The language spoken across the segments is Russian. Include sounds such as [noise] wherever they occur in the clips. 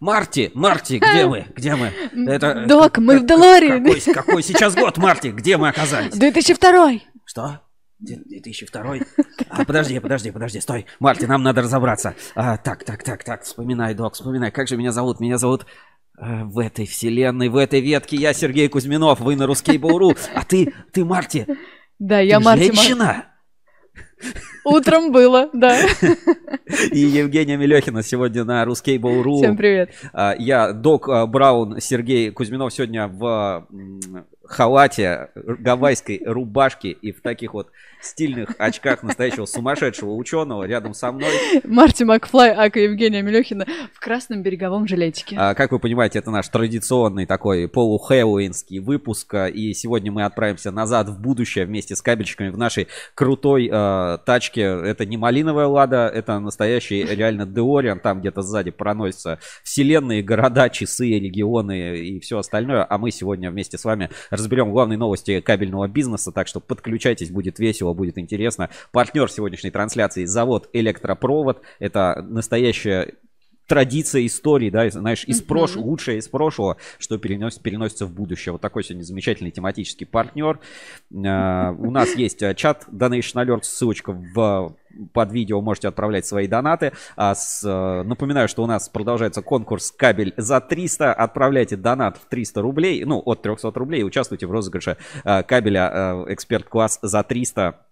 Марти, Марти, где мы? Где мы? Это, Док, мы в Делориан. Какой, какой сейчас год, Марти? Где мы оказались? [laughs] 2002. Что? 2002? А, подожди, подожди, подожди, стой. Марти, нам надо разобраться. А, так, так, так, так, вспоминай, док, вспоминай. Как же меня зовут? Меня зовут... Э, в этой вселенной, в этой ветке я Сергей Кузьминов, вы на русский Бауру, а ты, ты Марти. Да, я Марти. Женщина? Утром было, да. И Евгения Мелехина сегодня на Ру. Всем привет. А, я Док а, Браун, Сергей Кузьминов сегодня в халате, гавайской рубашке и в таких вот стильных очках настоящего сумасшедшего ученого рядом со мной. Марти Макфлай, Ака Евгения Мелехина в красном береговом жилетике. А, как вы понимаете, это наш традиционный такой полухэуинский выпуск. И сегодня мы отправимся назад в будущее вместе с кабельчиками в нашей крутой э, тачке. Это не малиновая лада, это настоящий реально Деориан. Там где-то сзади проносятся вселенные, города, часы, регионы и все остальное. А мы сегодня вместе с вами разберем главные новости кабельного бизнеса. Так что подключайтесь, будет весело весело, будет интересно. Партнер сегодняшней трансляции завод Электропровод. Это настоящая традиция истории, да, знаешь, из прошлого, лучшее из прошлого, что переносится, переносится в будущее. Вот такой сегодня замечательный тематический партнер. Uh, у нас есть э, чат Donation Alert, ссылочка в под видео можете отправлять свои донаты. А с, э, напоминаю, что у нас продолжается конкурс кабель за 300. Отправляйте донат в 300 рублей, ну, от 300 рублей. Участвуйте в розыгрыше э, кабеля э, эксперт-класс за 300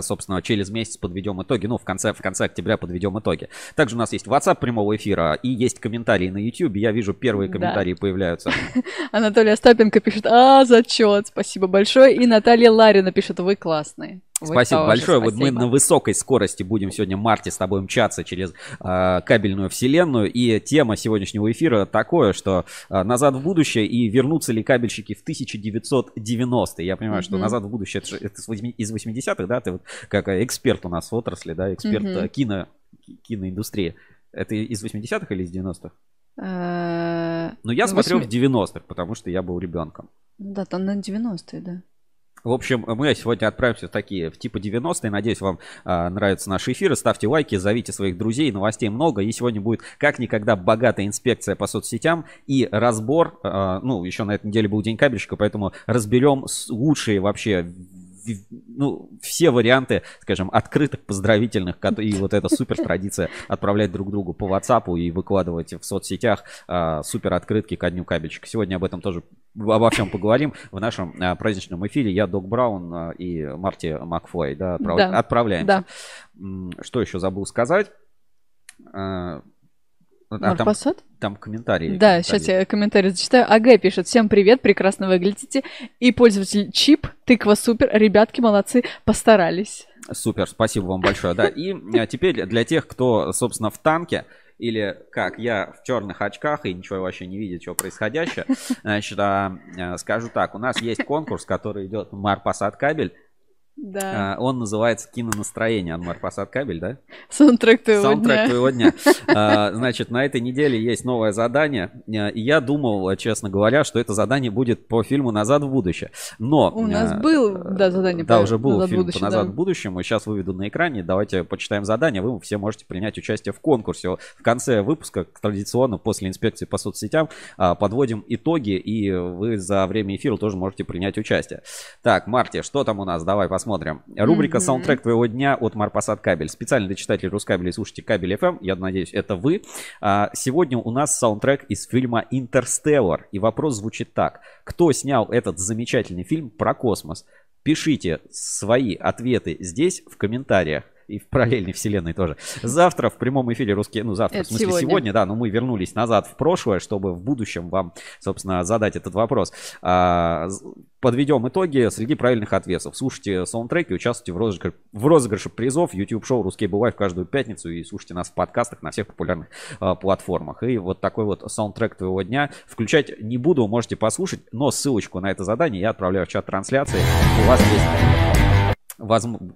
собственно, через месяц подведем итоги. Ну, в конце, в конце октября подведем итоги. Также у нас есть WhatsApp прямого эфира и есть комментарии на YouTube. Я вижу, первые комментарии да. появляются. [laughs] Анатолий Остапенко пишет, а, зачет, спасибо большое. И Наталья Ларина пишет, вы классные. Спасибо тоже, большое. Спасибо. Вот мы на высокой скорости будем сегодня Марте с тобой мчаться через э, кабельную вселенную. И тема сегодняшнего эфира такое, что э, назад в будущее и вернутся ли кабельщики в 1990-е. Я понимаю, mm-hmm. что назад в будущее это, это из 80-х, да? Ты вот как эксперт у нас в отрасли, да, эксперт mm-hmm. кино, киноиндустрии. Это из 80-х или из 90-х? Э, ну, я смотрел в 90-х, потому что я был ребенком. Да, там на 90-е, да. В общем, мы сегодня отправимся в такие, в типа 90-е. Надеюсь, вам а, нравятся наши эфиры. Ставьте лайки, зовите своих друзей. Новостей много. И сегодня будет как никогда богатая инспекция по соцсетям и разбор. А, ну, еще на этой неделе был день кабельщика, поэтому разберем лучшие вообще ну, все варианты, скажем, открытых, поздравительных, и вот эта супер традиция отправлять друг другу по WhatsApp и выкладывать в соцсетях а, супер открытки ко дню кабельчика. Сегодня об этом тоже обо всем поговорим в нашем а, праздничном эфире. Я Док Браун а, и Марти Макфлей, да, отправ... да. отправляемся. Да. Что еще забыл сказать? А, а там, там комментарии. Да, сейчас я комментарий зачитаю. АГ пишет, всем привет, прекрасно выглядите. И пользователь Чип, тыква супер, ребятки молодцы, постарались. Супер, спасибо вам большое, да. И а, теперь для тех, кто, собственно, в танке, или как я в черных очках и ничего вообще не видит, что происходящее, значит, а, а, скажу так, у нас есть конкурс, который идет Мар Посад Кабель. Да. А, он называется «Кинонастроение». Анмар Посад Кабель, да? Саундтрек твоего Саундтрек дня. твоего дня. [laughs] А, значит, на этой неделе есть новое задание. А, и я думал, честно говоря, что это задание будет по фильму «Назад в будущее». Но... У нас был, да, задание Да, по уже был фильм будущее, «Назад да. в будущее». Мы сейчас выведу на экране. Давайте почитаем задание. Вы все можете принять участие в конкурсе. В конце выпуска, традиционно, после инспекции по соцсетям, подводим итоги. И вы за время эфира тоже можете принять участие. Так, Марти, что там у нас? Давай посмотрим. Рубрика mm-hmm. «Саундтрек твоего дня» от Марпасад Кабель. Специально для читателей Рускабеля и слушайте Кабель FM. Я надеюсь, это вы. А, сегодня у нас саундтрек из фильма «Интерстеллар». И вопрос звучит так. Кто снял этот замечательный фильм про космос? Пишите свои ответы здесь в комментариях и в параллельной вселенной тоже. Завтра в прямом эфире русские, ну завтра, Это в смысле сегодня. сегодня, да, но мы вернулись назад в прошлое, чтобы в будущем вам, собственно, задать этот вопрос. А, подведем итоги среди правильных ответов. Слушайте саундтреки, участвуйте в розыгрыше, в розыгрыше призов. YouTube-шоу «Русский бывай» в каждую пятницу и слушайте нас в подкастах на всех популярных а, платформах. И вот такой вот саундтрек твоего дня. Включать не буду, можете послушать, но ссылочку на это задание я отправляю в чат трансляции. У вас есть возможно,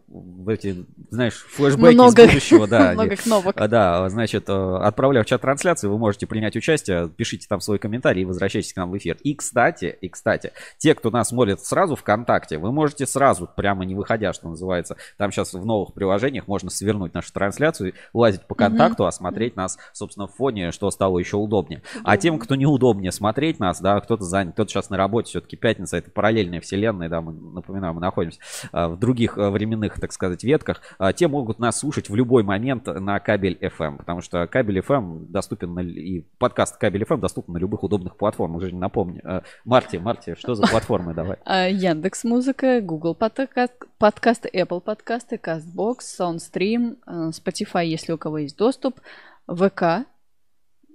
эти, знаешь, флешбеки Много- из [laughs] будущего, да, Много кнопок. а, Да, значит, э, отправляю в чат трансляции, вы можете принять участие, пишите там свой комментарий и возвращайтесь к нам в эфир. И, кстати, и, кстати, те, кто нас смотрит сразу ВКонтакте, вы можете сразу, прямо не выходя, что называется, там сейчас в новых приложениях можно свернуть нашу трансляцию, лазить по контакту, а смотреть нас, собственно, в фоне, что стало еще удобнее. А тем, кто неудобнее смотреть нас, да, кто-то занят, кто-то сейчас на работе, все-таки пятница, это параллельная вселенная, да, мы, напоминаю, мы находимся а, в других а, временных, так сказать, ветках, а, те могут нас слушать в любой момент на кабель FM, потому что кабель FM доступен на, и подкаст кабель FM доступен на любых удобных платформах. Уже напомню. А, Марти, Марти, что за платформы давай? А, Яндекс Музыка, Google подка- подкасты, Apple подкасты, Castbox, Soundstream, э, Spotify, если у кого есть доступ, ВК.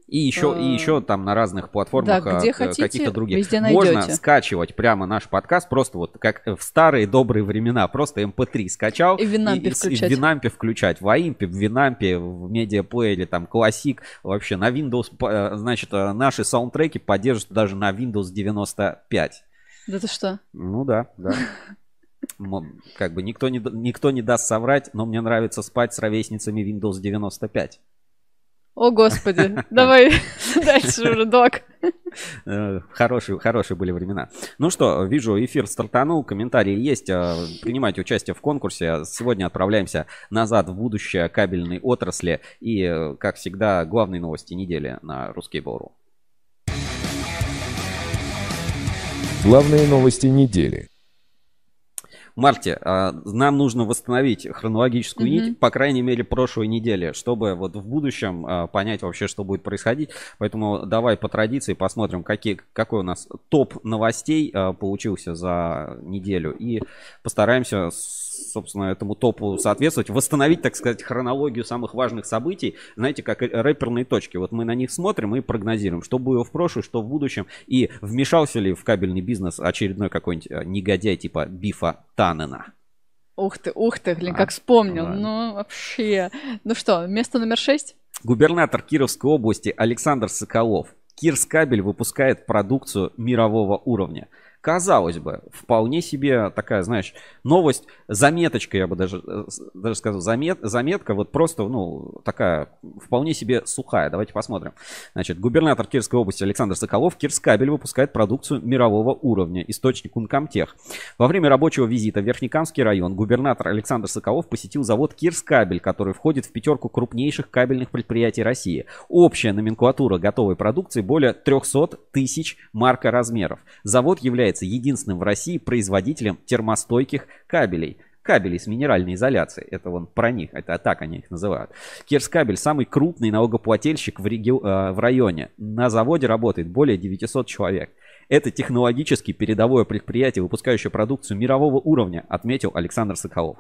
И еще, и А, еще там на разных платформах да, где а, хотите, каких-то других. везде Можно скачивать прямо наш подкаст, просто вот как в старые добрые времена, просто MP3 скачал. И в Винампе включать. в Винампе включать. В Аимпе, в Винампе, в медиаплеере, там, Классик. Вообще на Windows, э, значит, э, наши саундтреки поддержат даже на Windows 95. Да ты что? Ну да, да. [laughs] Как бы никто не, никто не даст соврать, но мне нравится спать с ровесницами Windows 95. О, господи. [laughs] Давай [laughs] дальше уже, док. Э, Хорошие, хорошие были времена. Ну что, вижу, эфир стартанул, комментарии есть. э, Принимайте участие в конкурсе. Сегодня отправляемся назад в будущее кабельной отрасли. И, э, как всегда, главные новости недели на Русский Бору. Главные новости недели. Марте, а, нам нужно восстановить хронологическую Мгм. нить, по крайней мере, прошлой недели, чтобы вот в будущем а, понять вообще, что будет происходить. Поэтому давай по традиции посмотрим, какие, какой у нас топ новостей а, получился за неделю. И постараемся, с- собственно, этому топу соответствовать. Восстановить, так сказать, хронологию самых важных событий. Знаете, как рэперные точки. Вот мы на них смотрим и прогнозируем, что было в прошлом, что в будущем. И вмешался ли в кабельный бизнес очередной какой-нибудь а, негодяй типа Бифа Таннена. Ух ты, ух ты, блин, А, как вспомнил. ладно. Ну, вообще. Ну что, место номер шесть? Губернатор Кировской области Александр Соколов. Кирскабель выпускает продукцию мирового уровня. Казалось бы, вполне себе такая, знаешь, новость, заметочка, я бы даже, э, даже сказал, замет, заметка, вот просто, ну, такая, вполне себе сухая. Давайте посмотрим. Значит, губернатор Кирской области Александр Соколов, Кирскабель выпускает продукцию мирового уровня, источник Ункомтех. Во время рабочего визита в Верхнекамский район губернатор Александр Соколов посетил завод Кирскабель, который входит в пятерку крупнейших кабельных предприятий России. Общая номенклатура готовой продукции более 300 тысяч маркоразмеров. Завод является единственным в России производителем термостойких кабелей. Кабелей с минеральной изоляцией. Это вон про них, это так они их называют. Кирскабель самый крупный налогоплательщик в, реги- э, в районе. На заводе работает более 900 человек. Это технологически передовое предприятие, выпускающее продукцию мирового уровня, отметил Александр Соколов.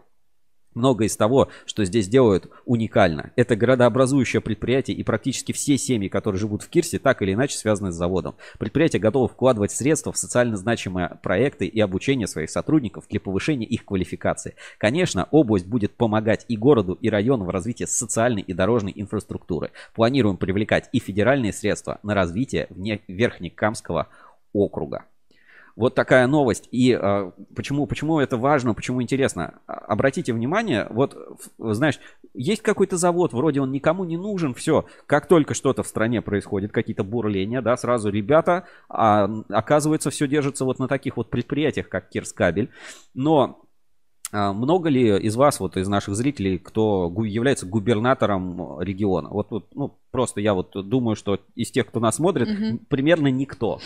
Многое из того, что здесь делают, уникально. Это городообразующее предприятие, и практически все семьи, которые живут в Кирсе, так или иначе связаны с заводом. Предприятие готово вкладывать средства в социально значимые проекты и обучение своих сотрудников для повышения их квалификации. Конечно, область будет помогать и городу, и району в развитии социальной и дорожной инфраструктуры. Планируем привлекать и федеральные средства на развитие Верхнекамского округа. Вот такая новость. И э, почему, почему это важно, почему интересно? А- Обратите внимание, вот, знаешь, есть какой-то завод, вроде он никому не нужен, все. Как только что-то в стране происходит, какие-то бурления, да, сразу ребята, а, оказывается, все держится вот на таких вот предприятиях, как Кирскабель. Но а, много ли из вас, вот из наших зрителей, кто является губернатором региона? Вот, вот, ну, просто я вот думаю, что из тех, кто нас смотрит, Мгм. примерно никто.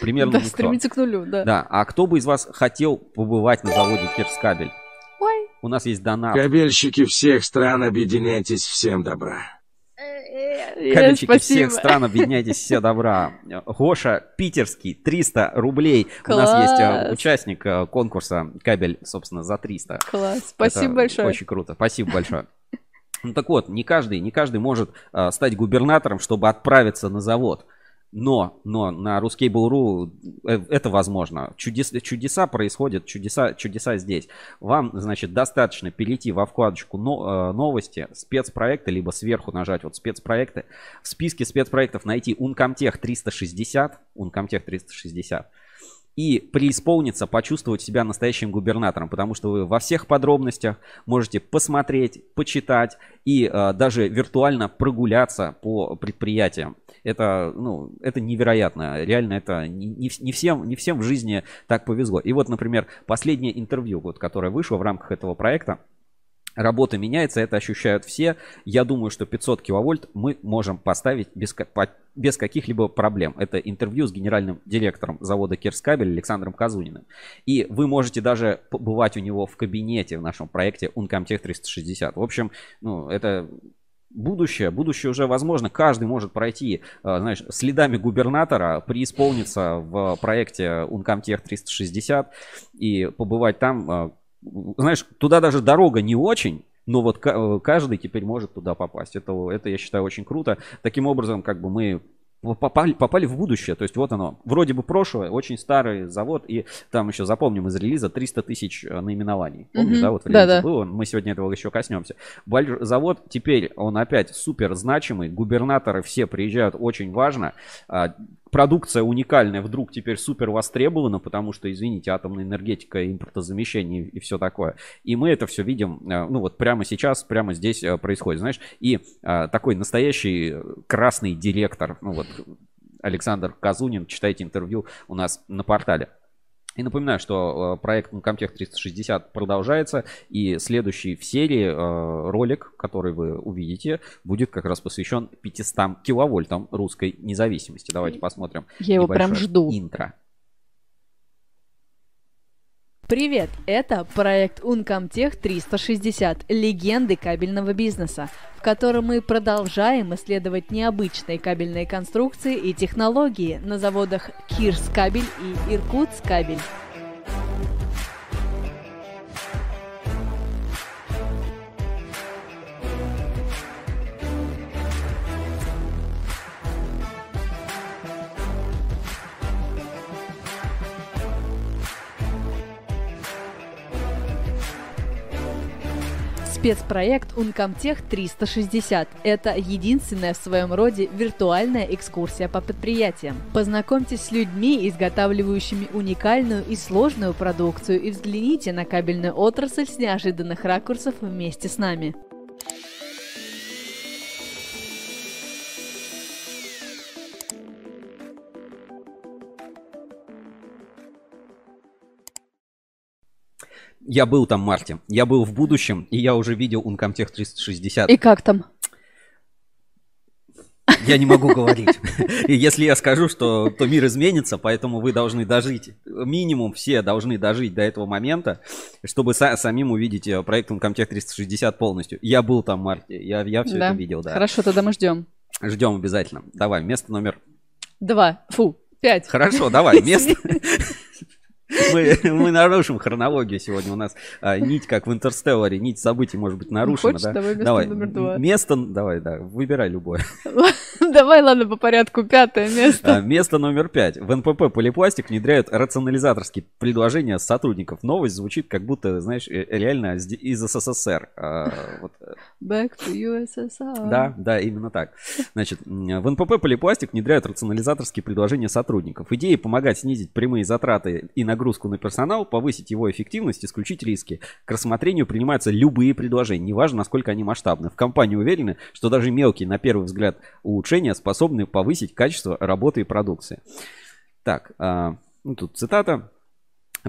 Примерно Да, никто. стремится к нулю, да. Да, а кто бы из вас хотел побывать на заводе Кирскабель? Ой. У нас есть донат. Кабельщики всех стран, объединяйтесь, всем добра. Э, Кабельщики спасибо. всех стран, объединяйтесь, все добра. Гоша Питерский, 300 рублей. У нас есть э, Класс. участник э, конкурса кабель, собственно, за 300. Класс, спасибо Это большое. Очень круто. Спасибо большое. Ну так вот, не каждый, не каждый может э, стать губернатором, чтобы отправиться на завод. Но, но на Ruskable.ru э, это возможно. Чудес, чудеса происходят, чудеса, чудеса здесь. Вам, значит, достаточно перейти во вкладочку э, новости, спецпроекты, либо сверху нажать вот спецпроекты. В списке спецпроектов найти Uncomtech 360, Uncomtech 360. и преисполниться, почувствовать себя настоящим губернатором, потому что вы во всех подробностях можете посмотреть, почитать и э, даже виртуально прогуляться по предприятиям. Это, ну, это невероятно. Реально это не, не, всем, не всем в жизни так повезло. И вот, например, последнее интервью, вот, которое вышло в рамках этого проекта, Работа меняется, это ощущают все. Я думаю, что 500 киловольт мы можем поставить без, без каких-либо проблем. Это интервью с генеральным директором завода Кирскабель Александром Казуниным. И вы можете даже побывать у него в кабинете в нашем проекте Uncomtech 360. В общем, ну, это будущее. Будущее уже возможно. Каждый может пройти, э, знаешь, следами губернатора, преисполниться в проекте Uncomtech 360 и побывать там э, знаешь, туда даже дорога не очень, но вот э, каждый теперь может туда попасть. Это, это я считаю очень круто. Таким образом, как бы мы попали, попали в будущее. То есть вот оно, вроде бы прошлое, очень старый завод, и там еще запомним из релиза 300 тысяч э, наименований. Помнишь, mm-hmm. да, вот в релизе да, было, мы сегодня этого еще коснемся. Завод теперь, он опять супер значимый, губернаторы все приезжают, очень важно. Продукция уникальная вдруг теперь супер востребована, потому что, извините, атомная энергетика, импортозамещение и все такое. И мы это все видим, э, ну вот прямо сейчас, прямо здесь э, происходит, знаешь. И а, такой настоящий красный директор, ну вот Александр Казунин, читайте интервью у нас на портале. И напоминаю, что э, проект Comtech 360 продолжается, и следующий в серии э, ролик, который вы увидите, будет как раз посвящен 500 киловольтам русской независимости. Давайте посмотрим. Я его прям жду. Интро. Привет! Это проект Uncomtech 360 «Легенды кабельного бизнеса», в котором мы продолжаем исследовать необычные кабельные конструкции и технологии на заводах Кирс Кабель и Иркутс Спецпроект Uncomtech 360 – это единственная в своем роде виртуальная экскурсия по предприятиям. Познакомьтесь с людьми, изготавливающими уникальную и сложную продукцию и взгляните на кабельную отрасль с неожиданных ракурсов вместе с нами. Я был там, Марти. Я был в будущем, и я уже видел Uncomtech 360. И как там? Я не могу говорить. И если я скажу, что то мир изменится, поэтому вы должны дожить, минимум все должны дожить до этого момента, чтобы са- самим увидеть э, проект Uncomtech 360 полностью. Я был там, Марти, я, я все да. это видел, да. Хорошо, тогда мы ждем. Ждем обязательно. Давай, место номер... Два. Фу, пять. Хорошо, давай, место... [laughs] Мы, [laughs] мы нарушим хронологию сегодня. У нас а, нить, как в Интерстелларе, нить событий может быть нарушена. Хочешь, да? давай место давай. номер два. Место, давай, да, выбирай любое. [laughs] Давай, ладно, по порядку. Пятое место. А, место номер пять. В НПП Полипластик внедряют рационализаторские предложения сотрудников. Новость звучит как будто, знаешь, э, реально из СССР. А, вот. Back to USSR. Да, да, именно так. Значит, в НПП Полипластик внедряют рационализаторские предложения сотрудников. Идея помогать снизить прямые затраты и нагрузку на персонал, повысить его эффективность, исключить риски. К рассмотрению принимаются любые предложения, неважно, насколько они масштабны. В компании уверены, что даже мелкие, на первый взгляд, улучшения способны повысить качество работы и продукции. Так, а, ну, тут цитата.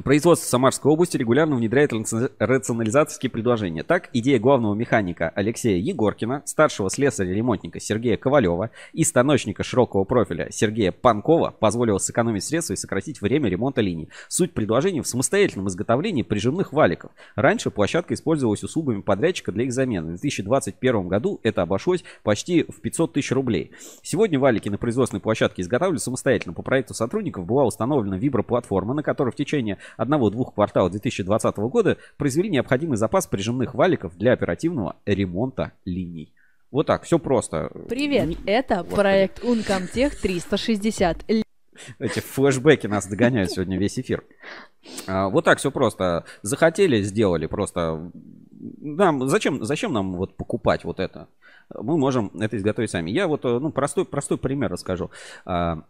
Производство Самарской области регулярно внедряет рационализаторские предложения. Так, идея главного механика Алексея Егоркина, старшего слесаря-ремонтника Сергея Ковалева и станочника широкого профиля Сергея Панкова позволила сэкономить средства и сократить время ремонта линий. Суть предложения в самостоятельном изготовлении прижимных валиков. Раньше площадка использовалась услугами подрядчика для их замены. В 2021 году это обошлось почти в 500 тысяч рублей. Сегодня валики на производственной площадке изготавливают самостоятельно. По проекту сотрудников была установлена виброплатформа, на которой в течение одного-двух кварталов 2020 года произвели необходимый запас прижимных валиков для оперативного ремонта линий. Вот так, все просто. Привет, Не... это вот проект Uncomtech 360. Эти флешбеки нас догоняют сегодня весь эфир. А, вот так все просто. Захотели, сделали просто. Нам, зачем, зачем нам вот покупать вот это? Мы можем это изготовить сами. Я вот ну, простой, простой пример расскажу. А,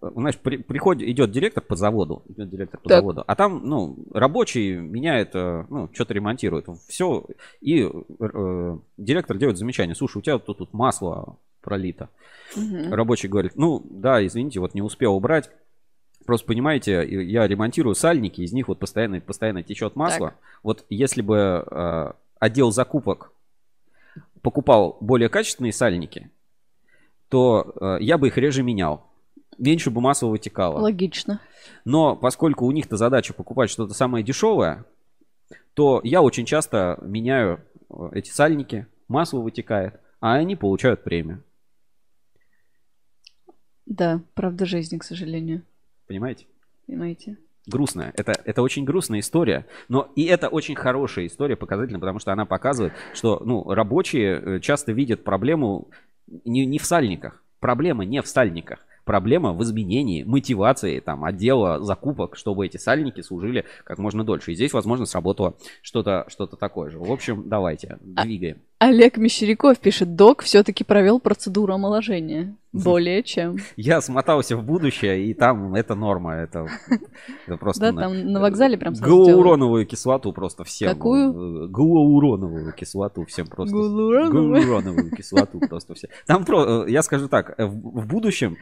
знаешь, при- приходит, идет директор по заводу, идет директор по Так. заводу, а там, ну, рабочий меняет, э, ну, что-то ремонтирует, все, и э, директор делает замечание, слушай, у тебя тут, тут масло пролито. Мгм. Рабочий говорит, ну, да, извините, вот не успел убрать, просто понимаете, и- я ремонтирую сальники, из них вот постоянно, постоянно течет масло. Вот если бы э, отдел закупок покупал более качественные сальники, то э, я бы их реже менял. Меньше бы масла вытекало. Логично. Но поскольку у них-то задача покупать что-то самое дешевое, то я очень часто меняю э, эти сальники, масло вытекает, а они получают премию. Да, правда жизни, к сожалению. Понимаете? Понимаете? Грустная. Это, это очень грустная история. Но и это очень хорошая история, показательная, потому что она показывает, что ну, рабочие э, часто видят проблему не, не в сальниках. Проблема не в сальниках. Проблема в изменении мотивации там, отдела закупок, чтобы эти сальники служили как можно дольше. И здесь, возможно, сработало что-то что такое же. В общем, давайте, двигаем. Олег Мещеряков пишет, док все-таки провел процедуру омоложения. Более чем. Я смотался в будущее, и там это норма. Это, [laughs] это просто... Да, там на вокзале прям. Галуроновую кислоту просто всем. Какую? э, Галуроновую кислоту всем просто. Галуроновую кислоту просто все. Там, про- э, я скажу так, э, в будущем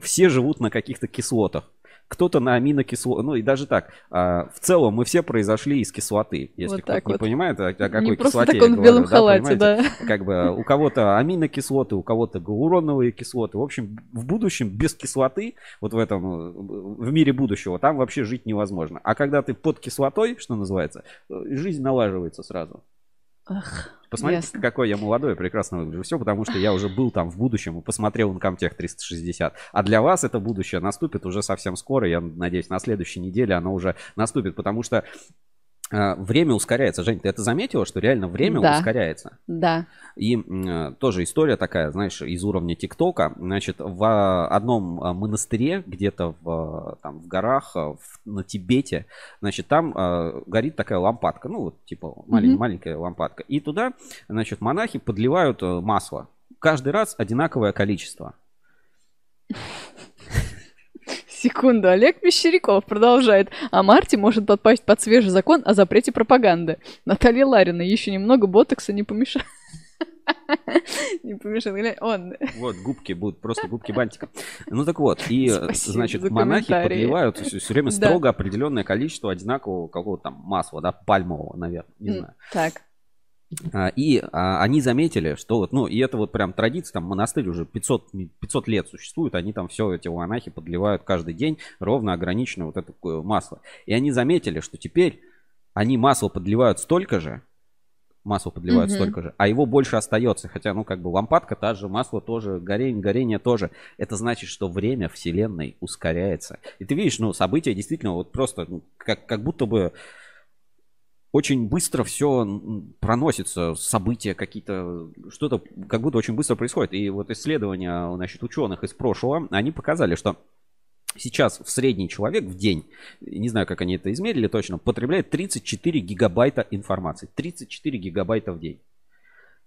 все живут на каких-то кислотах. Кто-то на аминокислотах. Ну и даже так. а, В целом мы все произошли из кислоты. Если Вот кто-то так не вот. понимает, о о какой Не просто кислоте так я он в говорю, белом да, халате, понимаете? да. Как бы у кого-то аминокислоты, у кого-то галуроновые кислоты. В общем, в будущем без кислоты, вот в этом, в мире будущего, там вообще жить невозможно. А когда ты под кислотой, что называется, жизнь налаживается сразу. Ах, Посмотрите, Ясно. какой я молодой, прекрасно выгляжу. Все потому, что я уже был там в будущем и посмотрел Incomtech 360. А для вас это будущее наступит уже совсем скоро. Я надеюсь, на следующей неделе оно уже наступит, потому что время ускоряется. Жень, ты это заметила, что реально время Да. ускоряется? Да. И э, тоже история такая, знаешь, из уровня ТикТока. Значит, в одном э, монастыре, где-то в, там, в горах, в- на Тибете, значит, там э, горит такая лампадка, ну, вот, типа, малень- Мгм. маленькая лампадка. И туда, значит, монахи подливают э, масло. Каждый раз одинаковое количество. Секунду, Олег Мещеряков продолжает. А Марти может подпасть под свежий закон о запрете пропаганды. Наталья Ларина, еще немного ботокса не помешает. [laughs] Не помешает. Он. Вот, губки будут, просто губки бантиком. Ну так вот, и, [laughs] Спасибо значит, монахи подливают все, время [laughs] Да. строго определенное количество одинакового какого-то там масла, да, пальмового, наверное, не знаю. Так. А, И а, они заметили, что вот, ну, и это вот прям традиция, там монастырь уже 500, м, 500 лет существует, они там все эти монахи подливают каждый день ровно ограниченное вот это масло. И они заметили, что теперь они масло подливают столько же, масло подливают Мгм. столько же, а его больше остается. Хотя, ну, как бы лампадка та же, масло тоже, горение, горение тоже. Это значит, что время Вселенной ускоряется. И ты видишь, ну, события действительно вот просто ну, как, как будто бы очень быстро все проносится, события какие-то, что-то как будто очень быстро происходит. И вот исследования, значит, ученых из прошлого, они показали, что сейчас в средний человек в день, не знаю, как они это измерили точно, потребляет 34 гигабайта информации. 34 гигабайта в день.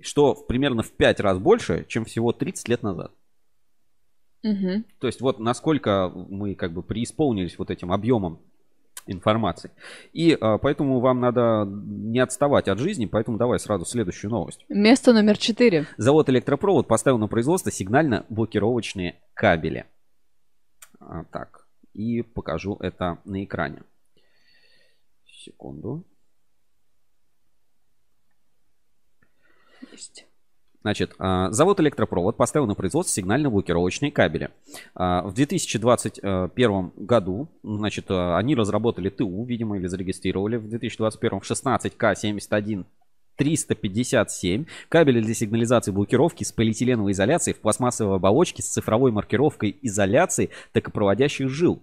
Что примерно в 5 раз больше, чем всего 30 лет назад. Мгм. То есть вот насколько мы как бы преисполнились вот этим объемом информации. И а, поэтому вам надо не отставать от жизни, поэтому давай сразу следующую новость. Место номер четыре. Завод Электропровод поставил на производство сигнально-блокировочные кабели. А, так, и покажу это на экране. Секунду. Есть. Значит, а, завод Электропровод поставил на производство сигнально-блокировочные кабели. А, В 2021 году, значит, а, они разработали ТУ, видимо, или зарегистрировали в 2021 в 16К71 357 кабели для сигнализации блокировки с полиэтиленовой изоляцией в пластмассовой оболочке с цифровой маркировкой изоляции токопроводящих жил.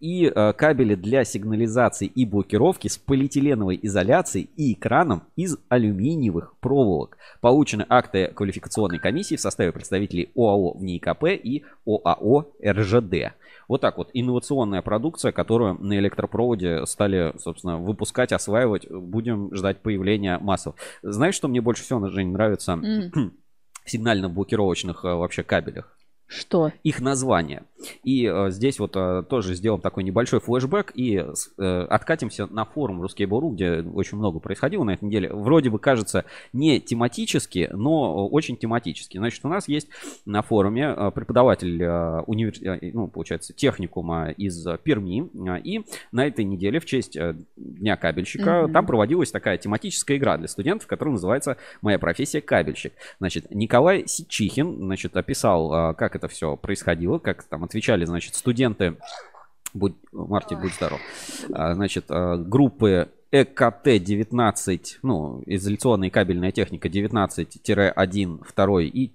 И э, кабели для сигнализации и блокировки с полиэтиленовой изоляцией и экраном из алюминиевых проволок. Получены акты квалификационной комиссии в составе представителей ОАО ВНИИКП и ОАО РЖД. Вот так вот, инновационная продукция, которую на электропроводе стали, собственно, выпускать, осваивать. Будем ждать появления массов. Знаешь, что мне больше всего, Жень, нравится М. в сигнально-блокировочных э, вообще кабелях? Что? их название. И э, здесь вот э, тоже сделаем такой небольшой флешбэк и э, откатимся на форум Ruskable.ru, где очень много происходило на этой неделе. Вроде бы кажется не тематически, но очень тематически. Значит, у нас есть на форуме э, преподаватель э, универ- э, ну, получается, техникума из э, Перми. Э, И на этой неделе в честь э, Дня кабельщика Мгм. там проводилась такая тематическая игра для студентов, которая называется «Моя профессия кабельщик». Значит, Николай Сичихин, значит, описал, а, как это все происходило, как там отвечали, значит, студенты, будь, Марти, будь здоров, А, значит, а, группы ЭКТ-19, ну, изоляционная и кабельная техника 19-1, 2 и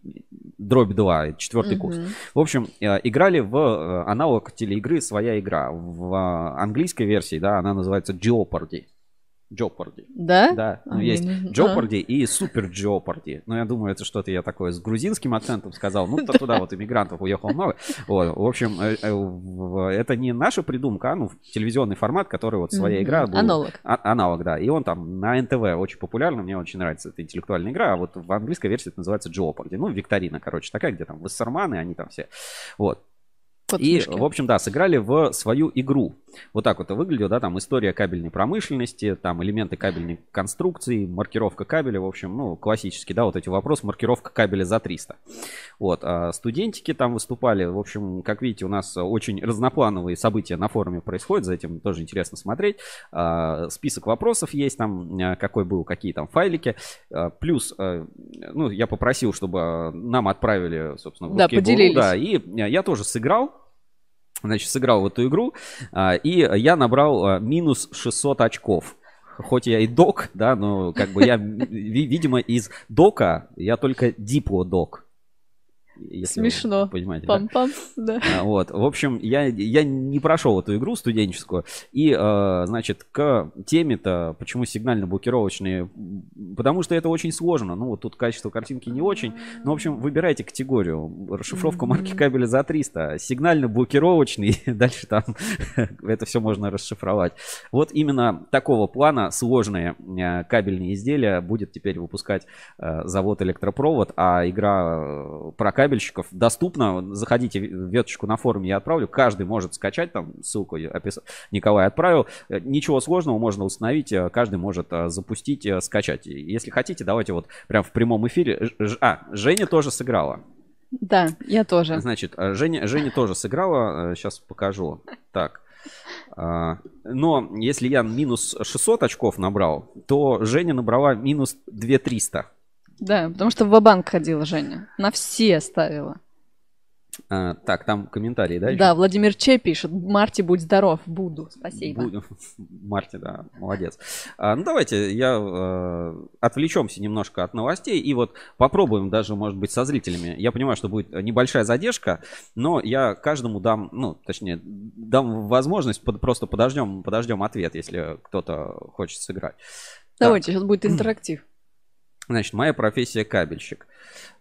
дробь 2, четвертый курс. Мгм. В общем, э, играли в э, аналог телеигры «Своя игра». В э, английской версии, да, она называется Jeopardy. Jeopardy. Да? Да, А, ну, есть не знаю. Jeopardy и Super Jeopardy. Ну, я думаю, это что-то я такое с грузинским акцентом сказал. Ну, туда вот иммигрантов уехало много. Вот, в общем, э, э, это не наша придумка, а ну, телевизионный формат, который вот своя игра. был- Аналог. А- аналог, да. И он там на НТВ очень популярный, мне очень нравится эта интеллектуальная игра. А вот в английской версии это называется Jeopardy. Ну, викторина, короче, такая, где там вассерманы, они там все. Вот. Под И, смешки. в общем, да, сыграли в свою игру. Вот так вот это выглядело, да, там история кабельной промышленности, там элементы кабельной конструкции, маркировка кабеля, в общем, ну, классический, да, вот эти вопросы, маркировка кабеля за 300. Вот, а студентики там выступали, в общем, как видите, у нас очень разноплановые события на форуме происходят, за этим тоже интересно смотреть. А, Список вопросов есть там, а, какой был, какие там файлики. А, Плюс, а, ну, я попросил, чтобы а, нам отправили, собственно, в Да, поделились. Да, и я тоже сыграл. Значит, сыграл в эту игру, а, и я набрал а, минус 600 очков. Хоть я и док, да, но как бы я, ви- видимо, из дока я только диплодок. Если Смешно. Понимаете, да? Пам-пам, да. А, Вот, в общем, я, я не прошел эту игру студенческую. И, э, значит, к теме-то, почему сигнально-блокировочные? Потому что это очень сложно. Ну, вот тут качество картинки не очень. Ну, в общем, выбирайте категорию. Расшифровка марки кабеля за 300. Сигнально-блокировочный. [laughs] Дальше там [laughs] это все можно расшифровать. Вот именно такого плана сложные э, кабельные изделия будет теперь выпускать э, завод Электропровод, а игра э, про кабельщиков доступна. Заходите в веточку на форуме, я отправлю. Каждый может скачать, там ссылку опис- Николай отправил. Э, Ничего сложного, можно установить, э, каждый может э, запустить, скачать. Если хотите, давайте вот прям в прямом эфире. Ж- А, Женя тоже сыграла. Да, я тоже. Значит, Женя, Женя тоже сыграла. Сейчас покажу. Так. А, Но если я минус 600 очков набрал, то Женя набрала минус 2300. Да, потому что в банк ходила Женя. На все ставила. А, Так, там комментарии, да? Да, Владимир Че пишет. Марти, будь здоров. Буду. Спасибо. Буду. [laughs] Марти, да, молодец. А, ну, давайте я э, отвлечемся немножко от новостей и вот попробуем даже, может быть, со зрителями. Я понимаю, что будет небольшая задержка, но я каждому дам, ну, точнее, дам возможность, под- просто подождем, подождем ответ, если кто-то хочет сыграть. Давайте, сейчас будет интерактив. Значит, моя профессия кабельщик.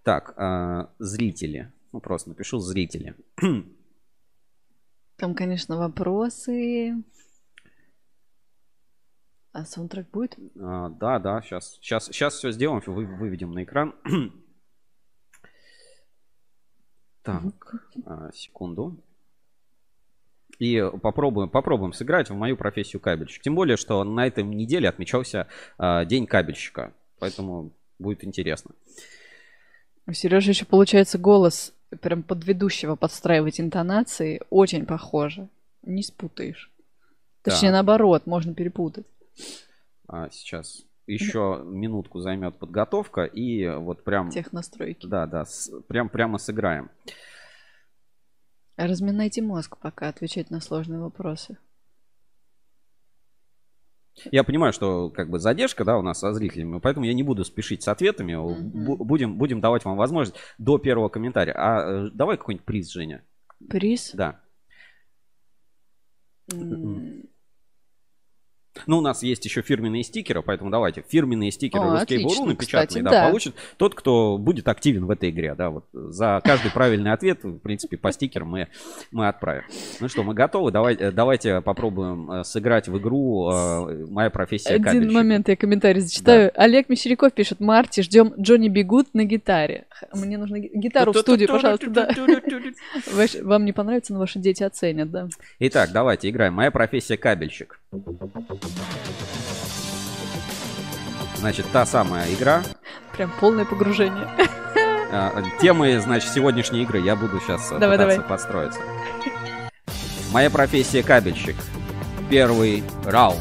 Так, а, зрители. Ну, просто напишу зрители. [clears throat] Там, конечно, вопросы. А саундтрек будет? А, да, да, сейчас, сейчас, сейчас все сделаем, вы, выведем на экран. [clears throat] Так, а, секунду. И попробуем, попробуем сыграть в мою профессию кабельщик. Тем более, что на этой неделе отмечался а, День кабельщика. Поэтому будет интересно. У Сережи еще получается голос прям под ведущего подстраивать интонации. Очень похоже. Не спутаешь. Точнее, Так. наоборот, можно перепутать. А, сейчас еще минутку займет подготовка. И вот прям... Тех настройки. Да, да, с- прям, прямо сыграем. Разминайте мозг, пока отвечать на сложные вопросы. Я понимаю, что как бы задержка, да, у нас со зрителями, поэтому я не буду спешить с ответами. Будем, будем давать вам возможность до первого комментария. А э, давай какой-нибудь приз, Женя. Приз? Да. Ну, у нас есть еще фирменные стикеры, поэтому давайте. Фирменные стикеры О, Русские отлично, напечатанные, кстати, да, да. получит тот, кто будет активен в этой игре, да, вот за каждый правильный ответ, в принципе, по стикерам мы, мы отправим. Ну что, мы готовы? Давай, э, давайте попробуем э, сыграть в игру э, «Моя профессия Один кабельщик». момент, я комментарий зачитаю. Олег Мещеряков пишет, Марти, ждем Джонни Бегут на гитаре. Мне нужно ги- гитару в студию, пожалуйста, да. Вам не понравится, но ваши дети оценят, да. Итак, давайте играем. Моя профессия кабельщик. Значит, та самая игра. Прям полное погружение. А, Темы, значит, сегодняшней игры я буду сейчас Давай, пытаться давай. подстроиться. Моя профессия кабельщик. Первый раунд.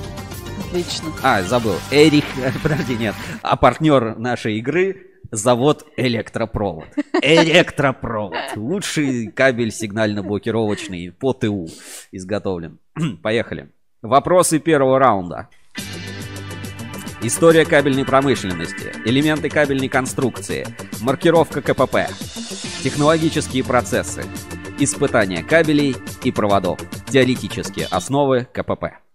Отлично. А, забыл. Эрик, подожди, нет. А партнер нашей игры завод Электропровод. Электропровод. Лучший кабель сигнально-блокировочный по ТУ изготовлен. Поехали. Вопросы первого раунда. История кабельной промышленности, элементы кабельной конструкции, маркировка КПП, технологические процессы, испытания кабелей и проводов, теоретические основы КПП.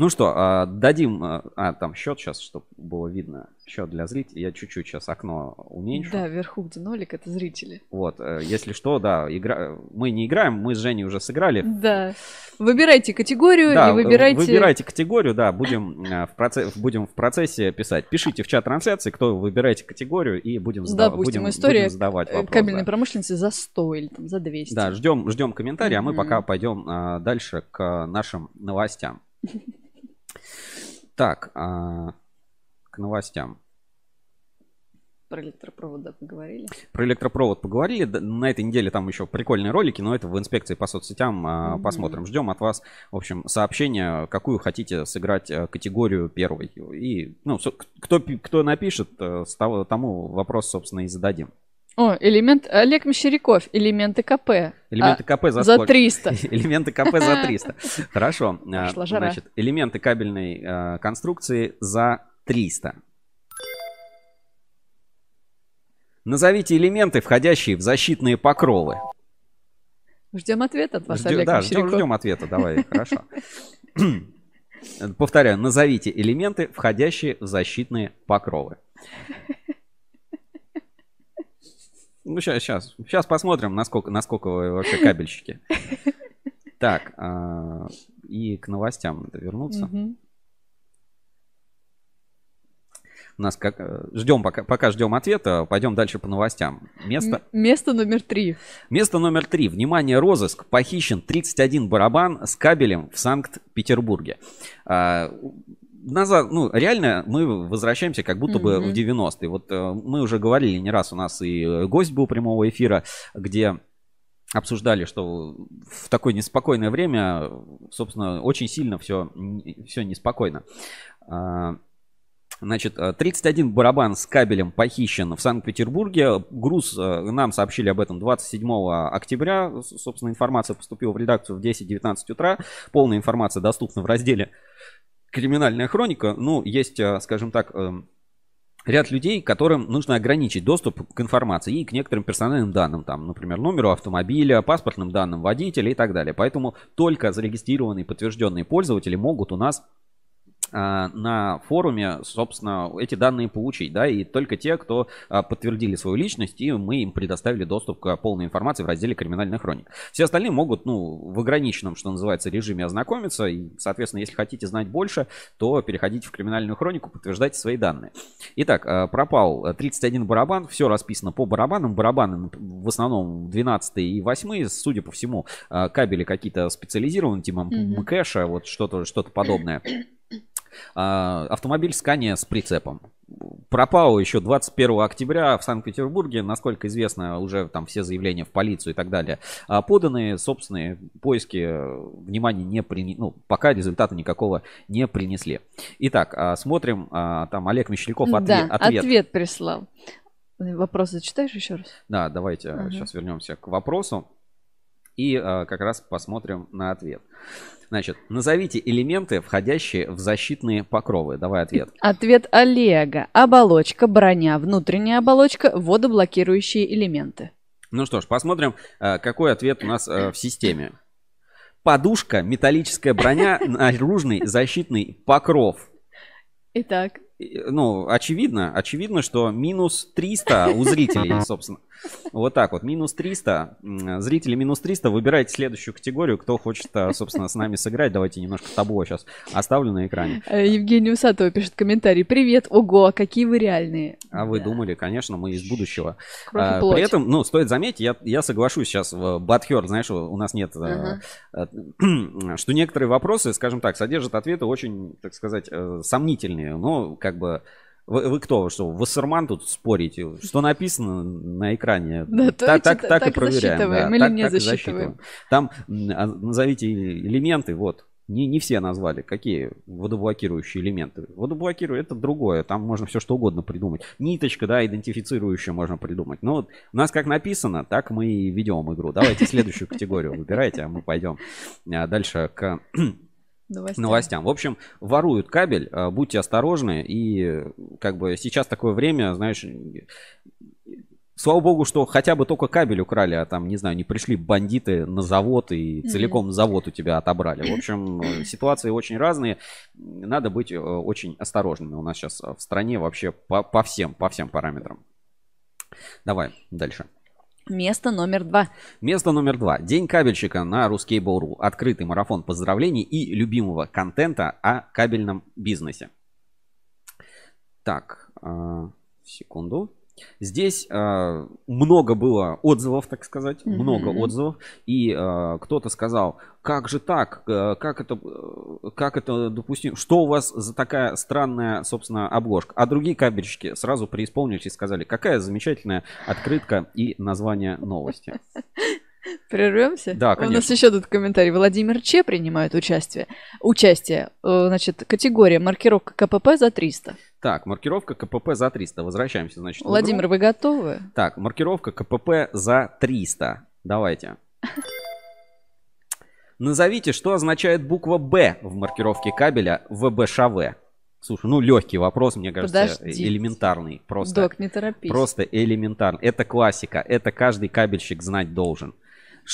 Ну что, а, дадим... А, а, там счет сейчас, чтобы было видно. Счет для зрителей. Я чуть-чуть сейчас окно уменьшу. Да, вверху, где нолик, это зрители. Вот, э, если что, да, игра... мы не играем, мы с Женей уже сыграли. Да. Выбирайте категорию Да, и выбирайте... выбирайте категорию, да, будем, э, в проце- будем в процессе писать. Пишите в чат трансляции, кто выбираете категорию, и будем, задав- Допустим, будем, история будем задавать э, вопрос. кабельной да. промышленности за 100 или там за 200. Да, ждем, ждем комментарии, а мы пока пойдем а, дальше к нашим новостям. [laughs] Так, а, к новостям. Про электропровод, поговорили. Про электропровод поговорили. На этой неделе там еще прикольные ролики, но это в инспекции по соцсетям Мгм. посмотрим. Ждем от вас, в общем, сообщения, какую хотите сыграть э, категорию первой. И, ну, кто, кто напишет, э, тому вопрос, собственно, и зададим. О, элемент... Олег Мещеряков, элементы КП. Элементы А, КП за, за сколько? 300. [laughs] Элементы КП за 300. [laughs] Хорошо. А, Пошла жара. Значит, элементы кабельной э, конструкции за 300. Назовите элементы, входящие в защитные покровы. Ждем ответ от вас, Ждем- Олег да, ждем, ждем ответа. Давай, [laughs] хорошо. Повторяю, назовите элементы, входящие в защитные покровы. Ну, сейчас, сейчас, сейчас посмотрим, насколько, насколько вы вообще кабельщики. [laughs] Так, а, и к новостям надо вернуться. У нас как э, ждем, пока, пока ждем ответа, пойдем дальше по новостям. Место, М- Место номер три. место номер три. Внимание, розыск. Похищен 31 барабан с кабелем в Санкт-Петербурге. А, назад, ну, реально мы возвращаемся как будто бы Мгм. в 90-е. Вот э, мы уже говорили не раз, у нас и гость был прямого эфира, где обсуждали, что в такое неспокойное время, собственно, очень сильно все, все неспокойно. А, Значит, э, 31 барабан с кабелем похищен в Санкт-Петербурге. Груз, э, нам сообщили об этом 27 октября. Собственно, информация поступила в редакцию в 10-19 утра. Полная информация доступна в разделе «Криминальная хроника». Ну, есть, э, скажем так, эм, ряд людей, которым нужно ограничить доступ к информации и к некоторым персональным данным, там, например, номеру автомобиля, паспортным данным водителя и так далее. Поэтому только зарегистрированные подтвержденные пользователи могут у нас на форуме, собственно, эти данные получить, да, и только те, кто а, подтвердили свою личность, и мы им предоставили доступ к полной информации в разделе «Криминальная хроника». Все остальные могут, ну, в ограниченном, что называется, режиме ознакомиться, и, соответственно, если хотите знать больше, то переходите в «Криминальную хронику», подтверждайте свои данные. Итак, а, пропал а, 31 барабан, все расписано по барабанам, барабаны в основном 12 и 8, судя по всему, кабели какие-то специализированные, типа. МКЭша, вот что-то что подобное. А, Автомобиль Scania с прицепом. Пропал еще 21 октября в Санкт-Петербурге. Насколько известно, уже там все заявления в полицию и так далее а, поданы. Собственные поиски э, внимания не принесли. Ну, пока результата никакого не принесли. Итак, а, смотрим. Там Олег Мещеряков ответ. да, ответ. ответ прислал. Вопрос зачитаешь еще раз? Да, давайте Ага. сейчас вернемся к вопросу. И как раз посмотрим на ответ. Значит, назовите элементы, входящие в защитные покровы. Давай ответ. Ответ Олега. Оболочка, броня, внутренняя оболочка, водоблокирующие элементы. Ну что ж, посмотрим, э, какой ответ у нас э, в системе. Подушка, металлическая броня, наружный защитный покров. Итак, Ну, очевидно, очевидно, что минус 300 у зрителей, [laughs] собственно. Вот так вот, минус 300. М, Зрители минус 300, выбирайте следующую категорию, кто хочет, а, собственно, с нами сыграть. Давайте немножко табло сейчас оставлю на экране. э, Евгений Усатова пишет комментарий. Привет, ого, какие вы реальные. А вы Да. думали, конечно, мы из будущего. А. При этом, ну, стоит заметить, я, я соглашусь сейчас в Батхер, знаешь, у нас нет, э, э, [clears throat] что некоторые вопросы, скажем так, содержат ответы очень, так сказать, э, сомнительные. Но, как бы, вы, вы кто, что, Вассерман тут спорите? Что написано на экране? Да, так, и так, чита- так и так проверяем. засчитываем да, так- не так и засчитываем. Там а, назовите элементы, вот. Не, не все назвали. Какие водоблокирующие элементы? Водоблокирующие это другое. Там можно все что угодно придумать. Ниточка, да, идентифицирующая можно придумать. Но вот у нас как написано, так мы и ведем игру. Давайте следующую категорию выбирайте, а мы пойдем а, дальше к Новостям. новостям. В общем, воруют кабель, а, будьте осторожны. И э, как бы сейчас такое время, знаешь, слава богу, что хотя бы только кабель украли, а там, не знаю, не пришли бандиты на завод и целиком завод у тебя отобрали. В общем, э, ситуации очень разные. Надо быть э, очень осторожными. У нас сейчас в стране вообще по, по всем, по всем параметрам. Давай дальше. Место номер два. Место номер два. День кабельщика на Ruskable.ru. Открытый марафон поздравлений и любимого контента о кабельном бизнесе. Так, а, секунду. Здесь а, много было отзывов, так сказать, Мгм. много отзывов. И а, кто-то сказал, как же так, Э, как это, э, как это допустимо, что у вас за такая странная, собственно, обложка. А другие кабельщики сразу преисполнились и сказали, какая замечательная открытка и название новости. [laughs] Прервемся? Да, У нас конечно. еще тут комментарий. Владимир Че принимает участие. Участие. Э, Значит, категория маркировка КПП за 300. Так, маркировка КПП за 300. Возвращаемся, значит. Владимир, вы готовы? Так, маркировка КПП за 300. Давайте. Назовите, что означает буква Б в маркировке кабеля ВБШВ. Слушай, ну легкий вопрос, мне кажется, Подождите. элементарный. Просто, Док, не торопись. просто элементарный. Это классика, это каждый кабельщик знать должен.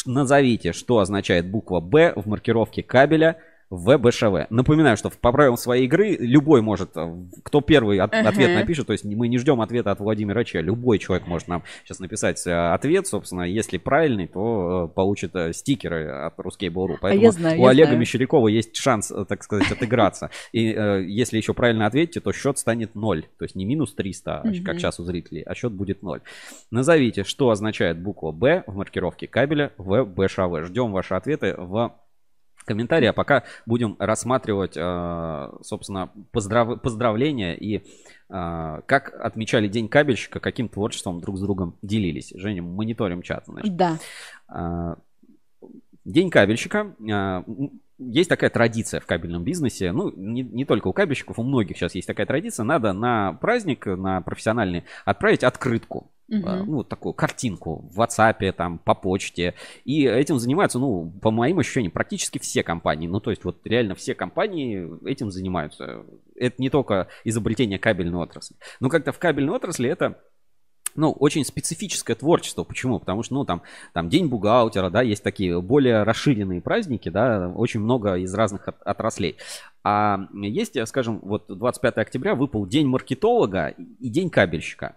Назовите, что означает буква Б в маркировке кабеля ВБШВ. Напоминаю, что по правилам своей игры любой может, э, кто первый от- Ага. ответ напишет, то есть мы не ждем ответа от Владимира Че, любой человек может нам сейчас написать э, ответ, собственно, если правильный, то э, получит стикеры от Ruskable.ru. Поэтому А я знаю, у я Олега знаю. Мещерякова есть шанс, так сказать, отыграться. И э, если еще правильно ответите, то счет станет 0. То есть не минус 300, а щ- как сейчас у зрителей, а счет будет 0. Назовите, что означает буква Б в маркировке кабеля в БШВ. Ждем ваши ответы в комментарии, а пока будем рассматривать, э, собственно, поздрав- поздравления и э, как отмечали День кабельщика, каким творчеством друг с другом делились. Женя, мониторим чат, значит. Да. А, День кабельщика. Есть такая традиция в кабельном бизнесе. Ну, не, не только у кабельщиков, у многих сейчас есть такая традиция. Надо на праздник, на профессиональный, отправить открытку. А, Ну, вот такую картинку в WhatsApp, там, по почте. И этим занимаются, ну, по моим ощущениям, практически все компании. Ну, то есть, вот реально все компании этим занимаются. Это не только изобретение кабельной отрасли. Но как-то в кабельной отрасли это ну, очень специфическое творчество. Почему? Потому что, ну, там, там День бухгалтера, да, есть такие более расширенные праздники, да, очень много из разных от- отраслей. А есть, скажем, вот 25 октября выпал День маркетолога и День кабельщика.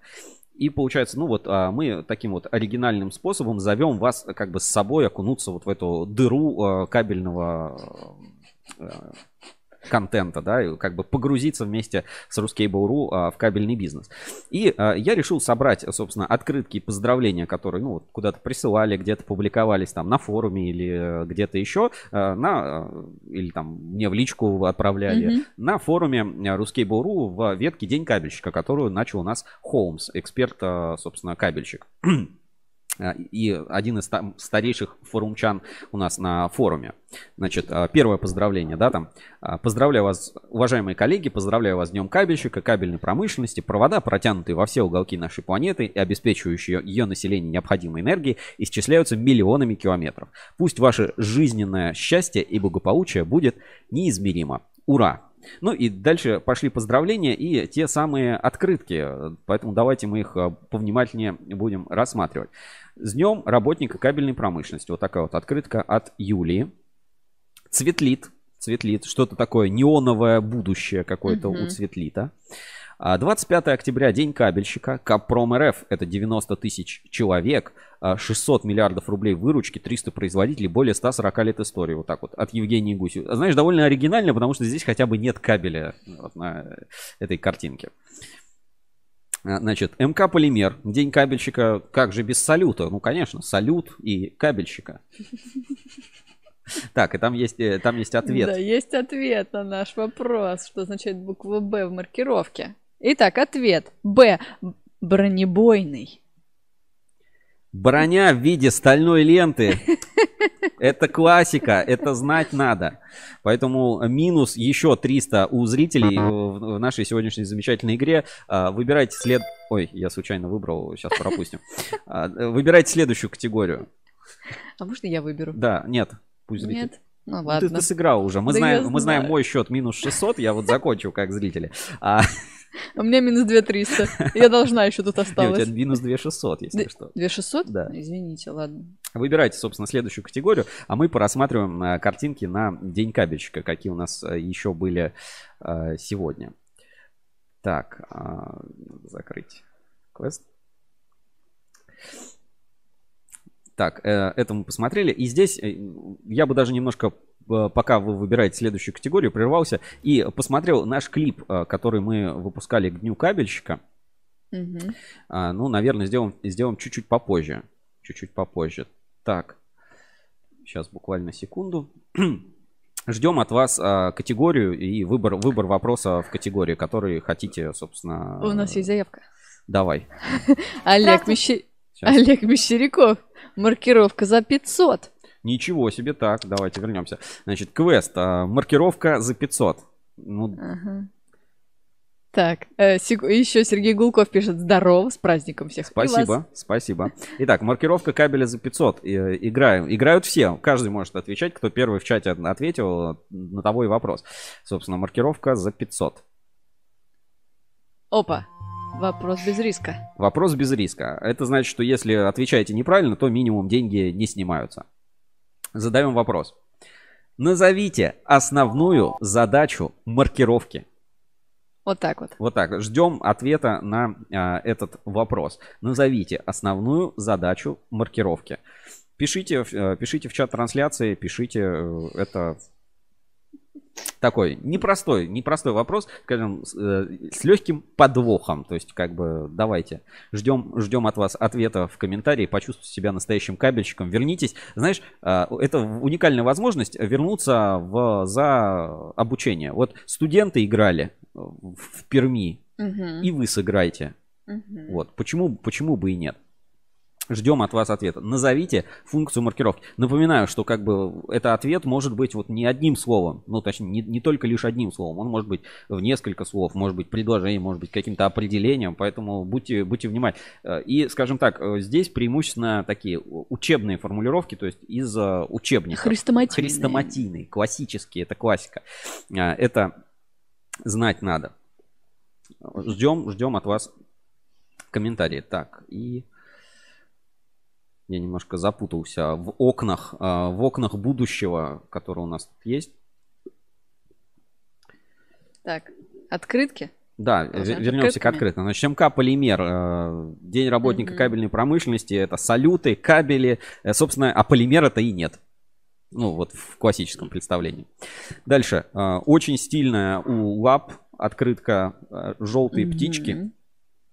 И получается, ну вот а, мы таким вот оригинальным способом зовем вас как бы с собой окунуться вот в эту дыру э, кабельного э, контента, да, и как бы погрузиться вместе с Ruskable.ru а, в кабельный бизнес. И а, я решил собрать, собственно, открытки и поздравления, которые, ну, вот куда-то присылали, где-то публиковались там на форуме или э, где-то еще, э, на, э, или там мне в личку отправляли, Мгм. на форуме Ruskable.ru в ветке День кабельщика, которую начал у нас Холмс, эксперт, собственно, кабельщик. [clears throat] Э, И один из там старейших форумчан у нас на форуме. Значит, э, первое поздравление, да, там. Э, Поздравляю вас, уважаемые коллеги, поздравляю вас с Днем кабельщика, кабельной промышленности. Провода, протянутые во все уголки нашей планеты и обеспечивающие ее население необходимой энергией, исчисляются миллионами километров. Пусть ваше жизненное счастье и благополучие будет неизмеримо. Ура! Ну и дальше пошли поздравления и те самые открытки. Поэтому давайте мы их повнимательнее будем рассматривать. С днем работника кабельной промышленности. Вот такая вот открытка от Юлии. Цветлит. Цветлит. Что-то такое неоновое будущее какое-то Мгм. у Цветлита. А, 25 октября, день кабельщика. Капром РФ, это 90 тысяч человек, а, 600 миллиардов рублей выручки, 300 производителей, более 140 лет истории. Вот так вот, от Евгении Гуси. А Знаешь, довольно оригинально, потому что здесь хотя бы нет кабеля вот на этой картинке. А, Значит, МК Полимер, день кабельщика, как же без салюта? Ну, конечно, салют и кабельщика. Так, и там есть, э, там есть ответ. Да, есть ответ на наш вопрос, что означает буква Б в маркировке. Итак, ответ. Б. Бронебойный. Броня в виде стальной ленты. Это классика, это знать надо. Поэтому минус еще 300 у зрителей в нашей сегодняшней замечательной игре. А, Выбирайте след... Ой, я случайно выбрал, сейчас пропустим. А, Выбирайте следующую категорию. А можно я выберу? Да, нет, пусть зритель. Нет? Ну Ты, ладно. ты сыграл уже. Мы, Да знаем, мы знаем мой счет минус 600. Я вот закончил как зрители. А У меня минус 2300. Я должна еще тут не, у тебя минус 2600, если что. 2600? Да. Извините, ладно. Выбирайте, собственно, следующую категорию, а мы порассматриваем э, картинки на День кабельщика, какие у нас э, еще были э, сегодня. Так, а, закрыть квест. Так, это мы посмотрели. И здесь я бы даже немножко, пока вы выбираете следующую категорию, прервался и посмотрел наш клип, э, который мы выпускали к Дню кабельщика. А, ну, наверное, сделаем, сделаем чуть-чуть попозже. Чуть-чуть попозже. Так. Сейчас буквально секунду. [clears throat] Ждем от вас а, категорию и выбор, выбор вопроса в категории, которые хотите, собственно. У нас есть заявка. Давай. [laughs] Олег, Щас. Олег Мещеряков. Маркировка за 500. Ничего себе. Так, давайте вернемся. Значит, квест. а, маркировка за 500. Ну, Ага. Так, э, сек- еще Сергей Гулков пишет «Здорово, с праздником всех». Спасибо, спасибо. Итак, маркировка кабеля за 500. Э, Играем. Играют все. Каждый может отвечать. Кто первый в чате ответил, на того и вопрос. Собственно, маркировка за 500. Опа, вопрос без риска. Вопрос без риска. Это значит, что если отвечаете неправильно, то минимум деньги не снимаются. Задаем вопрос. Назовите основную задачу маркировки. Вот так вот. Вот так. Ждем ответа на а, этот вопрос. Назовите основную задачу маркировки. Пишите, э, пишите в чат трансляции, пишите э, это такой непростой, непростой вопрос, скажем, с, э, с легким подвохом. То есть, как бы, давайте, ждем, ждем от вас ответа в комментарии, почувствуйте себя настоящим кабельщиком, вернитесь. Знаешь, э, это уникальная возможность вернуться в, за обучение. Вот студенты играли в Перми, Мгм. и вы сыграете. Мгм. Вот. Почему, почему бы и нет? Ждем от вас ответа. Назовите функцию маркировки. Напоминаю, что как бы это ответ может быть вот не одним словом, ну точнее не, не только лишь одним словом, он может быть в несколько слов, может быть предложением, может быть каким-то определением, поэтому будьте, будьте внимательны. Э, И, скажем так, э, здесь преимущественно такие учебные формулировки, то есть из э, учебников. Хрестоматийные. Хрестоматийные, классические, это классика. Это знать надо. Ждем, ждем от вас комментарии. Так, и я немножко запутался в окнах, а, в окнах будущего, которые у нас тут есть. Так, открытки? Да, с вернемся к открытым. Значит, МК Полимер, э, День работника Мгм. кабельной промышленности, это салюты, кабели, э, собственно, а полимера-то и нет. Ну, вот в классическом представлении. Дальше. э, Очень стильная у лап открытка желтые Мгм. птички.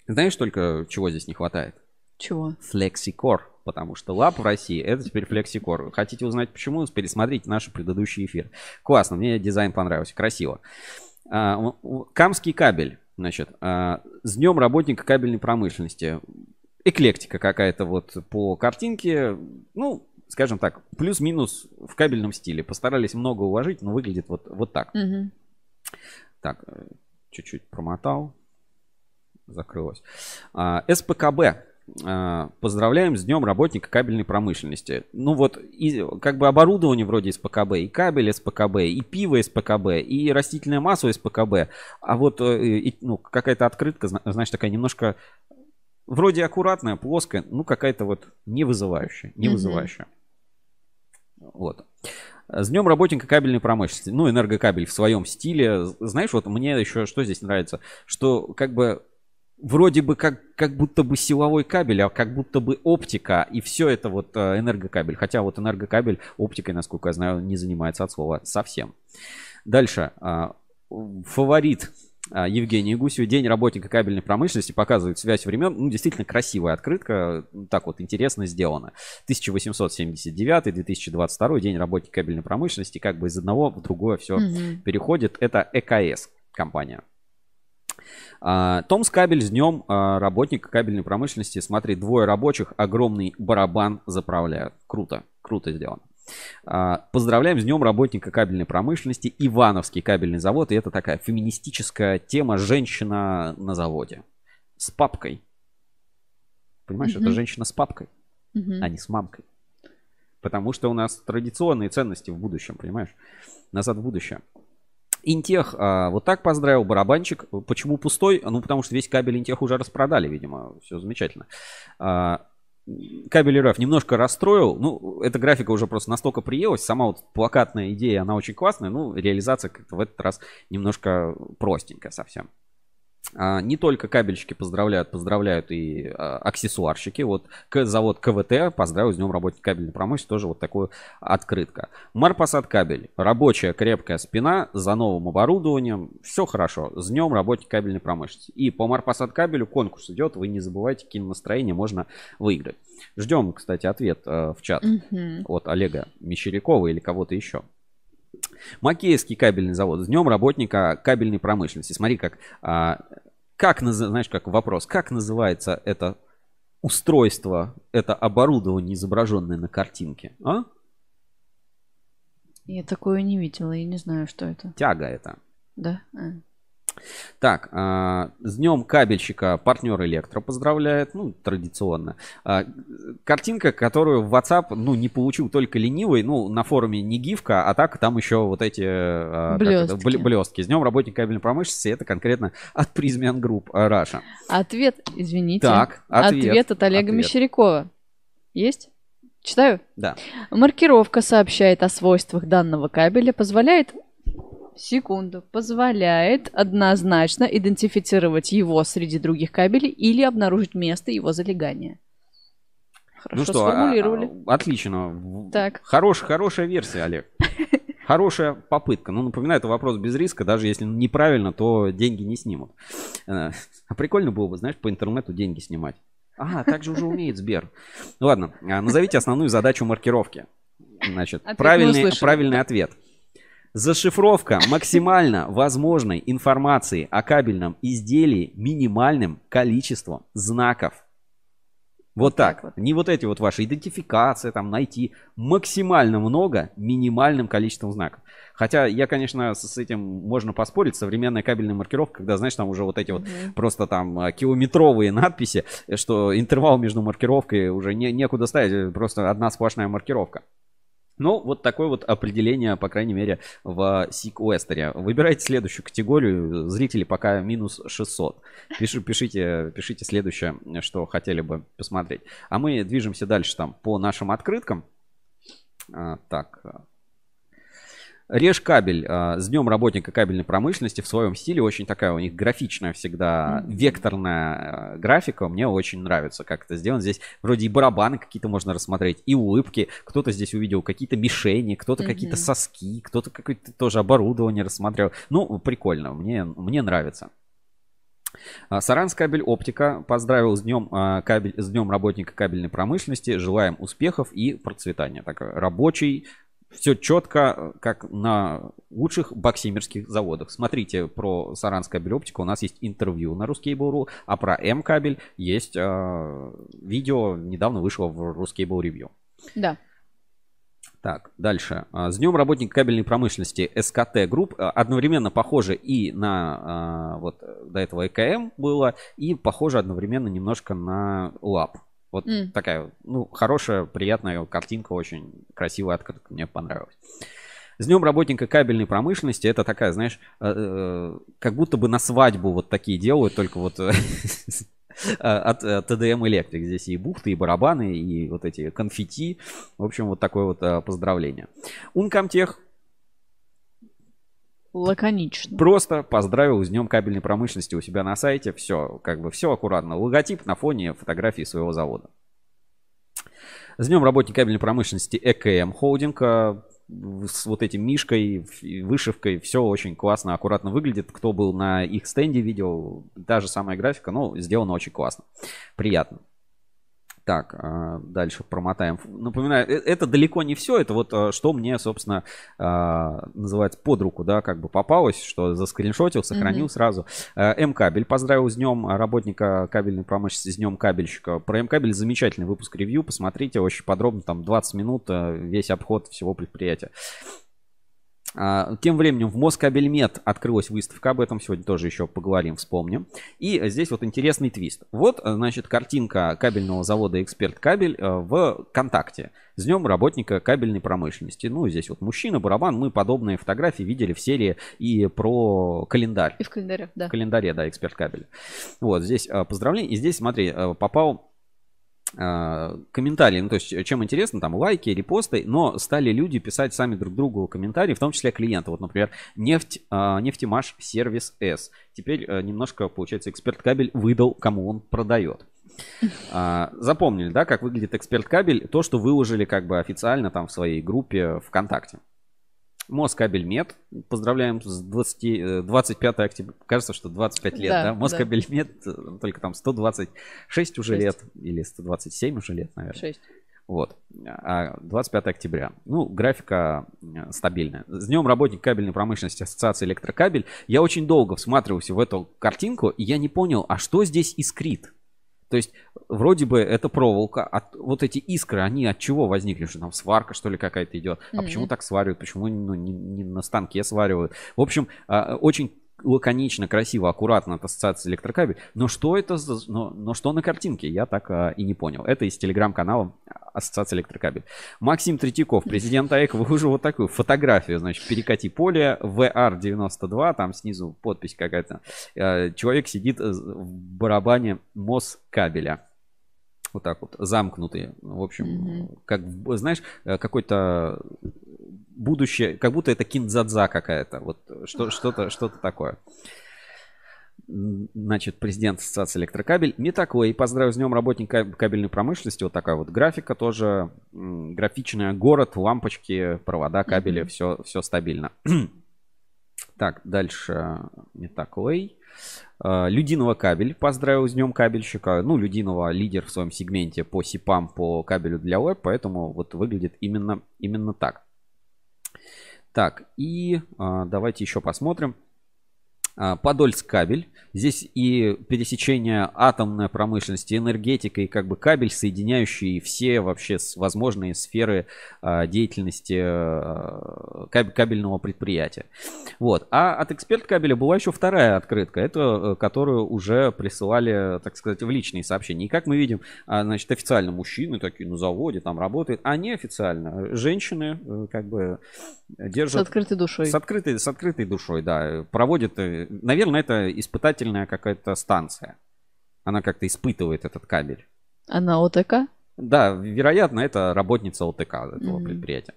Знаешь только, чего здесь не хватает? Чего? Флексикор. Потому что лап в России это теперь флексикор. Хотите узнать почему? Пересмотрите наши предыдущие эфиры. Классно, мне дизайн понравился, красиво. А, Камский кабель. Значит, а, с днем работника кабельной промышленности. Эклектика какая-то вот по картинке. Ну, скажем так, плюс-минус в кабельном стиле. Постарались много уложить, но выглядит вот, вот так. Мгм. Так, э, чуть-чуть промотал. Закрылось. А, СПКБ. А, Поздравляем с Днем работника кабельной промышленности. Ну вот, и, как бы оборудование вроде СПКБ, и кабель СПКБ, и пиво СПКБ, и растительное масло СПКБ. А вот э, и, ну, какая-то открытка, зна- знаешь, такая немножко вроде аккуратная, плоская, ну какая-то вот не вызывающая, не вызывающая. Вот. С днем работника кабельной промышленности. Ну, энергокабель в своем стиле. Знаешь, вот мне еще что здесь нравится, что как бы вроде бы как, как будто бы силовой кабель, а как будто бы оптика, и все это вот э, энергокабель. Хотя вот энергокабель оптикой, насколько я знаю, не занимается от слова совсем. Дальше. А, фаворит а, Евгения Гусева. День работника кабельной промышленности показывает связь времен. Ну, действительно красивая открытка. Так вот, интересно сделано. 1879-2022 День работника кабельной промышленности. Как бы из одного в другое все угу. переходит. Это ЭКС компания. А, Томс кабель с днем а, работника кабельной промышленности. Смотри, двое рабочих, огромный барабан заправляют. Круто, круто сделано. А, поздравляем с днем работника кабельной промышленности. Ивановский кабельный завод. И это такая феминистическая тема «Женщина на заводе». С папкой. Понимаешь, mm это женщина с папкой, mm а не с мамкой. Потому что у нас традиционные ценности в будущем, понимаешь? Назад в будущее. Интех а, вот так поздравил, барабанчик. Почему пустой? Ну, потому что весь кабель Интех уже распродали, видимо. Все замечательно. А, кабель РФ немножко расстроил. Ну, эта графика уже просто настолько приелась. Сама вот плакатная идея, она очень классная. Ну, реализация как-то в этот раз немножко простенькая совсем. А, не только кабельщики поздравляют, поздравляют и а, аксессуарщики. Вот завод КВТ поздравил с днем работника кабельной промышленности. Тоже вот такую открытка. Марпасад кабель. Рабочая крепкая спина за новым оборудованием. Все хорошо. С днем работника кабельной промышленности. И по Марпасад кабелю конкурс идет. Вы не забывайте, каким настроение можно выиграть. Ждем, кстати, ответ э, в чат угу. от Олега Мещерякова или кого-то еще. Макеевский кабельный завод. С днем работника кабельной промышленности. Смотри, как, а, как знаешь, как вопрос, как называется это устройство, это оборудование, изображенное на картинке, а? Я такое не видела, я не знаю, что это. Тяга это. Да? А. Так, а, с днем кабельщика партнер Электро поздравляет, ну, традиционно. А, картинка, которую в WhatsApp, ну, не получил только ленивый, ну, на форуме не гифка, а так там еще вот эти а, блестки. Это, блестки. С днем работника кабельной промышленности, это конкретно от Prismian Group Russia. Ответ, извините. Так, ответ. Ответ от Олега ответ. Мещерякова. Есть? Читаю? Да. Маркировка сообщает о свойствах данного кабеля, позволяет секунду, позволяет однозначно идентифицировать его среди других кабелей или обнаружить место его залегания. Хорошо ну что, а, сформулировали. А, отлично. Так. Хорош, хорошая версия, Олег. [laughs] Хорошая попытка. Ну, напоминаю, это вопрос без риска. Даже если неправильно, то деньги не снимут. Э, а прикольно было бы, знаешь, по интернету деньги снимать. А, так же уже умеет Сбер. Ладно, а, назовите основную задачу маркировки. Значит, правильный, правильный ответ – Зашифровка максимально возможной информации о кабельном изделии минимальным количеством знаков. Вот так. вот. Не вот эти вот ваши идентификации, там найти максимально много минимальным количеством знаков. Хотя я, конечно, с этим можно поспорить. Современная кабельная маркировка, когда, знаешь, там уже вот эти вот mm-hmm. просто там а, километровые надписи, что интервал между маркировкой уже не, некуда ставить, просто одна сплошная маркировка. Ну, вот такое вот определение, по крайней мере, в Sequester. Выбирайте следующую категорию. Зрители пока минус 600. Пиши, пишите, пишите следующее, что хотели бы посмотреть. А мы движемся дальше там по нашим открыткам. А, так, Режь кабель а, с днем работника кабельной промышленности в своем стиле. Очень такая у них графичная всегда, векторная а, графика. Мне очень нравится, как это сделано. Здесь вроде и барабаны какие-то можно рассмотреть, и улыбки. Кто-то здесь увидел какие-то мишени, кто-то mm-hmm. какие-то соски, кто-то какое-то тоже оборудование рассмотрел. Ну, прикольно, мне, мне нравится. А, Сарансккабель-Оптика поздравил с днем, кабель, с днем работника кабельной промышленности. Желаем успехов и процветания. Так, рабочий все четко, как на лучших боксимерских заводах. Смотрите про Сарансккабель-Оптика. У нас есть интервью на RusCable.ru, а про М-кабель есть э, видео, недавно вышло в RusCable Review. Да. Так, дальше. А, с днем работника кабельной промышленности СКТ Групп. А, одновременно похоже и на вот до этого ЭКМ было, и похоже одновременно немножко на ЛАП. Вот mm. такая, ну, хорошая, приятная картинка, очень красивая открытка, мне понравилась. С днем работника кабельной промышленности это такая, знаешь, э, э, как будто бы на свадьбу вот такие делают, только вот [laughs] от э, TDM Electric. Здесь и бухты, и барабаны, и вот эти конфетти. В общем, вот такое вот э, поздравление. Uncomtech Лаконично. Просто поздравил с днем кабельной промышленности у себя на сайте. Все, как бы все аккуратно. Логотип на фоне фотографии своего завода. С днем работника кабельной промышленности ЭКМ Холдинг с вот этим мишкой, вышивкой, все очень классно, аккуратно выглядит. Кто был на их стенде, видел, та же самая графика, но сделано очень классно. Приятно. Так, а, дальше промотаем. Напоминаю, э, это далеко не все. Это вот а, что мне, собственно, а, называется под руку, да, как бы попалось, что заскриншотил, сохранил mm-hmm. сразу. М-кабель. Поздравил с днем работника кабельной промышленности, с днем кабельщика. Про М-кабель замечательный выпуск ревью. Посмотрите, очень подробно, там 20 минут, весь обход всего предприятия. А, тем временем в Москабельмет открылась выставка, об этом сегодня тоже еще поговорим, вспомним. И здесь вот интересный твист. Вот, значит, картинка кабельного завода «Эксперт Кабель» э, в Контакте. С днем работника кабельной промышленности. Ну, здесь вот мужчина, барабан. Мы подобные фотографии видели в серии и про календарь. И в календаре, да. В календаре, да, «Эксперт Кабель». Вот, здесь э, поздравления. И здесь, смотри, э, попал комментарии, ну то есть чем интересно, там лайки, репосты, но стали люди писать сами друг другу комментарии, в том числе клиенты. Вот, например, нефть, а, нефтемаш сервис С. Теперь а, немножко, получается, эксперт кабель выдал, кому он продает. А, запомнили, да, как выглядит эксперт кабель? То, что выложили как бы официально там в своей группе ВКонтакте. Москабельмет. Поздравляем с 20, 25 октября. Кажется, что 25 лет, да? да? Москабельмет, да. Э, только там 126 уже 6. лет. Или 127 уже лет, наверное. 6. Вот. А 25 октября. Ну, графика э, стабильная. С днем работник кабельной промышленности Ассоциации Электрокабель. Я очень долго всматривался в эту картинку, и я не понял, а что здесь искрит? То есть, вроде бы это проволока, а вот эти искры, они от чего возникли? Что там сварка, что ли, какая-то идет? А mm-hmm. почему так сваривают? Почему ну, не, не на станке сваривают? В общем, а, очень лаконично, красиво, аккуратно от ассоциации электрокабель. Но что это за... Но, но что на картинке? Я так а, и не понял. Это из телеграм-канала Ассоциации электрокабель. Максим Третьяков, президент АЭК, выложил вот такую фотографию. Значит, перекати поле, VR92, там снизу подпись какая-то. А, человек сидит в барабане Москабеля вот так вот замкнутые. В общем, mm-hmm. как знаешь, э, какой-то будущее, как будто это киндзадза какая-то, вот что, что-то, что-то такое. Значит, президент Ассоциации Электрокабель Метакой поздравил с днем работника кабельной промышленности. Вот такая вот графика тоже. Графичная город, лампочки, провода, кабели, mm-hmm. все, все стабильно. [clears throat] так, дальше Метакой. А, Людинова кабель поздравил с днем кабельщика. Ну, Людинова лидер в своем сегменте по СИПам, по кабелю для веб, поэтому вот выглядит именно, именно так. Так, и а, давайте еще посмотрим. А, Подольск кабель. Здесь и пересечение атомной промышленности, энергетика и как бы кабель, соединяющий все вообще возможные сферы а, деятельности а, кабельного предприятия. Вот. А от эксперт кабеля была еще вторая открытка, это э, которую уже присылали, так сказать, в личные сообщения. И как мы видим, значит, официально мужчины такие на заводе там работают, а неофициально женщины э, как бы держат... С открытой душой. С открытой, с открытой душой, да. Проводят, э, наверное, это испытательная какая-то станция. Она как-то испытывает этот кабель. Она ОТК? Да, вероятно, это работница ОТК этого mm-hmm. предприятия.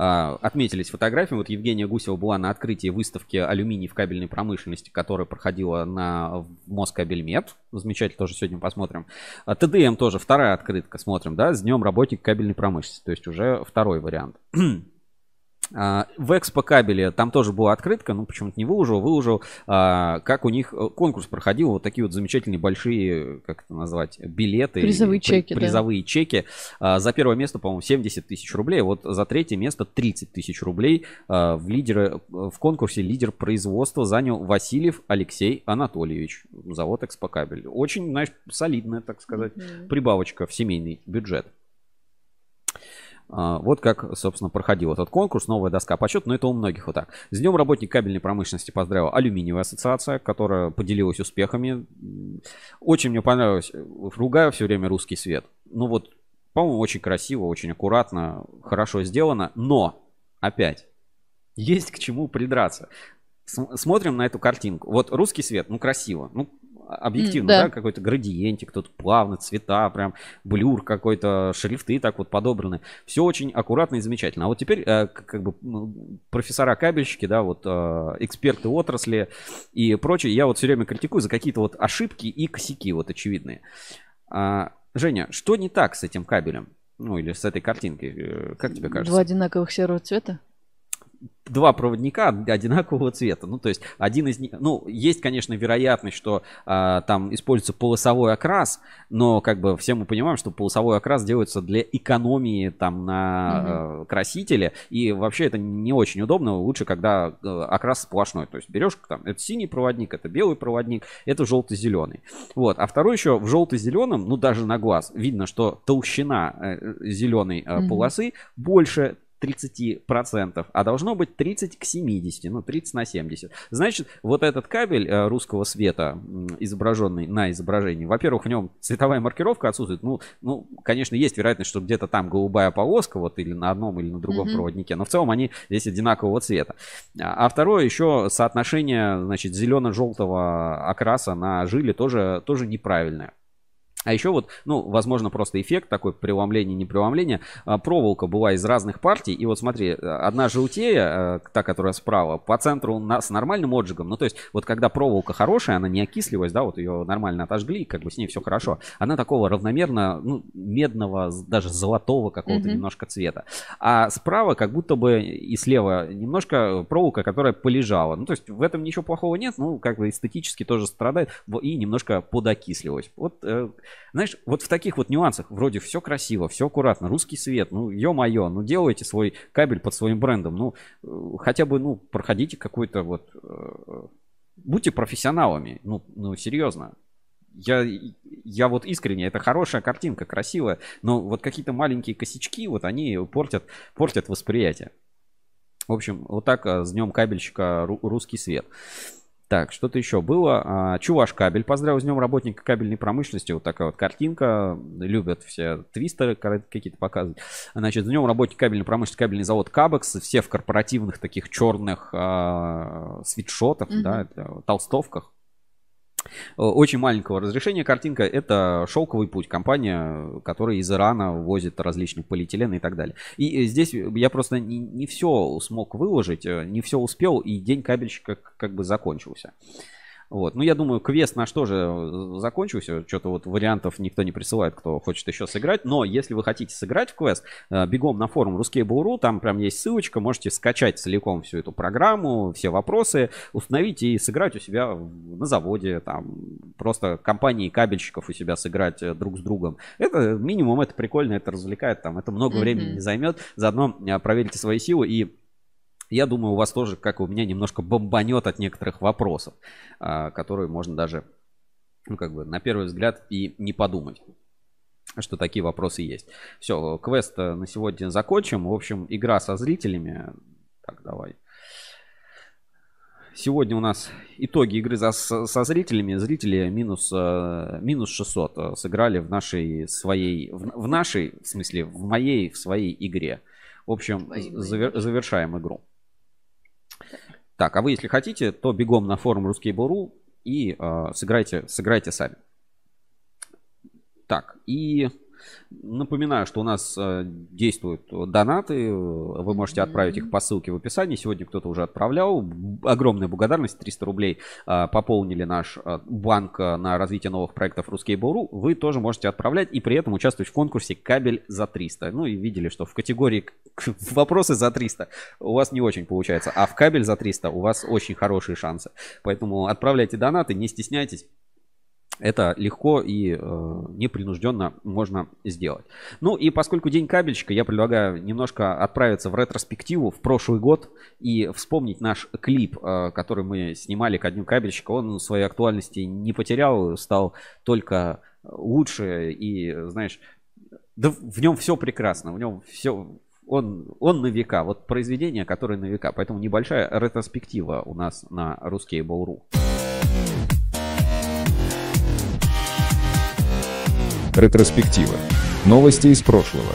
А, отметились фотографии. Вот Евгения Гусева была на открытии выставки алюминий в кабельной промышленности, которая проходила на Москабельмет. Замечательно, тоже сегодня посмотрим. А, ТДМ тоже вторая открытка, смотрим, да, с днем работник кабельной промышленности. То есть уже второй вариант. [clears throat] А, в Экспо кабеле там тоже была открытка, ну почему-то не выложил, выложил, а, как у них э, конкурс проходил, вот такие вот замечательные большие, как это назвать, билеты. Призовые чеки, Призовые да. чеки. А, за первое место, по-моему, 70 тысяч рублей, вот за третье место 30 тысяч рублей. В лидеры, в конкурсе лидер производства занял Васильев Алексей Анатольевич, завод Экспо кабель. Очень, знаешь, солидная, так сказать, mm-hmm. прибавочка в семейный бюджет. А, вот как, собственно, проходил этот конкурс. Новая доска почета, но это у многих вот так. С днем работник кабельной промышленности поздравил Алюминиевая ассоциация, которая поделилась успехами. Очень мне понравилось. Ругаю все время русский свет. Ну вот, по-моему, очень красиво, очень аккуратно, хорошо сделано. Но, опять, есть к чему придраться. Смотрим на эту картинку. Вот русский свет, ну красиво. Ну, объективно, да. да, какой-то градиентик, тут плавно, цвета, прям блюр какой-то, шрифты так вот подобраны. Все очень аккуратно и замечательно. А вот теперь э, как бы ну, профессора-кабельщики, да, вот э, эксперты отрасли и прочее, я вот все время критикую за какие-то вот ошибки и косяки вот очевидные. А, Женя, что не так с этим кабелем? Ну, или с этой картинкой, э, как тебе кажется? Два одинаковых серого цвета. Два проводника одинакового цвета. Ну, то есть один из них... Ну, есть, конечно, вероятность, что а, там используется полосовой окрас, но как бы все мы понимаем, что полосовой окрас делается для экономии там на э, красителе, и вообще это не очень удобно. Лучше, когда э, окрас сплошной. То есть берешь там, это синий проводник, это белый проводник, это желто-зеленый. Вот. А второй еще в желто-зеленом, ну, даже на глаз, видно, что толщина зеленой Мгм. полосы больше 30%, а должно быть 30 к 70, ну 30 на 70. Значит, вот этот кабель э, русского света, изображенный на изображении, во-первых, в нем цветовая маркировка отсутствует. Ну, ну, конечно, есть вероятность, что где-то там голубая полоска, вот или на одном, или на другом Мгм. проводнике, но в целом они здесь одинакового цвета. А а второе, еще соотношение, значит, зелено-желтого окраса на жиле тоже, тоже неправильное. А еще вот, ну, возможно, просто эффект такой преломления, не преломления. А, Проволока была из разных партий. И вот смотри, одна желтее, э, та, которая справа, по центру на- с нормальным отжигом. Ну, то есть, вот когда проволока хорошая, она не окислилась, да, вот ее нормально отожгли, как бы с ней все хорошо. Она такого равномерно, ну, медного, даже золотого какого-то Мгм. немножко цвета. А справа как будто бы и слева немножко проволока, которая полежала. Ну, то есть, в этом ничего плохого нет, ну, как бы эстетически тоже страдает и немножко подокислилась. Вот э, знаешь, вот в таких вот нюансах вроде все красиво, все аккуратно, русский свет, ну, ё-моё, ну, делайте свой кабель под своим брендом, ну, э, хотя бы, ну, проходите какой-то вот, э, будьте профессионалами, ну, ну, серьезно. Я, я вот искренне, это хорошая картинка, красивая, но вот какие-то маленькие косячки, вот они портят, портят восприятие. В общем, вот так а, с днем кабельщика ру- русский свет. Так, что-то еще было. А, Чуваш кабель. Поздравил с днем работника кабельной промышленности. Вот такая вот картинка. Любят все твистеры какие-то показывать. Значит, с днем работника кабельной промышленности кабельный завод Кабекс. Все в корпоративных таких черных а, свитшотах, Мгм. да, это, толстовках. Э, Очень маленького разрешения картинка. Это шелковый путь. Компания, которая из Ирана возит различный полиэтилен и так далее. И э, здесь я просто не, не все смог выложить, э, не все успел, и день кабельщика как бы закончился. Вот. Ну, я думаю, квест наш тоже э, закончился. Что-то вот вариантов никто не присылает, кто хочет еще сыграть. Но если вы хотите сыграть в квест, э, бегом на форум Ruskable.ru, там прям есть ссылочка, можете скачать целиком всю эту программу, все вопросы, установить и сыграть у себя на заводе, там просто компании кабельщиков у себя сыграть э, друг с другом. Это минимум, это прикольно, это развлекает, там это много Мгм. времени не займет. Заодно проверите свои силы и я думаю, у вас тоже, как и у меня, немножко бомбанет от некоторых вопросов, а, которые можно даже, ну, как бы, на первый взгляд и не подумать что такие вопросы есть. Все, квест э, на сегодня закончим. В общем, игра со зрителями. Так, давай. Сегодня у нас итоги игры за- со, зрителями. Зрители минус, э, минус 600 э, сыграли в нашей своей, в, в нашей, в смысле, в моей, в своей игре. В общем, завер- завершаем игру. Так, а вы, если хотите, то бегом на форум Ruskable.ru и э, сыграйте, сыграйте сами. Так, и напоминаю, что у нас э, действуют донаты. Вы можете отправить их по ссылке в описании. Сегодня кто-то уже отправлял. Огромная благодарность. 300 рублей э, пополнили наш э, банк на развитие новых проектов Ruskable.ru. Вы тоже можете отправлять и при этом участвовать в конкурсе «Кабель за 300». Ну и видели, что в категории «Вопросы за 300» у вас не очень получается, а в «Кабель за 300» у вас очень хорошие шансы. Поэтому отправляйте донаты, не стесняйтесь. Это легко и э, непринужденно можно сделать. Ну и поскольку день кабельщика, я предлагаю немножко отправиться в ретроспективу в прошлый год и вспомнить наш клип, э, который мы снимали ко дню кабельщика. Он своей актуальности не потерял, стал только лучше и, знаешь, да в нем все прекрасно, в нем все, он, он на века, вот произведение, которое на века. Поэтому небольшая ретроспектива у нас на русский Ball.ru. Ретроспектива. Новости из прошлого.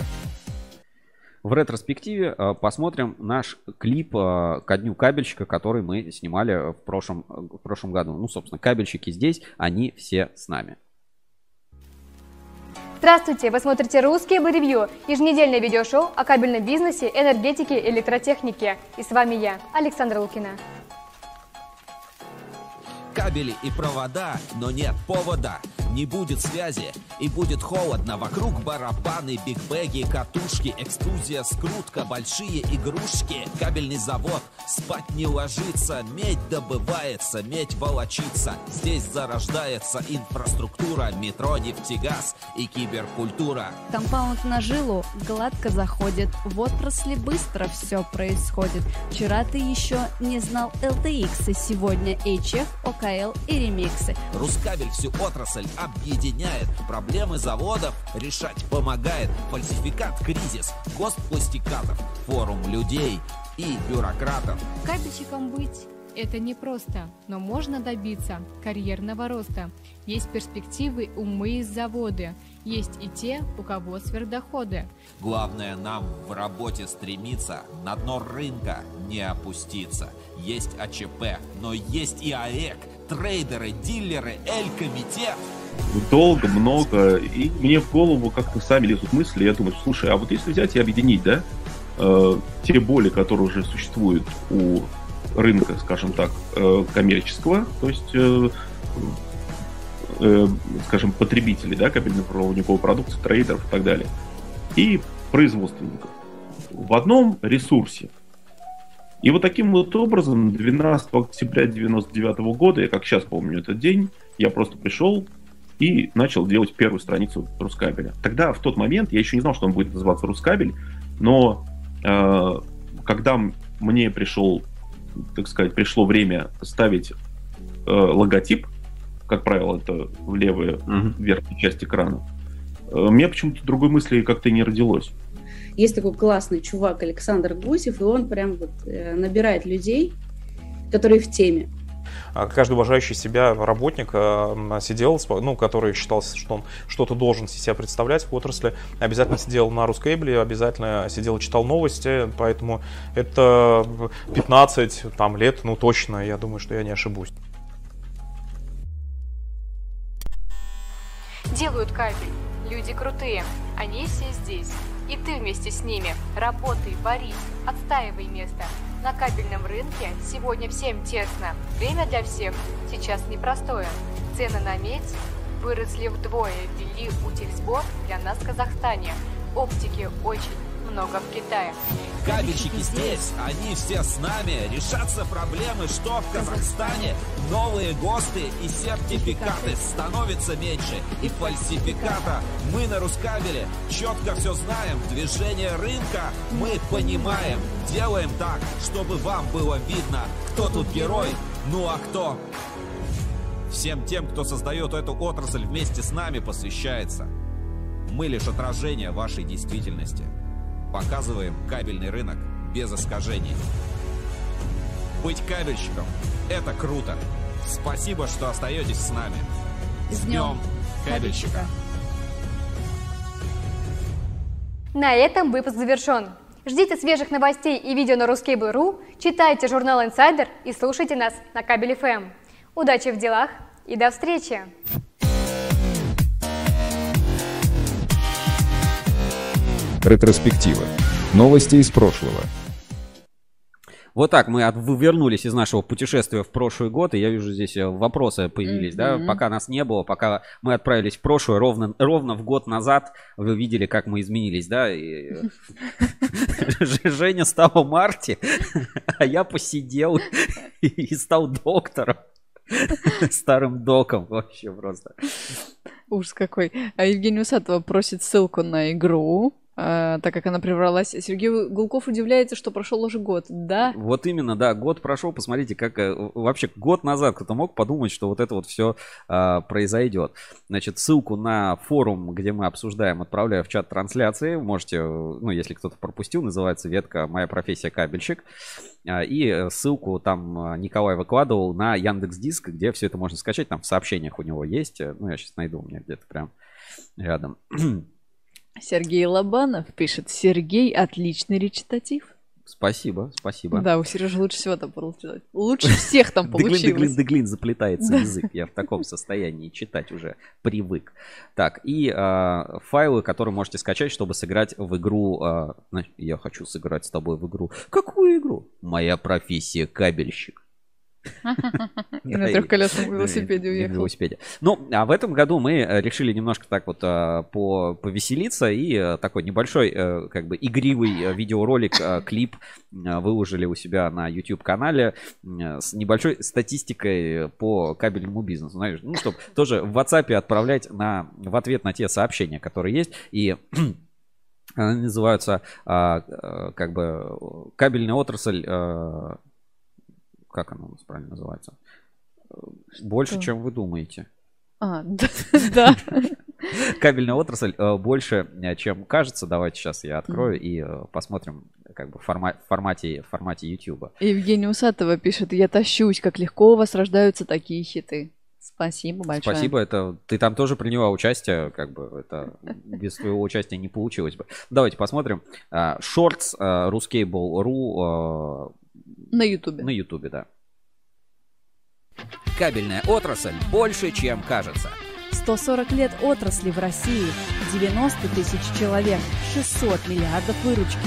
в ретроспективе э, посмотрим наш клип э, ко дню кабельщика, который мы снимали в прошлом, в прошлом году. Ну, собственно, кабельщики здесь, они все с нами. Здравствуйте! Вы смотрите «Русские бы ревью» – еженедельное видеошоу о кабельном бизнесе, энергетике и электротехнике. И с вами я, Александра Лукина. Кабели и провода, но нет повода не будет связи и будет холодно. Вокруг барабаны, бигбеги, катушки, экструзия, скрутка, большие игрушки. Кабельный завод, спать не ложится, медь добывается, медь волочится. Здесь зарождается инфраструктура, метро, нефтегаз и киберкультура. Компаунд на жилу гладко заходит, в отрасли быстро все происходит. Вчера ты еще не знал LTX, и сегодня HF, ОКЛ и ремиксы. RusCable всю отрасль объединяет, проблемы заводов решать помогает. Фальсификат, кризис, ГОСТ пластикатов, форум людей и бюрократов. Кабельщиком быть это непросто, но можно добиться карьерного роста. Есть перспективы, умы и заводы. Есть и те, у кого сверхдоходы. Главное нам в работе стремиться, на дно рынка не опуститься. Есть АЧП, но есть и АЭК, трейдеры, дилеры, Эль-комитет долго, много, и мне в голову как-то сами лезут мысли, я думаю, слушай, а вот если взять и объединить, да, э, те боли, которые уже существуют у рынка, скажем так, э, коммерческого, то есть, э, э, скажем, потребителей, да, кабельно-проводниковой продукции, трейдеров и так далее, и производственников. В одном ресурсе. И вот таким вот образом 12 октября 1999 года, я как сейчас помню этот день, я просто пришел и начал делать первую страницу Рускабеля. Тогда, в тот момент, я еще не знал, что он будет называться Рускабель, но э, когда мне пришел, так сказать, пришло время ставить э, логотип, как правило, это в левую uh-huh. верхнюю часть экрана, э, меня почему-то другой мысли как-то не родилось. Есть такой классный чувак Александр Гусев, и он прям вот э, набирает людей, которые в теме. А каждый уважающий себя работник э, сидел, ну, который считал, что он что-то должен себя представлять в отрасли, обязательно сидел на Рускейбле, обязательно сидел и читал новости, поэтому это 15 там, лет, ну, точно, я думаю, что я не ошибусь. Делают кабель. Люди крутые. Они все здесь. И ты вместе с ними. Работай, борись, отстаивай место. На кабельном рынке сегодня всем тесно. Время для всех сейчас непростое. Цены на медь выросли вдвое, ввели утильсбор для нас в Казахстане. Оптики очень много в Китае. Кабельщики здесь, они все с нами. Решатся проблемы, что в Казахстане. Новые ГОСТы и сертификаты становятся меньше. И фальсификата. Мы на Рускабеле четко все знаем. Движение рынка мы понимаем. Делаем так, чтобы вам было видно, кто тут герой, ну а кто Всем тем, кто создает эту отрасль вместе с нами, посвящается. Мы лишь отражение вашей действительности. Показываем кабельный рынок без искажений. Быть кабельщиком – это круто. Спасибо, что остаетесь с нами. С днем кабельщика! На этом выпуск завершен. Ждите свежих новостей и видео на ruskable.ru, читайте журнал Insider и слушайте нас на Кабель FM. Удачи в делах и до встречи! Ретроспектива. Новости из прошлого. Вот так мы от, вернулись из нашего путешествия в прошлый год, и я вижу здесь э, вопросы появились, mm-hmm. да, пока нас не было, пока мы отправились в прошлое, ровно, ровно в год назад, вы видели, как мы изменились, да, и... [laughs] Женя стала Марти, [laughs] а я посидел [laughs] и стал доктором. Старым доком вообще просто. Ужас какой. А Евгений Усатова просит ссылку на игру. А, так как она превралась. Сергей Гулков удивляется, что прошел уже год, да? Вот именно, да, год прошел. Посмотрите, как э, вообще год назад кто-то мог подумать, что вот это вот все а, произойдет. Значит, ссылку на форум, где мы обсуждаем, отправляю в чат трансляции. Можете, ну, если кто-то пропустил, называется ветка «Моя профессия кабельщик». А, и ссылку там Николай выкладывал на Яндекс Диск, где все это можно скачать. Там в сообщениях у него есть. Ну, я сейчас найду, у меня где-то прям рядом. [clears throat] Сергей Лобанов пишет. Сергей отличный речитатив. Спасибо, спасибо. Да, у Сережи лучше всего там получилось. Лучше всех там [laughs] получилось. деглин, деглин, заплетается язык. Я в таком состоянии читать уже привык. Так, и а, файлы, которые можете скачать, чтобы сыграть в игру. а, я хочу сыграть с тобой в игру. Какую игру? Моя профессия кабельщик. И [laughs] на трехколесном велосипеде уехал. велосипеде. Ну, а в этом году мы э, решили немножко так вот а, по, повеселиться и э, такой небольшой, э, как бы игривый э, видеоролик, э, клип э, выложили у себя на YouTube-канале э, с небольшой статистикой по кабельному бизнесу. Знаешь, ну, чтобы тоже в WhatsApp отправлять на, в ответ на те сообщения, которые есть. И [clears throat] они называются а, э, как бы кабельная отрасль э, как оно у нас правильно называется? Э, Больше, Что? чем вы думаете. А, да, [laughs] да. Кабельная отрасль э, больше, э, чем кажется. Давайте сейчас я открою и э, посмотрим как бы в форма- в формате, в формате YouTube. Евгения Усатова пишет. Я тащусь, как легко у вас рождаются такие хиты. Спасибо большое. Спасибо, это ты там тоже приняла участие, как бы это без твоего участия не получилось бы. Давайте посмотрим. А, Shorts, а, Ruscable.ru На Ютубе. на YouTube, да. Кабельная отрасль больше, чем кажется. 140 лет отрасли в России, 90 тысяч человек, 600 миллиардов выручки.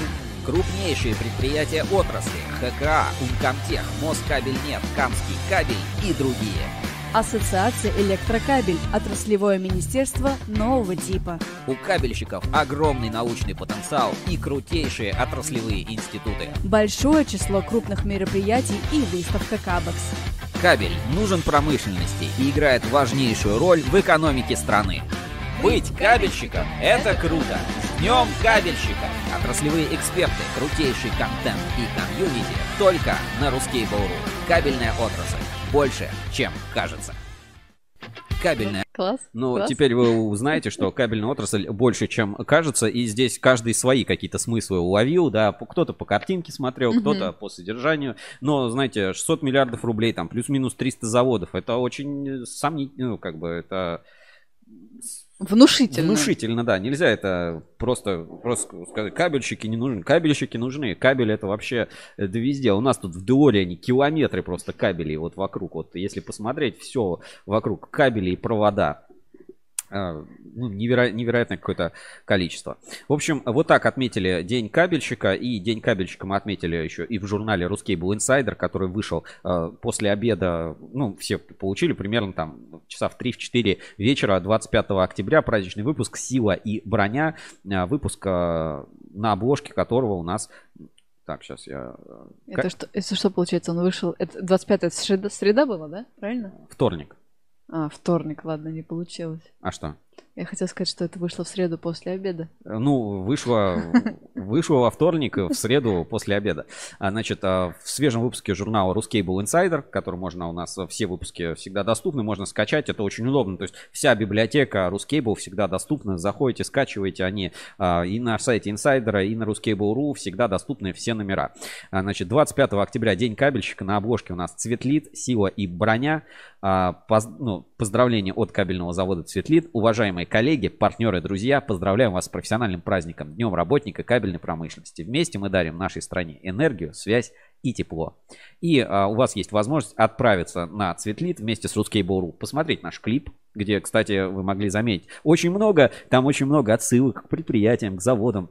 Крупнейшие предприятия отрасли – ХКА, Умкомтех, Москабельнет, Камский кабель и другие. Ассоциация «Электрокабель», отраслевое министерство нового типа. У кабельщиков огромный научный потенциал и крутейшие отраслевые институты. Большое число крупных мероприятий и выставка Кабекс. Кабель нужен промышленности и играет важнейшую роль в экономике страны. Быть кабельщиком – это круто! С Днем кабельщика! Отраслевые эксперты, крутейший контент и комьюнити только на Ruskable.ru. Кабельная отрасль. Больше, чем кажется. Кабельная Класс. Ну, класс. теперь вы узнаете, что кабельная отрасль больше, чем кажется, и здесь каждый свои какие-то смыслы уловил, да, кто-то по картинке смотрел, Мгм. кто-то по содержанию, но, знаете, 600 миллиардов рублей, там, плюс-минус 300 заводов, это очень сомнительно, ну, как бы, это Внушительно. внушительно, да, нельзя это просто, просто сказать, кабельщики не нужны, кабельщики нужны, кабель это вообще, это везде, у нас тут в Деориане километры просто кабелей вот вокруг, вот если посмотреть, все вокруг кабелей и провода, ну, неверо- невероятное какое-то количество. В общем, вот так отметили День кабельщика. И День кабельщика мы отметили еще и в журнале Ruscable Insider, который вышел э, после обеда. Ну, все получили примерно там часа в 3-4 вечера 25 октября. Праздничный выпуск «Сила и броня». Э, Выпуск, э, на обложке которого у нас... Так, сейчас я... э, Это что, это что получается? Он вышел... Это 25 это среда, среда была, да? Правильно? Вторник. А, вторник, ладно, не получилось. А что? Я хотела сказать, что это вышло в среду после обеда. Ну, вышло, вышло во вторник, в среду после обеда. А, Значит, а, в свежем выпуске журнала Ruscable Insider, который можно у нас, все выпуски всегда доступны, можно скачать, это очень удобно. То есть вся библиотека Ruscable всегда доступна, заходите, скачиваете, они а, и на сайте Инсайдера, и на Ruscable.ru всегда доступны все номера. Значит, 25 октября День кабельщика, на обложке у нас Цветлит, Сила и Броня. Поз- ну, поздравления от кабельного завода Цветлит. Уважаемые коллеги, партнеры, друзья, поздравляем вас с профессиональным праздником, Днем работника кабельной промышленности. Вместе мы дарим нашей стране энергию, связь и тепло. И а, у вас есть возможность отправиться на Цветлит вместе с Ruskable.ru, посмотреть наш клип, где, кстати, вы могли заметить, очень много, там очень много отсылок к предприятиям, к заводам.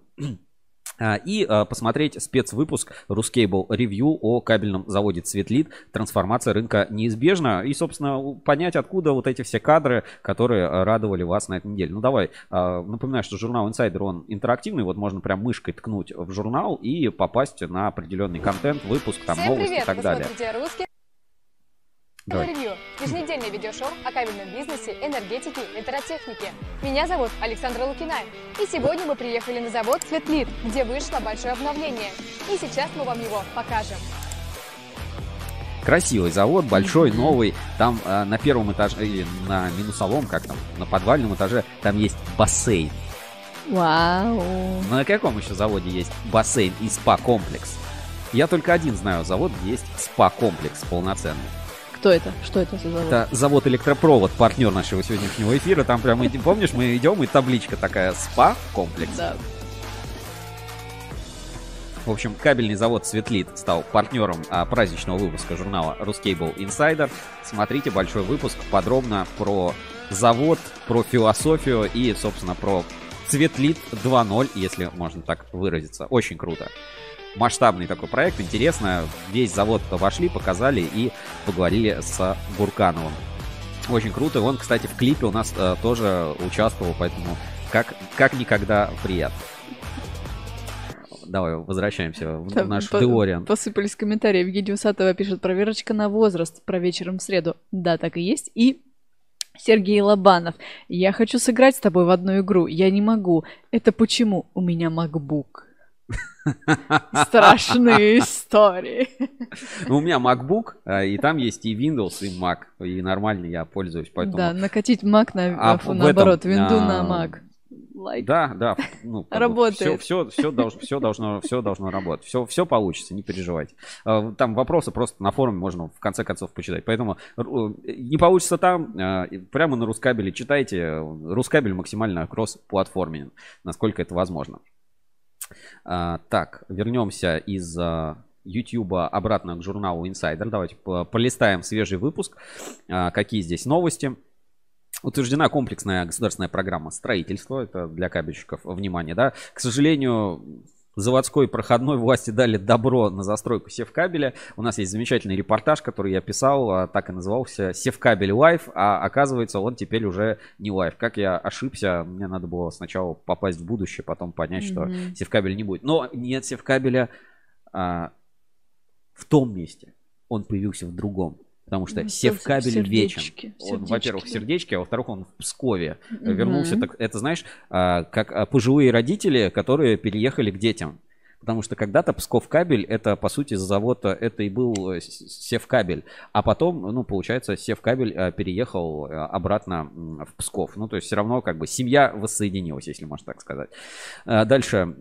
А, И а, посмотреть спецвыпуск Ruscable Review о кабельном заводе Цветлит. Трансформация рынка неизбежна. И, собственно, понять, откуда вот эти все кадры, которые а, радовали вас на этой неделе. Ну, давай, напоминаю, что журнал Insider, он интерактивный. Вот можно прям мышкой ткнуть в журнал и попасть на определенный контент, выпуск, там, Всем новости привет! и так далее. русский Давай. ревью. Еженедельное видеошоу о кабельном бизнесе, энергетике, электротехнике. Меня зовут Александра Лукина. И сегодня мы приехали на завод Светлит, где вышло большое обновление. И сейчас мы вам его покажем. Красивый завод, большой, новый. Там а, на первом этаже, или на минусовом, как там, на подвальном этаже, там есть бассейн. Вау. Ну, на каком еще заводе есть бассейн и спа-комплекс? Я только один знаю завод, где есть спа-комплекс полноценный. Что это? Что это за завод? Это завод Электропровод, партнер нашего сегодняшнего эфира. Там прямо, помнишь, мы идем, и табличка такая СПА-комплекс. Да. В общем, кабельный завод Светлит стал партнером а, праздничного выпуска журнала Ruscable Insider. Смотрите большой выпуск подробно про завод, про философию и, собственно, про Светлит 2.0, если можно так выразиться. Очень круто. Масштабный такой проект, интересно. Весь завод обошли, показали и поговорили с Буркановым. Очень круто. Он, кстати, в клипе у нас э, тоже участвовал, поэтому как, как никогда приятно. Давай, возвращаемся в Там наш по- Деориан. Посыпались комментарии. Евгений Усатова пишет проверочка на возраст про вечером в среду. Да, так и есть. И Сергей Лобанов. Я хочу сыграть с тобой в одну игру. Я не могу. Это почему? У меня MacBook. Страшные истории. Ну, у меня MacBook, а, и там есть и Windows, и Mac. И нормально я пользуюсь, поэтому... Да, накатить Mac на, А наоборот, этом, винду а, на Mac. Лайк. Да, да. Ну, Работает. Все, все, все, должно, все, должно, все должно работать. Все, все получится, не переживайте. А, Там вопросы просто на форуме можно в конце концов почитать. Поэтому не получится там, а, прямо на Рускабеле читайте. Рускабель максимально кросс-платформенен, насколько это возможно. А, Так, вернемся из а, YouTube обратно к журналу Insider. Давайте по- полистаем свежий выпуск. А, Какие здесь новости? Утверждена комплексная государственная программа строительства. Это для кабельщиков внимание, да. К сожалению, заводской проходной власти дали добро на застройку севкабеля. У нас есть замечательный репортаж, который я писал, а, так и назывался «Севкабель live», а оказывается он теперь уже не live. Как я ошибся, мне надо было сначала попасть в будущее, потом понять, что Мгм. севкабель не будет. Но нет севкабеля а, в том месте. Он появился в другом. Потому что Ну, севкабель вечен. сердечки, Он, сердечки, во-первых, в сердечке, а во-вторых, он в Пскове. Мгм. Вернулся, так, это знаешь, а, как а, пожилые родители, которые переехали к детям. Потому что когда-то Псков кабель, это по сути завод, а, это и был э, Севкабель. А потом, ну, получается, Севкабель переехал обратно в Псков. Ну, то есть все равно как бы семья воссоединилась, если можно так сказать. Дальше.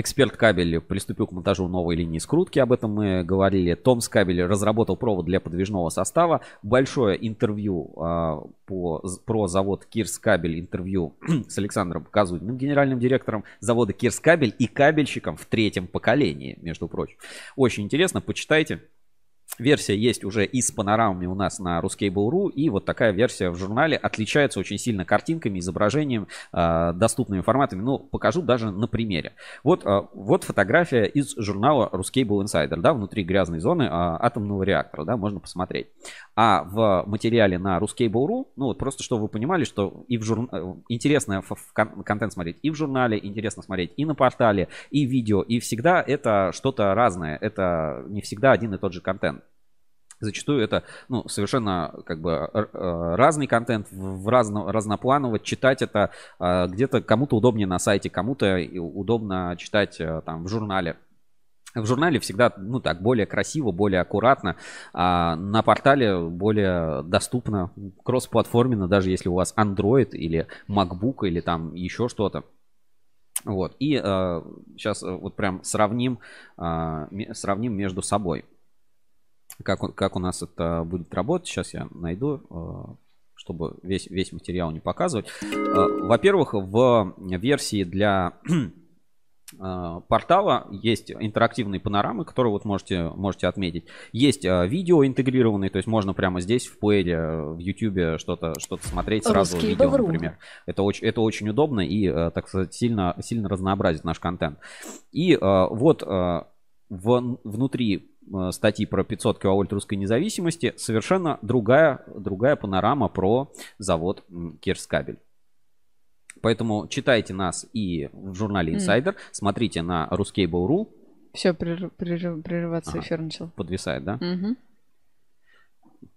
Эксперт кабель приступил к монтажу новой линии скрутки, об этом мы говорили. Томс кабель разработал провод для подвижного состава. Большое интервью а, по, про завод Кирс кабель, интервью [clears throat] с Александром Казудиным, генеральным директором завода Кирс кабель и кабельщиком в третьем поколении, между прочим. Очень интересно, почитайте. Версия есть уже и с панорамами у нас на Ruscable.ru, и вот такая версия в журнале отличается очень сильно картинками, изображением, э, доступными форматами. Ну, покажу даже на примере. Вот, э, вот фотография из журнала Ruscable Insider, да, внутри грязной зоны э, атомного реактора, да, можно посмотреть. А в материале на Ruscable.ru, ну вот просто чтобы вы понимали, что и в жур... э, интересно ф- в кон- контент смотреть и в журнале, интересно смотреть и на портале, и видео, и всегда это что-то разное, это не всегда один и тот же контент. Зачастую это ну, совершенно как бы э, разный контент, в в разно, разнопланово. Читать это э, где-то кому-то удобнее на сайте, кому-то удобно читать там в журнале. В журнале всегда, ну так, более красиво, более аккуратно, а на портале более доступно, кроссплатформенно, даже если у вас Android или MacBook или там еще что-то. Вот. И э, сейчас э, вот прям сравним, э, сравним между собой. Как, как у нас это будет работать, сейчас я найду, э, чтобы весь, весь материал не показывать. Э, Во-первых, в версии для портала есть интерактивные панорамы, которые вот можете, можете отметить. Есть э, видео интегрированные, то есть можно прямо здесь в плеере, э, в YouTube что-то что смотреть сразу Русский видео, Баврум. например. Это очень, это очень удобно и, э, так сказать, сильно, сильно разнообразит наш контент. И э, вот э, в- внутри э, статьи про 500 киловольт русской независимости совершенно другая, другая панорама про завод Кирскабель. Поэтому читайте нас и в журнале. Insider, смотрите на Ruscable.ru, Все, прерываться Ага. эфир начал. подвисает, да? Мгм.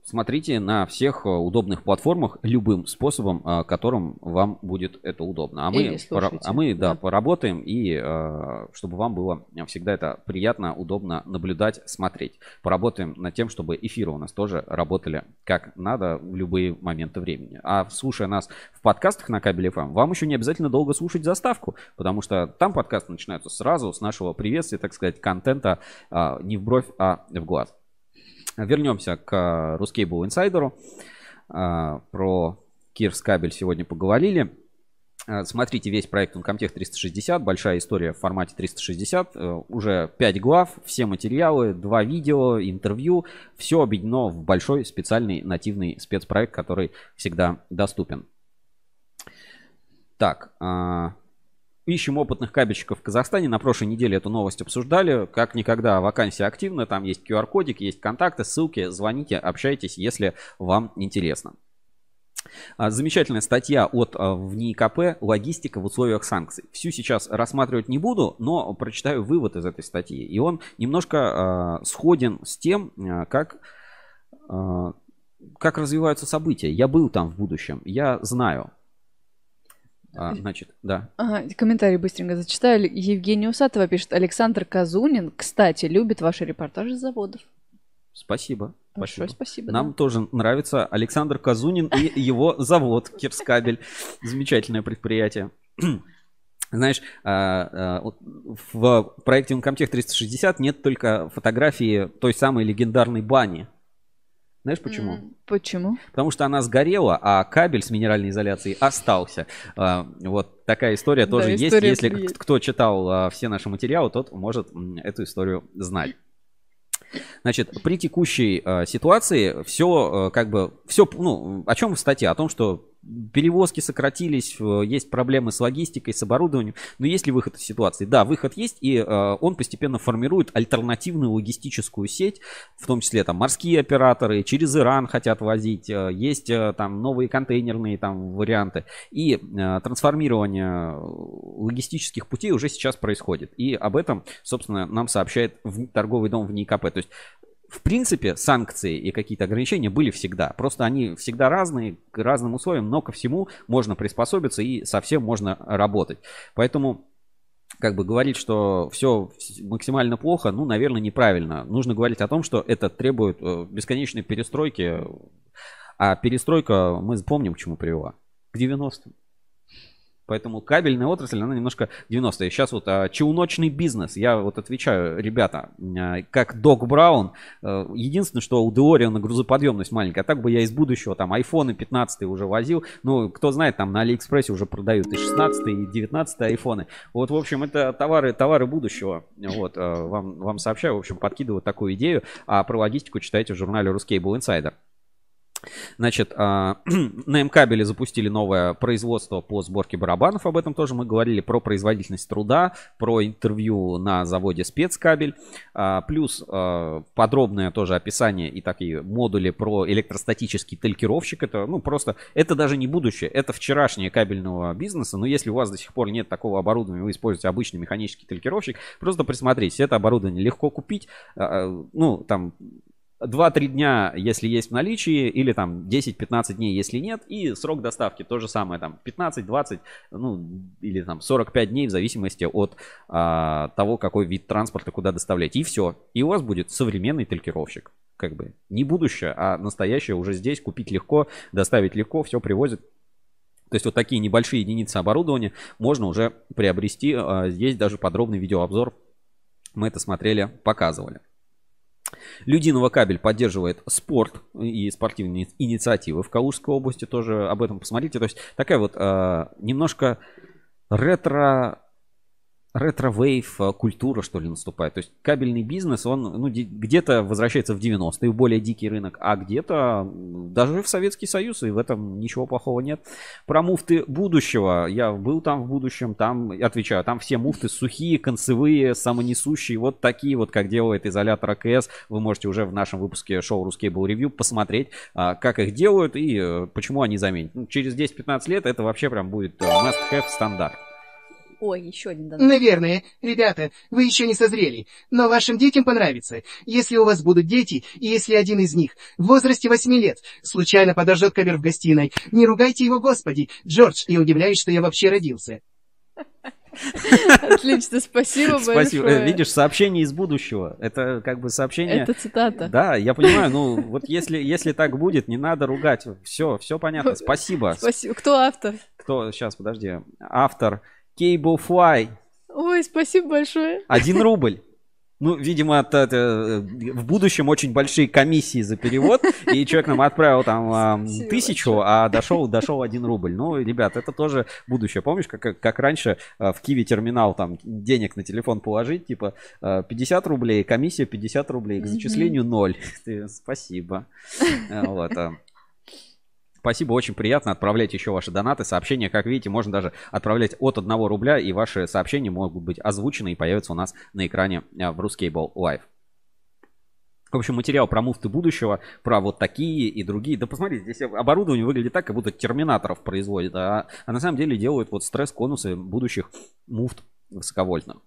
Смотрите на всех э, удобных платформах любым способом, э, которым вам будет это удобно. А мы, пора- а мы да, да. поработаем, и э, чтобы вам было всегда это приятно, удобно наблюдать, смотреть. Поработаем над тем, чтобы эфиры у нас тоже работали как надо в любые моменты времени. А слушая нас в подкастах на кабеле FM, вам еще не обязательно долго слушать заставку, потому что там подкасты начинаются сразу с нашего приветствия, так сказать, контента не в бровь, а в глаз. Вернемся к Insider. А, Про Кирс кабель сегодня поговорили. А, Смотрите весь проект Uncomtech 360, большая история в формате 360, Э, уже 5 глав, все материалы, 2 видео, интервью, все объединено в большой специальный нативный спецпроект, который всегда доступен. Так, а, ищем опытных кабельщиков в Казахстане. На прошлой неделе эту новость обсуждали. Как никогда вакансия активна, там есть QR-кодик, есть контакты, ссылки, звоните, общайтесь, если вам интересно. А, Замечательная статья от а, в НИИКП «Логистика в условиях санкций». Всю сейчас рассматривать не буду, но прочитаю вывод из этой статьи. И он немножко а, сходен с тем, как, а, как развиваются события. Я был там в будущем, я знаю. А, значит, да. Ага, комментарий быстренько зачитаю. Евгения Усатова пишет. Александр Казунин, кстати, любит ваши репортажи с заводов. Спасибо. Большое спасибо. Нам да. тоже нравится Александр Казунин и его завод Кирскабель. Замечательное предприятие. [clears throat] Знаешь, а, а, в проекте Uncomtech 360 нет только фотографии той самой легендарной бани. Знаешь почему? Почему? Потому что она сгорела, а кабель с минеральной изоляцией остался. А, Вот такая история Да, тоже есть. история Если есть. кто читал а, все наши материалы, тот может эту историю знать. Значит, при текущей э, ситуации все как бы все, ну, о чем в статье? О том, что перевозки сократились, э, есть проблемы с логистикой, с оборудованием. Но есть ли выход из ситуации? Да, выход есть, и э, он постепенно формирует альтернативную логистическую сеть, в том числе там морские операторы, через Иран хотят возить, э, есть там новые контейнерные там варианты. И трансформирование логистических путей уже сейчас происходит. И об этом, собственно, нам сообщает в- торговый дом в НИКП. То есть в принципе, санкции и какие-то ограничения были всегда. Просто они всегда разные, к разным условиям, но ко всему можно приспособиться и совсем можно работать. Поэтому как бы говорить, что все максимально плохо, ну, наверное, неправильно. Нужно говорить о том, что это требует э, бесконечной перестройки. А перестройка, мы помним, к чему привела. К 90-м. Поэтому кабельная отрасль, она немножко 90-е. Сейчас вот а, челночный бизнес. Я вот отвечаю, ребята, а, как Док Браун, э, единственное, что у Деориана грузоподъемность маленькая. А так бы я из будущего там айфоны 15 уже возил. Ну, кто знает, там на Алиэкспрессе уже продают и 16 и 19 айфоны. Вот, в общем, это товары, товары будущего. Вот, э, вам, вам сообщаю, в общем, подкидываю такую идею. А про логистику читайте в журнале Ruscable Insider. Значит, а, [clears throat] на М-кабеле запустили новое производство по сборке барабанов. Об этом тоже мы говорили. Про производительность труда, про интервью на заводе спецкабель. А, Плюс а, подробное тоже описание и такие модули про электростатический талькировщик. Это, ну, просто, это даже не будущее. Это вчерашнее кабельного бизнеса. Но если у вас до сих пор нет такого оборудования, вы используете обычный механический талькировщик, просто присмотритесь. Это оборудование легко купить. Ну, там 2-3 дня, если есть в наличии, или там 10-15 дней, если нет, и срок доставки то же самое, там 15-20, ну, или там 45 дней, в зависимости от а, того, какой вид транспорта куда доставлять. И все. И у вас будет современный талькировщик. Как бы не будущее, а настоящее уже здесь. Купить легко, доставить легко, все привозят. То есть вот такие небольшие единицы оборудования можно уже приобрести. А, Есть даже подробный видеообзор. Мы это смотрели, показывали. Людиново кабель поддерживает спорт и спортивные инициативы в Калужской области. Тоже об этом посмотрите. То есть такая вот э, немножко ретро retrowave э, культура, что ли, наступает. То есть кабельный бизнес, он ну, где-то возвращается в 90-е, в более дикий рынок, а где-то даже в Советский Союз, и в этом ничего плохого нет. Про муфты будущего. Я был там в будущем, там, отвечаю, там все муфты сухие, концевые, самонесущие, вот такие вот, как делает изолятор АКС. Вы можете уже в нашем выпуске шоу Ruscable Review посмотреть, а, как их делают и э, почему они заменят. Ну, через 10-15 лет это вообще прям будет э, must-have стандарт. Ой, еще один донат. Наверное, ребята, вы еще не созрели, но вашим детям понравится. Если у вас будут дети, и если один из них в возрасте 8 лет случайно подожжет ковер в гостиной, не ругайте его, господи, Джордж, и удивляюсь, что я вообще родился. Отлично, спасибо большое. [laughs] Спасибо. Э, Видишь, сообщение из будущего. Это как бы сообщение... Это цитата. Да, я понимаю. Ну, вот если, если так будет, не надо ругать. Все, все понятно. Спасибо. Спасибо. Кто автор? Кто, сейчас, подожди. Автор Cablefly. Ой, спасибо большое. Один [laughs] рубль. Ну, видимо, это, это, э, в будущем очень большие комиссии за перевод, и человек нам отправил там а, тысячу, а дошел, дошел один рубль. Ну, ребят, это тоже будущее. Помнишь, как, как раньше а, в Киви терминал там денег на телефон положить, типа а, 50 рублей, комиссия 50 рублей, к зачислению 0. [laughs] Ты, спасибо. А, Вот. Спасибо, очень приятно. Отправляйте еще ваши донаты, сообщения. Как видите, можно даже отправлять от 1 рубля, и ваши сообщения могут быть озвучены и появятся у нас на экране а, в Ruskable Live. В общем, материал про муфты будущего, про вот такие и другие. Да посмотрите, здесь оборудование выглядит так, как будто терминаторов производят, а, а на самом деле делают вот стресс-конусы будущих муфт высоковольтных.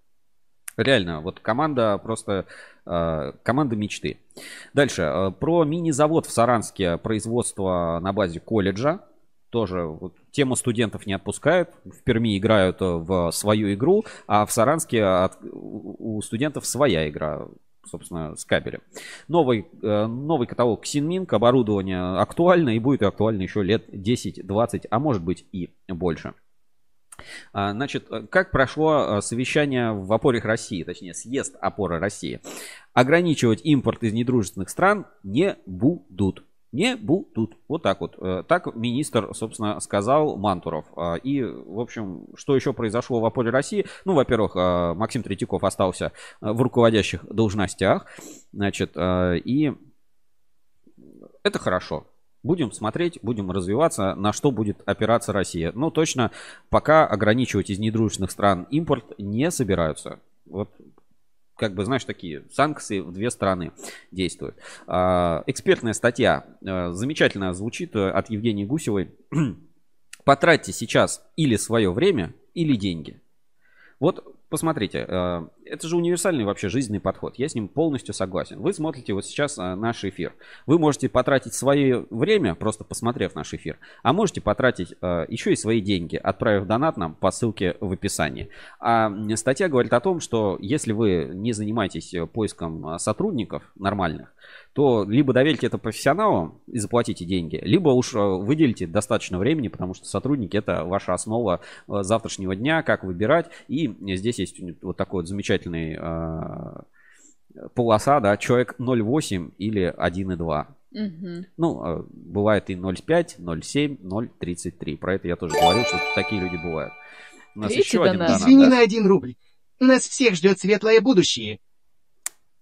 Реально, вот команда просто э, команда мечты. Дальше э, про мини-завод в Саранске производство на базе колледжа. Тоже вот, тема студентов не отпускает. В Перми играют э, в свою игру, а в Саранске от- у студентов своя игра собственно, с кабелем. Новый, новый каталог Синминк, оборудование актуально и будет актуально еще лет 10-20, а может быть и больше. А, Значит, э, как прошло э, совещание в опорах России, точнее, съезд опоры России? Ограничивать импорт из недружественных стран не будут. Не будут. Вот так вот. Э, Так министр, собственно, сказал Мантуров. А, И, в общем, что еще произошло в опоре России? Ну, во-первых, Максим Третьяков остался в руководящих должностях. Значит, и это хорошо. Будем смотреть, будем развиваться, на что будет опираться Россия. Но точно пока ограничивать из недружественных стран импорт не собираются. Вот как бы, знаешь, такие санкции в две стороны действуют. А, Экспертная статья э, замечательно звучит э, от Евгении Гусевой. [clears throat] Потратьте сейчас или свое время, или деньги. Вот посмотрите, э, это же универсальный вообще жизненный подход. Я с ним полностью согласен. Вы смотрите вот сейчас э, наш эфир. Вы можете потратить свое время, просто посмотрев наш эфир, а можете потратить э, еще и свои деньги, отправив донат нам по ссылке в описании. А статья говорит о том, что если вы не занимаетесь э, поиском э, сотрудников нормальных, то либо доверьте это профессионалам и заплатите деньги, либо уж э, выделите достаточно времени, потому что сотрудники это ваша основа э, завтрашнего дня, как выбирать. И здесь есть вот такой вот замечательный э, полоса, да, человек 0,8 или 1,2. Мгм. Ну, э, бывает и 0,5, 0,7, 0,33. Про это я тоже говорил, что такие люди бывают. У нас Третий еще один донат. донат. Извини да. на один рубль. Нас всех ждет светлое будущее.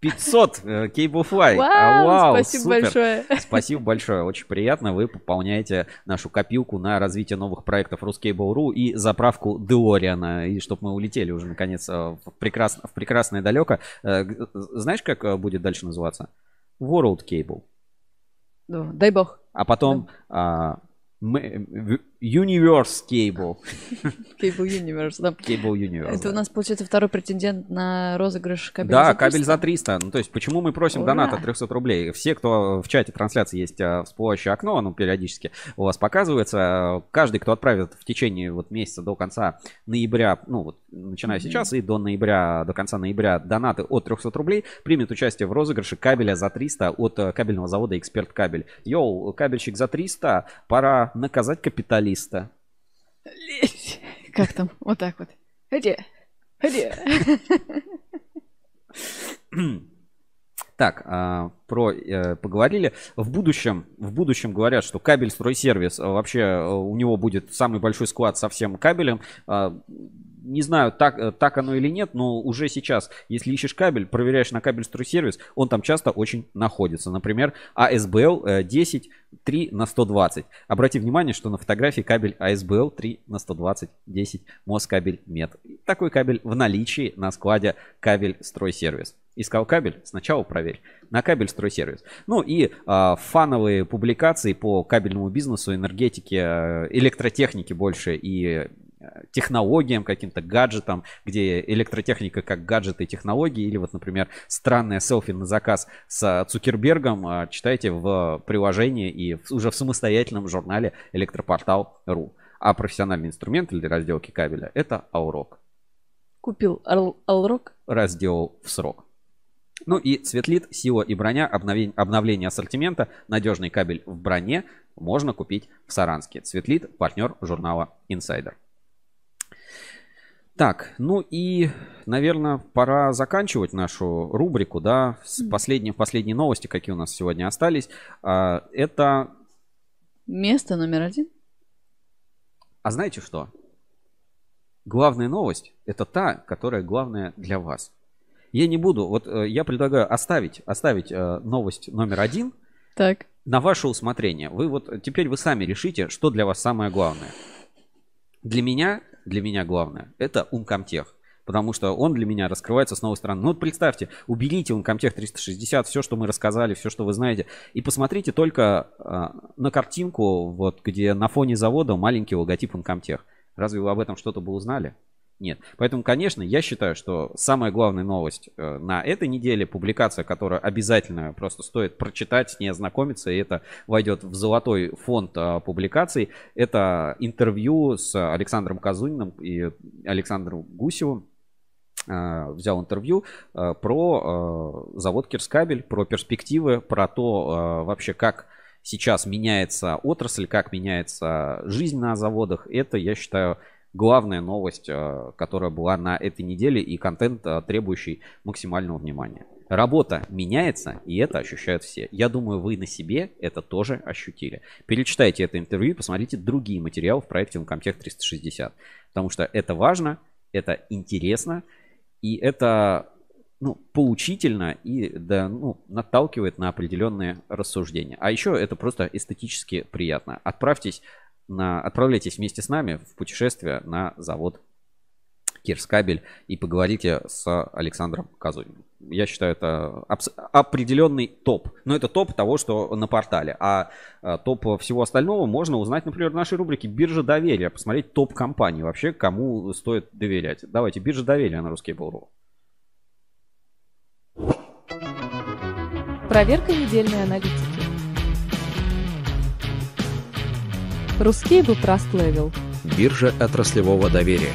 500 э, Cablefly. Вау, Вау, спасибо супер. большое. Спасибо большое, очень приятно. Вы пополняете нашу копилку на развитие новых проектов Ruscable.ru и заправку Деориана, и чтобы мы улетели уже наконец э, в, прекрас... в прекрасное далеко. Э, Знаешь, как э, будет дальше называться? World Cable. Ну, дай бог. А потом а, м- в- Universe Cable. Cable Universe, да. Cable Universe. Это да. у нас, получается, второй претендент на розыгрыш кабеля Да, за кабель 300. за 300. Ну, то есть, почему мы просим Ура! донат от 300 рублей? Все, кто в чате трансляции есть а, всплывающее окно, оно периодически у вас показывается. Каждый, кто отправит в течение вот месяца до конца ноября, ну, вот, начиная Мгм. сейчас и до ноября, до конца ноября, донаты от 300 рублей, примет участие в розыгрыше кабеля за 300 от э, кабельного завода Эксперт Кабель. Йоу, кабельщик за 300, пора наказать капиталиста. [laughs] Как там? Вот так вот. Ходи. Ходи. [clears throat] Так, а, про э, поговорили. В будущем, в будущем говорят, что кабель стройсервис а, вообще э, у него будет самый большой склад со всем кабелем. А, Не знаю, так, э, так оно или нет, но уже сейчас, если ищешь кабель, проверяешь на кабель стройсервис, он там часто очень находится. Например, ASBL э, 10 3 на 120. Обрати внимание, что на фотографии кабель ASBL 3 на 120 10 Москабель мет. Такой кабель в наличии на складе кабель стройсервис. Искал кабель? Сначала проверь. На кабель стройсервис. Ну и а, фановые публикации по кабельному бизнесу, энергетике, э, электротехнике больше и э, технологиям, каким-то гаджетам, где электротехника как гаджеты и технологии, или вот, например, странное селфи на заказ с Цукербергом, а, читайте в приложении и уже в самостоятельном журнале электропортал.ру. А профессиональный инструмент для разделки кабеля – это Аурок. Купил Алрок. Разделал в срок. Ну и Светлит, сила и броня, обновление, обновление ассортимента, надежный кабель в броне можно купить в Саранске. Светлит, партнер журнала Insider. Так, ну и, наверное, пора заканчивать нашу рубрику, да, с последней, последние новости, какие у нас сегодня остались. А, Это, Место номер один. а знаете что? Главная новость – это та, которая главная для вас. Я не буду, вот э, я предлагаю оставить, оставить э, новость номер один Так. на ваше усмотрение. Вы вот теперь вы сами решите, что для вас самое главное. Для меня, для меня главное это Uncomtech. Потому что он для меня раскрывается с новой стороны. Ну вот представьте, уберите Uncomtech 360, все, что мы рассказали, все, что вы знаете, и посмотрите только а, на картинку, вот где на фоне завода маленький логотип Uncomtech. Разве вы об этом что-то бы узнали? Нет. Поэтому, конечно, я считаю, что самая главная новость э, на этой неделе, публикация, которая обязательно просто стоит прочитать, с ней ознакомиться, и это войдет в золотой фонд э, публикаций, это интервью с Александром Казуниным и Александром Гусевым. Э, Взял интервью э, про завод Кирскабель, про перспективы, про то вообще, как сейчас меняется отрасль, как меняется жизнь на заводах. Это, я считаю, главная новость, э, которая была на этой неделе и контент, э, требующий максимального внимания. Работа меняется, и это ощущают все. Я думаю, вы на себе это тоже ощутили. Перечитайте это интервью и посмотрите другие материалы в проекте Uncomtech 360. Потому что это важно, это интересно, и это ну, поучительно и да, ну, наталкивает на определенные рассуждения. А еще это просто эстетически приятно. Отправьтесь отправляйтесь вместе с нами в путешествие на завод Кирскабель и поговорите с Александром Казуниным. Я считаю, это определенный топ. Но это топ того, что на портале. А, а, топ всего остального можно узнать, например, в нашей рубрике «Биржа доверия». Посмотреть топ компаний вообще, кому стоит доверять. Давайте, «Биржа доверия» на русский Буру. Проверка недельной аналитики. Русский Trust Level. Биржа отраслевого доверия.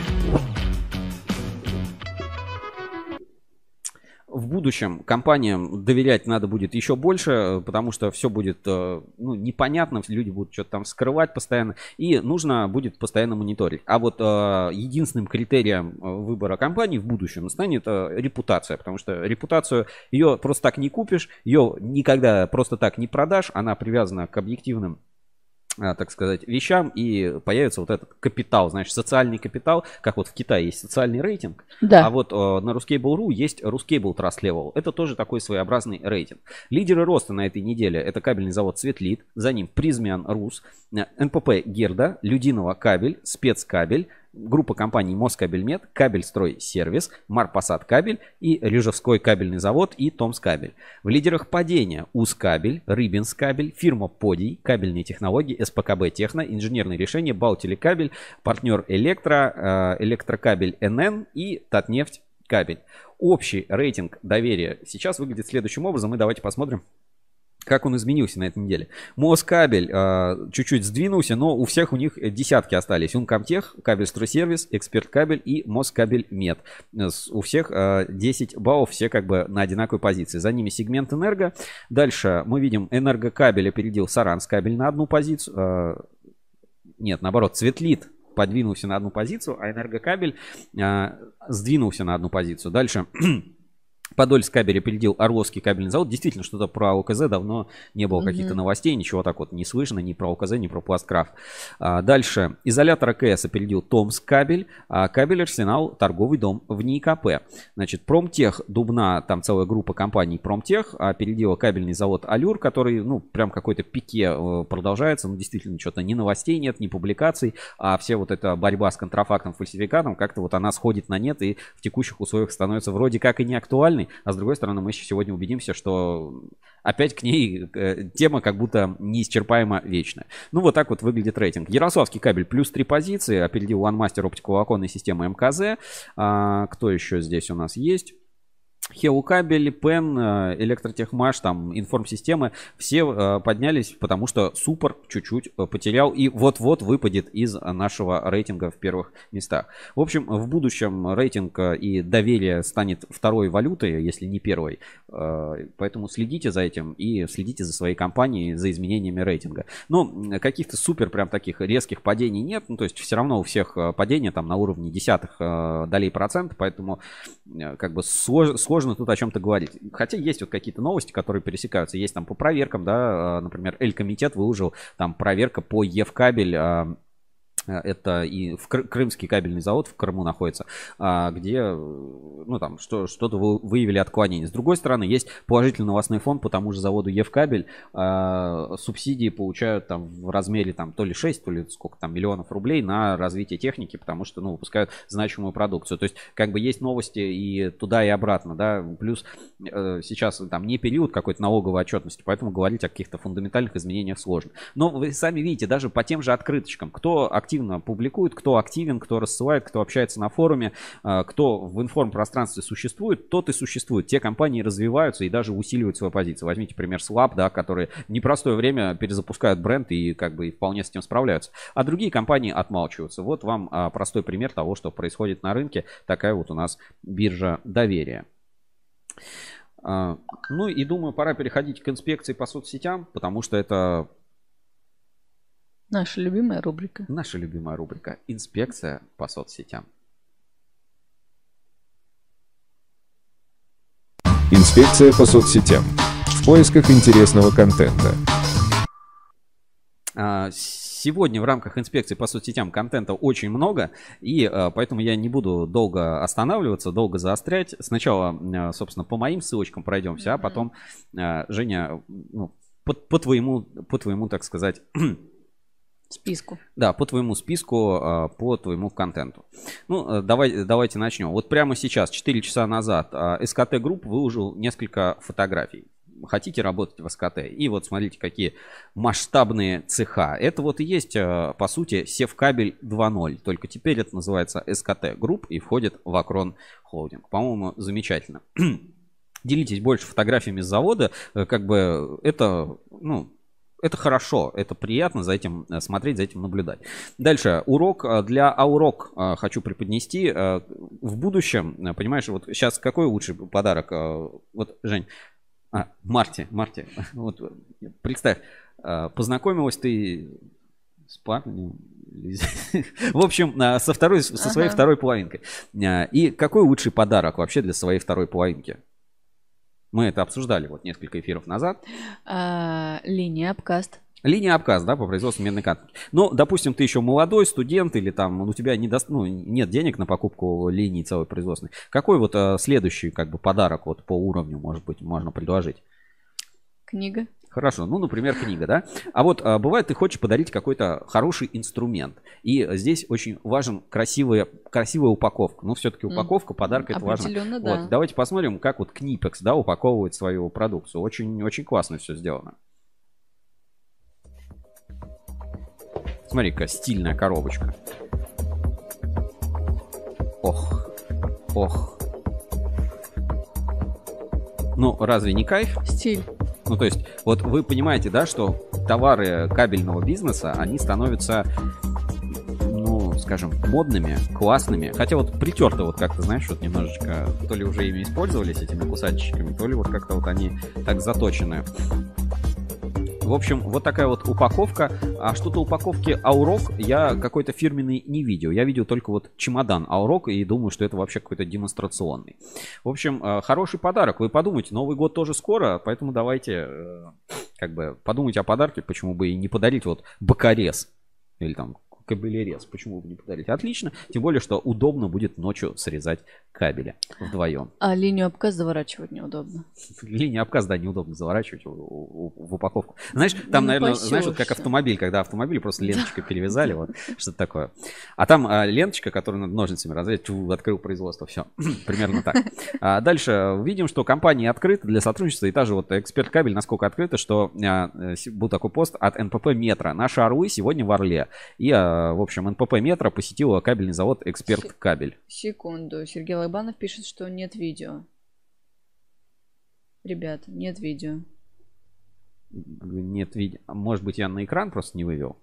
в будущем компаниям доверять надо будет еще больше, потому что все будет э, ну, непонятно, люди будут что-то там скрывать постоянно, и нужно будет постоянно мониторить. А вот э, единственным критерием э, выбора компании в будущем станет репутация, потому что репутацию ее просто так не купишь, ее никогда просто так не продашь, она привязана к объективным так сказать, вещам, и появится вот этот капитал, знаешь, социальный капитал, как вот в Китае есть социальный рейтинг, Да. а вот э, на Ruscable.ru есть Ruscable Trust Level. Это тоже такой своеобразный рейтинг. Лидеры роста на этой неделе это кабельный завод Светлит, за ним Призмиан Рус, э, НПП Герда, Людинова Кабель, Спецкабель, группа компаний Москабельмет, Кабельстрой Сервис, Марпасад Кабель и Рижевской кабельный завод и Томскабель. В лидерах падения Ускабель, Рыбинскабель, фирма Подий, кабельные технологии, СПКБ Техно, инженерные решения, Балтелекабель, партнер Электро, э, Электрокабель НН и Татнефть Кабель. Общий рейтинг доверия сейчас выглядит следующим образом. И давайте посмотрим, как он изменился на этой неделе. Москабель э, чуть-чуть сдвинулся, но у всех у них десятки остались. Ункомтех, Кабель Стройсервис, Эксперт Кабель и Москабель Мед. Э, У всех э, 10 баллов, все как бы на одинаковой позиции. За ними сегмент Энерго. Дальше мы видим Энергокабель опередил Саранскабель на одну позицию. Э, нет, наоборот, Цветлит подвинулся на одну позицию, а Энергокабель э, сдвинулся на одну позицию. Дальше [clears throat] Подольск кабель опередил Орловский кабельный завод. Действительно, что-то про ОКЗ давно не было Мгм. каких-то новостей, ничего так вот не слышно ни про ОКЗ, ни про Пласткрафт. А, дальше. Изолятор АКС опередил Томск кабель, а кабель Арсенал торговый дом в НИКП. Значит, Промтех Дубна, там целая группа компаний Промтех, опередила кабельный завод Алюр, который, ну, прям какой-то пике э, продолжается. Ну, действительно, что-то ни новостей нет, ни публикаций, а все вот эта борьба с контрафактом, фальсификатом, как-то вот она сходит на нет и в текущих условиях становится вроде как и не актуальной, а с другой стороны мы сегодня убедимся, что опять к ней э, тема как будто неисчерпаемо вечная. Ну вот так вот выглядит рейтинг. Ярославский кабель плюс 3 позиции, опередил OneMaster оптиковолоконной системы МКЗ. А, кто еще здесь у нас есть? Хеукабель, Пен, э, Электротехмаш, там, информсистемы, все э, поднялись, потому что Супер чуть-чуть э, потерял и вот-вот выпадет из нашего рейтинга в первых местах. В общем, в будущем рейтинг и доверие станет второй валютой, если не первой. Поэтому следите за этим и следите за своей компанией, за изменениями рейтинга. Но каких-то супер прям таких резких падений нет. Ну, то есть все равно у всех падения там на уровне десятых долей процента, поэтому как бы сложно сложно тут о чем-то говорить. Хотя есть вот какие-то новости, которые пересекаются. Есть там по проверкам, да, а, например, Эль-комитет выложил там проверка по Евкабель Э, это и в Крымский кабельный завод в Крыму находится, а, где, ну там, что, что-то выявили отклонение. С другой стороны, есть положительный новостной фонд по тому же заводу Евкабель. А, субсидии получают там в размере там то ли 6, то ли сколько там миллионов рублей на развитие техники, потому что, ну, выпускают значимую продукцию. То есть, как бы есть новости и туда, и обратно, да. Плюс э, сейчас там не период какой-то налоговой отчетности, поэтому говорить о каких-то фундаментальных изменениях сложно. Но вы сами видите, даже по тем же открыточкам, кто активно активно публикует, кто активен, кто рассылает, кто общается на форуме, а, кто в информпространстве существует, тот и существует. Те компании развиваются и даже усиливают свою позицию. Возьмите пример Slab, да, которые непростое время перезапускают бренд и как бы вполне с этим справляются. А другие компании отмалчиваются. Вот вам а, простой пример того, что происходит на рынке. Такая вот у нас биржа доверия. А, ну и думаю, пора переходить к инспекции по соцсетям, потому что это Наша любимая рубрика. Наша любимая рубрика. Инспекция по соцсетям. Инспекция по соцсетям. В поисках интересного контента. А, сегодня в рамках инспекции по соцсетям контента очень много, и а, поэтому я не буду долго останавливаться, долго заострять. Сначала, а, собственно, по моим ссылочкам пройдемся, а потом, Женя, ну, по, по твоему, по твоему, так сказать, [clears throat] Списку. Да, по твоему списку, а, по твоему контенту. Ну, э, давай, давайте начнем. Вот прямо сейчас, 4 часа назад, а, СКТ Group выложил несколько фотографий. Хотите работать в СКТ? И вот смотрите, какие масштабные цеха. Это вот и есть, э, по сути, Севкабель 2.0. Только теперь это называется СКТ Group и входит в Акрон Холдинг. По-моему, замечательно. [clears throat] Делитесь больше фотографиями с завода. Э, как бы это, ну, это хорошо, это приятно за этим э, смотреть, за этим наблюдать. Дальше, урок э, для Аурок э, хочу преподнести. В будущем, понимаешь, вот сейчас какой лучший подарок? Вот, Жень, а, Марти, Марти, [laughs] вот представь, познакомилась ты с парнем, [laughs] в общем, со, второй, со своей ага. второй половинкой. И какой лучший подарок вообще для своей второй половинки? Мы это обсуждали вот несколько эфиров назад. А, линия обкаст. Линия обказ, да, по производству медной катки. Но, допустим, ты еще молодой студент или там у тебя не до... ну, нет денег на покупку линии целой производственной. Какой вот а, следующий как бы подарок вот по уровню, может быть, можно предложить? Книга. Хорошо, ну, например, книга, да? А вот а, бывает, ты хочешь подарить какой-то хороший инструмент. И здесь очень важен красивая, красивая упаковка. Ну, все-таки упаковка, подарка, это важно. Да. Вот, давайте посмотрим, как вот Книпекс, да, упаковывает свою продукцию. Очень, очень классно все сделано. Смотри-ка, стильная коробочка. Ох, ох. Ну, разве не кайф? Стиль. Ну, то есть, вот вы понимаете, да, что товары кабельного бизнеса, они становятся ну, скажем, модными, классными. Хотя вот притерто вот как-то, знаешь, вот немножечко, то ли уже ими использовались, этими кусачечками, то ли вот как-то вот они так заточены. В общем, вот такая вот упаковка. А что-то упаковки Аурок я какой-то фирменный не видел. Я видел только вот чемодан Аурок и думаю, что это вообще какой-то демонстрационный. В общем, э, хороший подарок. Вы подумайте, Новый год тоже скоро, поэтому давайте э, как бы подумайте о подарке, почему бы и не подарить вот бокорез или там кабелерез. Почему бы не подарить? Отлично. Тем более, что удобно будет ночью срезать кабели вдвоем. А линию обказ заворачивать неудобно. [laughs] Линию обказ, да, неудобно заворачивать в, в, в упаковку. Знаешь, там, не наверное, знаешь, вот как автомобиль, когда автомобиль просто ленточкой перевязали, вот [laughs] что-то такое. А там а, ленточка, которую надо ножницами разрезать, открыл производство, все. [clears throat] Примерно так. А дальше видим, что компания открыта для сотрудничества, и та же вот эксперт кабель насколько открыта, что а, был такой пост от НПП Метро. Наши орлы сегодня в Орле. И, а, в общем, НПП Метро посетила кабельный завод Эксперт Кабель. Секунду, Сергей Лайбанов пишет, что нет видео. Ребят, нет видео. Нет видео. Может быть, я на экран просто не вывел?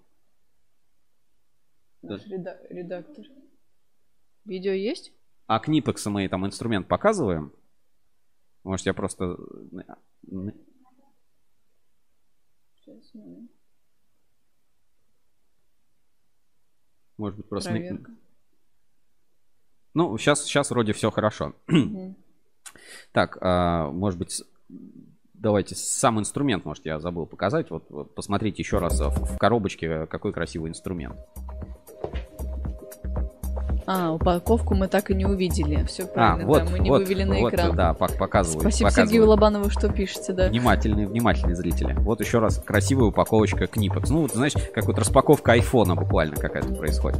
Наш реда- редактор. Видео есть? А Книпекса мы там инструмент показываем? Может, я просто... Сейчас, Может быть, просто... Проверка. Ну, сейчас, сейчас вроде все хорошо. Так, а, может быть, давайте сам инструмент, может, я забыл показать. Вот, вот посмотрите еще раз в, в коробочке, какой красивый инструмент. А, упаковку мы так и не увидели. Все правильно, а, вот, да, мы не вот, вывели на вот, экран. да, пок- показываю. Спасибо показываю. Сергею Лобанову, что пишете, да. Внимательные, внимательные зрители. Вот еще раз красивая упаковочка Книпекс. Ну, вот, знаешь, как вот распаковка айфона буквально какая-то происходит.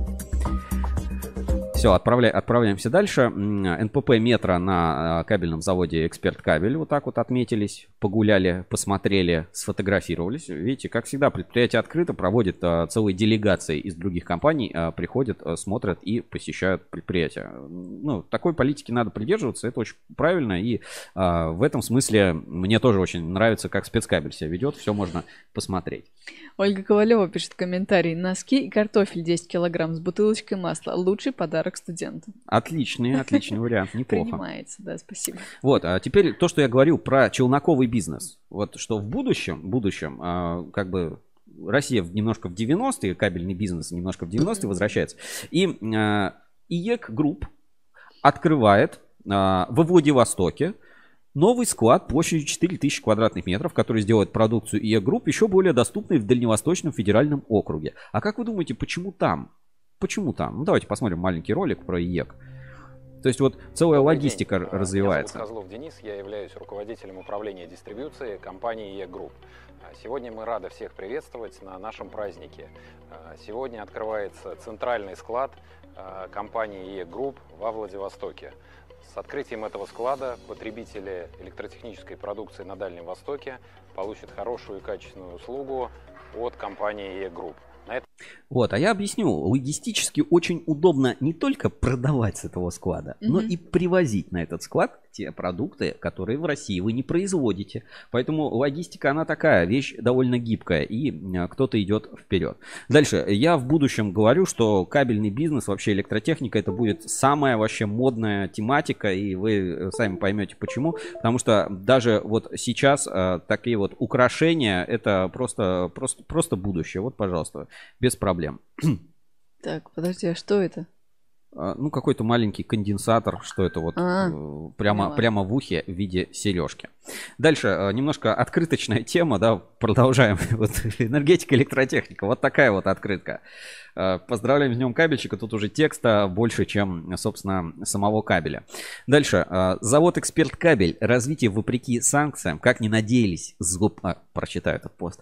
Все, отправля... отправляемся дальше. НПП метро на а, кабельном заводе Эксперт Кабель вот так вот отметились, погуляли, посмотрели, сфотографировались. Видите, как всегда, предприятие открыто, проводит а, целые делегации из других компаний, а, приходят, смотрят и посещают предприятия. Ну, такой политики надо придерживаться, это очень правильно. И в этом смысле мне тоже очень нравится, как спецкабель себя ведет, все можно посмотреть. Ольга Ковалева пишет комментарий. Носки и картофель 10 килограмм с бутылочкой масла. Лучший подарок студенту. Отличный, отличный вариант, [laughs] неплохо. Принимается, да, спасибо. Вот, а теперь то, что я говорил про челноковый бизнес. Вот что в будущем, будущем, а, как бы Россия немножко в 90-е, кабельный бизнес немножко в 90-е возвращается. И а, IEK Group открывает а, во Владивостоке новый склад площадью 4000 квадратных метров, который сделает продукцию IEK Group еще более доступной в Дальневосточном федеральном округе. А как вы думаете, почему там? Почему там? Ну, давайте посмотрим маленький ролик про IEK. То есть вот целая логистика р- развивается. Меня зовут Козлов Денис, я являюсь руководителем управления дистрибьюции компании IEK Group. А Сегодня мы рады всех приветствовать на нашем празднике. А, Сегодня открывается центральный склад а, компании E-Group во Владивостоке. С открытием этого склада потребители электротехнической продукции на Дальнем Востоке получат хорошую и качественную услугу от компании E-Group. На это Вот, а я объясню. Логистически очень удобно не только продавать с этого склада, но Мгм. и привозить на этот склад те продукты, которые в России вы не производите. Поэтому логистика, она такая, вещь довольно гибкая, и э, кто-то идет вперед. Дальше, я в будущем говорю, что кабельный бизнес, вообще электротехника, это будет самая вообще модная тематика, и вы э, сами поймете почему. Потому что даже вот сейчас э, такие вот украшения, это просто, просто, просто будущее. Вот, пожалуйста, без проблем. [clears throat] Так, подожди, а что это? А, Ну, какой-то маленький конденсатор, что это вот А, э, прямо, поняла. прямо в ухе в виде сережки. Дальше э, немножко открыточная тема, да, продолжаем. [laughs] Вот энергетика, электротехника, вот такая вот открытка. Э, Поздравляем с днем кабельщика, тут уже текста больше, чем, собственно, самого кабеля. Дальше, завод Эксперт Кабель, развитие вопреки санкциям, как не надеялись, злоп... а, прочитаю этот пост.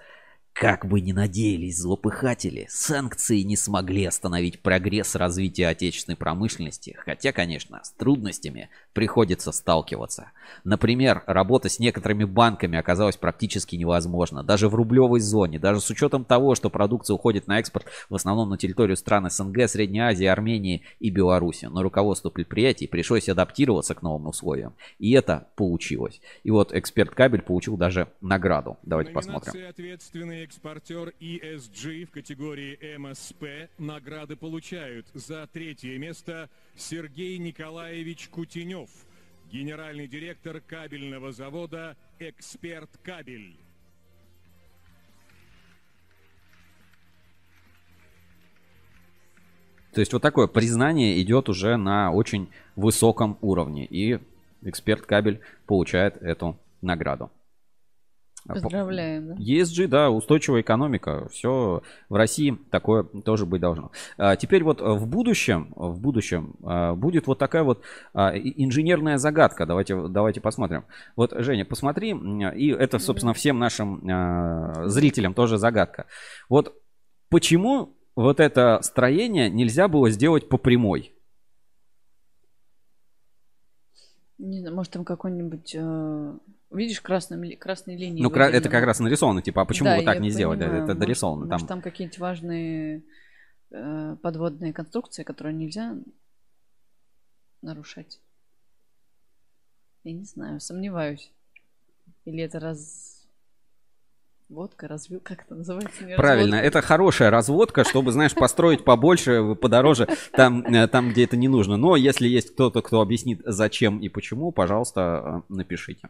Как бы ни надеялись злопыхатели, санкции не смогли остановить прогресс развития отечественной промышленности, хотя, конечно, с трудностями приходится сталкиваться. Например, работа с некоторыми банками оказалась практически невозможна, даже в рублевой зоне, даже с учетом того, что продукция уходит на экспорт в основном на территорию стран СНГ, Средней Азии, Армении и Беларуси. Но руководству предприятий пришлось адаптироваться к новым условиям, и это получилось. И вот эксперт кабель получил даже награду. Давайте посмотрим. Номинация «Ответственный экспортер ESG» в категории МСП награды получают. За третье место Сергей Николаевич Кутенев, генеральный директор кабельного завода «Эксперт Кабель». То есть вот такое признание идет уже на очень высоком уровне. И эксперт кабель получает эту награду. А по- Поздравляем, да? ESG, да, устойчивая экономика. Все в России такое тоже быть должно. А, теперь вот в будущем, в будущем а, будет вот такая вот а, инженерная загадка. Давайте, давайте посмотрим. Вот, Женя, посмотри, и это, собственно, всем нашим а, зрителям тоже загадка. Вот почему вот это строение нельзя было сделать по прямой? Не знаю, может там какой-нибудь... э, Видишь, красными, ли- красной линией Ну, кра- это как раз нарисовано, типа, а почему Да, вот так не сделать? Понимаю. Это Может- дорисовано. Может, Там там какие-нибудь важные э, подводные конструкции, которые нельзя нарушать. Я не знаю, сомневаюсь. Или это раз... Водка, развил, как это называется? Не Правильно, разводка. это хорошая разводка, чтобы, знаешь, построить побольше, подороже, там, э, там, где это не нужно. Но если есть кто-то, кто объяснит, зачем и почему, пожалуйста, э, напишите.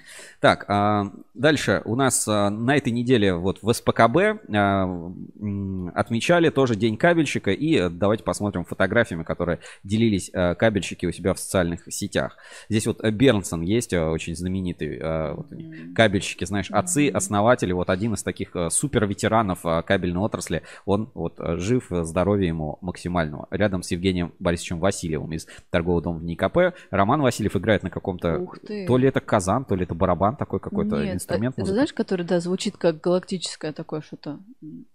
Так, а, дальше у нас а, на этой неделе вот в СПКБ а, отмечали тоже День кабельщика. И давайте посмотрим фотографиями, которые делились кабельщики у себя в социальных сетях. Здесь вот Бернсон есть, очень знаменитый вот кабельщики, знаешь, отцы, основатели. Вот один из таких супер ветеранов кабельной отрасли. Он вот жив, здоровье ему максимального. Рядом с Евгением Борисовичем Васильевым из торгового дома в НИКП. Роман Васильев играет на каком-то... То ли это казан, то ли это барабан такой какой-то Нет, инструмент. это музыки. знаешь, который, да, звучит как галактическое такое что-то.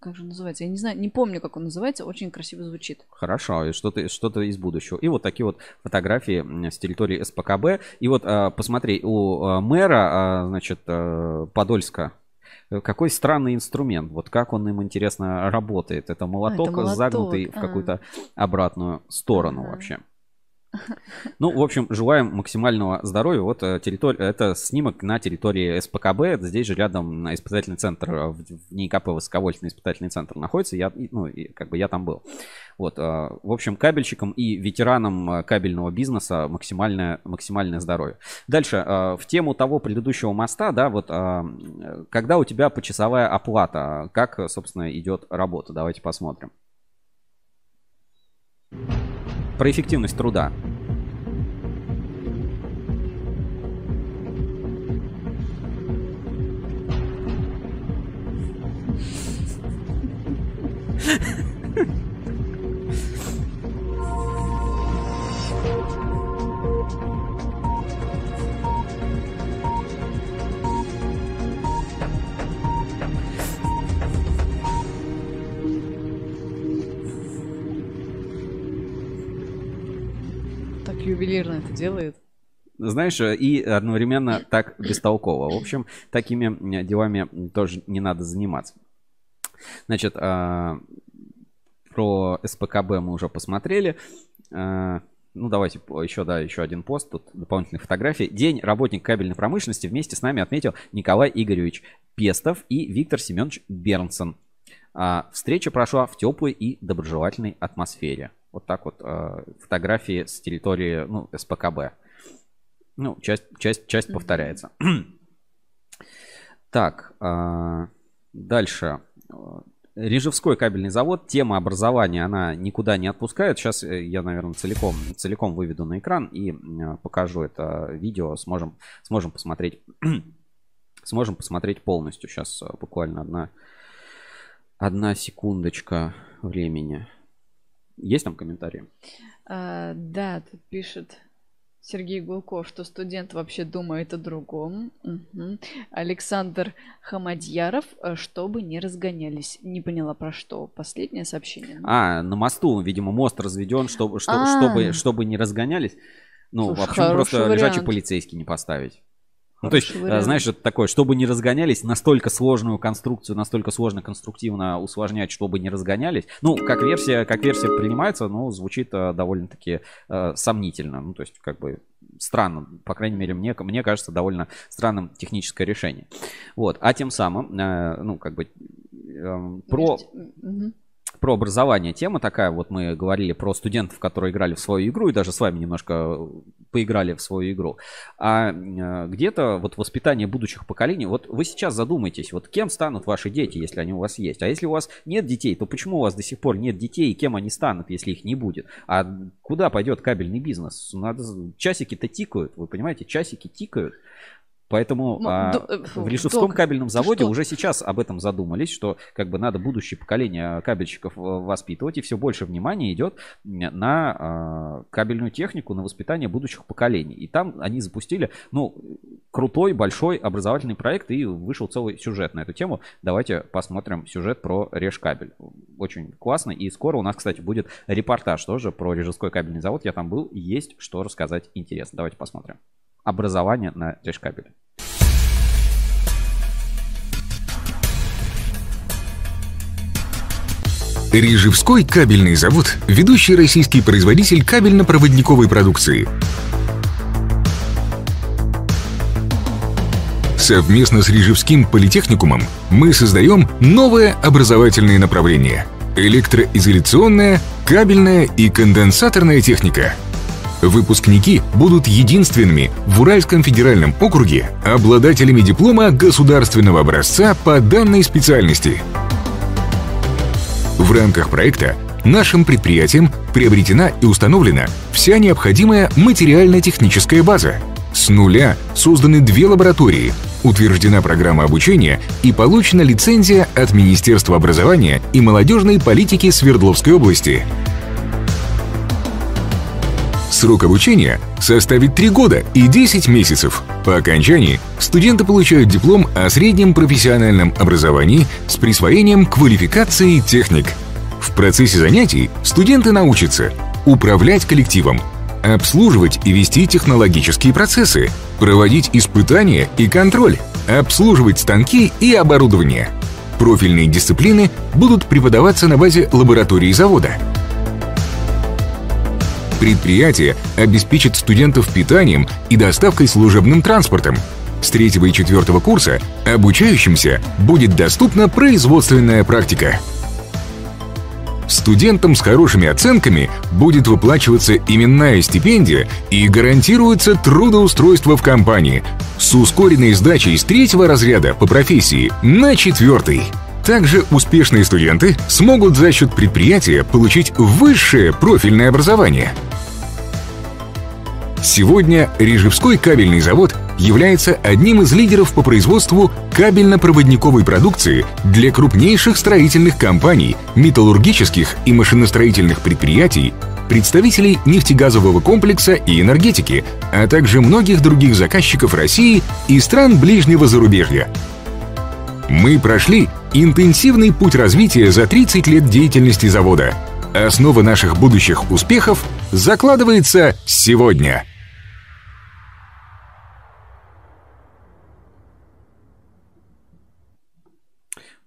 Как же называется? Я не знаю, не помню, как он называется. Очень красиво звучит. Хорошо, и что-то что из будущего. И вот такие вот фотографии с территории СПКБ. И вот а, посмотри, у а, мэра, а, значит, а, Подольска, э, какой странный инструмент. Вот как он им, интересно, работает. Это молоток, молоток, загнутый в а. какую-то обратную сторону вообще. Ну, в общем, желаем максимального здоровья. Вот э, территория, это снимок на территории СПКБ. Здесь же рядом на испытательный центр, э, в, в НИИКП Высоковольтный испытательный центр находится. Я, ну, и, как бы я там был. Вот, э, в общем, кабельщикам и ветеранам э, кабельного бизнеса максимальное, максимальное здоровье. Дальше, э, в тему того предыдущего моста, да, вот, э, когда у тебя почасовая оплата, как, э, собственно, идет работа? Давайте посмотрим. Про эффективность труда. Так ювелирно это делает. Знаешь, э, и одновременно так бестолково. В общем, такими делами тоже не надо заниматься. Значит, а, про СПКБ мы уже посмотрели. А, Ну, давайте еще, да, еще один пост, тут дополнительные фотографии. День работник кабельной промышленности вместе с нами отметил Николай Игоревич Пестов и Виктор Семенович Бернсон. А, Встреча прошла в теплой и доброжелательной атмосфере. Вот так вот а, фотографии с территории ну, СПКБ. Ну, часть, часть, часть повторяется. Так, а, дальше. Рижевской кабельный завод. Тема образования, она никуда не отпускает. Сейчас э, я, наверное, целиком, целиком выведу на экран и э, покажу это видео. Сможем, сможем посмотреть, [clears throat] сможем посмотреть полностью. Сейчас э, буквально одна, одна секундочка времени. Есть там комментарии? А, да, тут пишет Сергей Гулков, что студент вообще думает о другом. Мгм. Александр Хамадьяров, э, чтобы не разгонялись. Не поняла про что. Последнее сообщение. А, на мосту, видимо, мост разведен, чтобы, что- А. чтобы, чтобы не разгонялись. Ну, Слушай, а почему просто хороший лежачий вариант. полицейский не поставить? Ну, то есть, Хороший э, знаешь, это такое, чтобы не разгонялись, настолько сложную конструкцию, настолько сложно конструктивно усложнять, чтобы не разгонялись. Ну, как версия, как версия принимается, но звучит э, довольно-таки э, сомнительно. Ну, то есть, как бы странно, по крайней мере, мне, мне кажется, довольно странным техническое решение. Вот, а тем самым, э, ну, как бы, эм, про... Мгм. Про образование тема такая. Вот мы говорили про студентов, которые играли в свою игру, и даже с вами немножко поиграли в свою игру. А э, где-то вот воспитание будущих поколений, вот вы сейчас задумайтесь, вот кем станут ваши дети, если они у вас есть. А если у вас нет детей, то почему у вас до сих пор нет детей, и кем они станут, если их не будет? А куда пойдет кабельный бизнес? Надо... Часики-то тикают, вы понимаете, часики тикают. Поэтому Ну, а, до- э, в Рижевском док, кабельном заводе что? уже сейчас об этом задумались, что как бы надо будущее поколение кабельщиков э, воспитывать, и все больше внимания идет на а, кабельную технику, на воспитание будущих поколений. И там они запустили, ну, крутой, большой образовательный проект, и вышел целый сюжет на эту тему. Давайте посмотрим сюжет про Режкабель. Очень классно, и скоро у нас, кстати, будет репортаж тоже про Рижевской кабельный завод. Я там был, есть что рассказать интересно. Давайте посмотрим. Образование на Режкабеле. Рижевской кабельный завод – ведущий российский производитель кабельно-проводниковой продукции. Совместно с Рижевским политехникумом мы создаем новое образовательное направление – электроизоляционная, кабельная и конденсаторная техника. Выпускники будут единственными в Уральском федеральном округе обладателями диплома государственного образца по данной специальности. В рамках проекта нашим предприятиям приобретена и установлена вся необходимая материально-техническая база. С нуля созданы две лаборатории, утверждена программа обучения и получена лицензия от Министерства образования и молодежной политики Свердловской области. Срок обучения составит 3 года и 10 месяцев. По окончании студенты получают диплом о среднем профессиональном образовании с присвоением квалификации техник. В процессе занятий студенты научатся управлять коллективом, обслуживать и вести технологические процессы, проводить испытания и контроль, обслуживать станки и оборудование. Профильные дисциплины будут преподаваться на базе лаборатории завода. Предприятие обеспечит студентов питанием и доставкой служебным транспортом. С третьего и четвертого курса обучающимся будет доступна производственная практика. Студентам с хорошими оценками будет выплачиваться именная стипендия и гарантируется трудоустройство в компании с ускоренной сдачей с третьего разряда по профессии на четвертый. Также успешные студенты смогут за счет предприятия получить высшее профильное образование. Сегодня Рижевской кабельный завод является одним из лидеров по производству кабельно-проводниковой продукции для крупнейших строительных компаний, металлургических и машиностроительных предприятий, представителей нефтегазового комплекса и энергетики, а также многих других заказчиков России и стран ближнего зарубежья. Мы прошли интенсивный путь развития за 30 лет деятельности завода. Основа наших будущих успехов закладывается сегодня –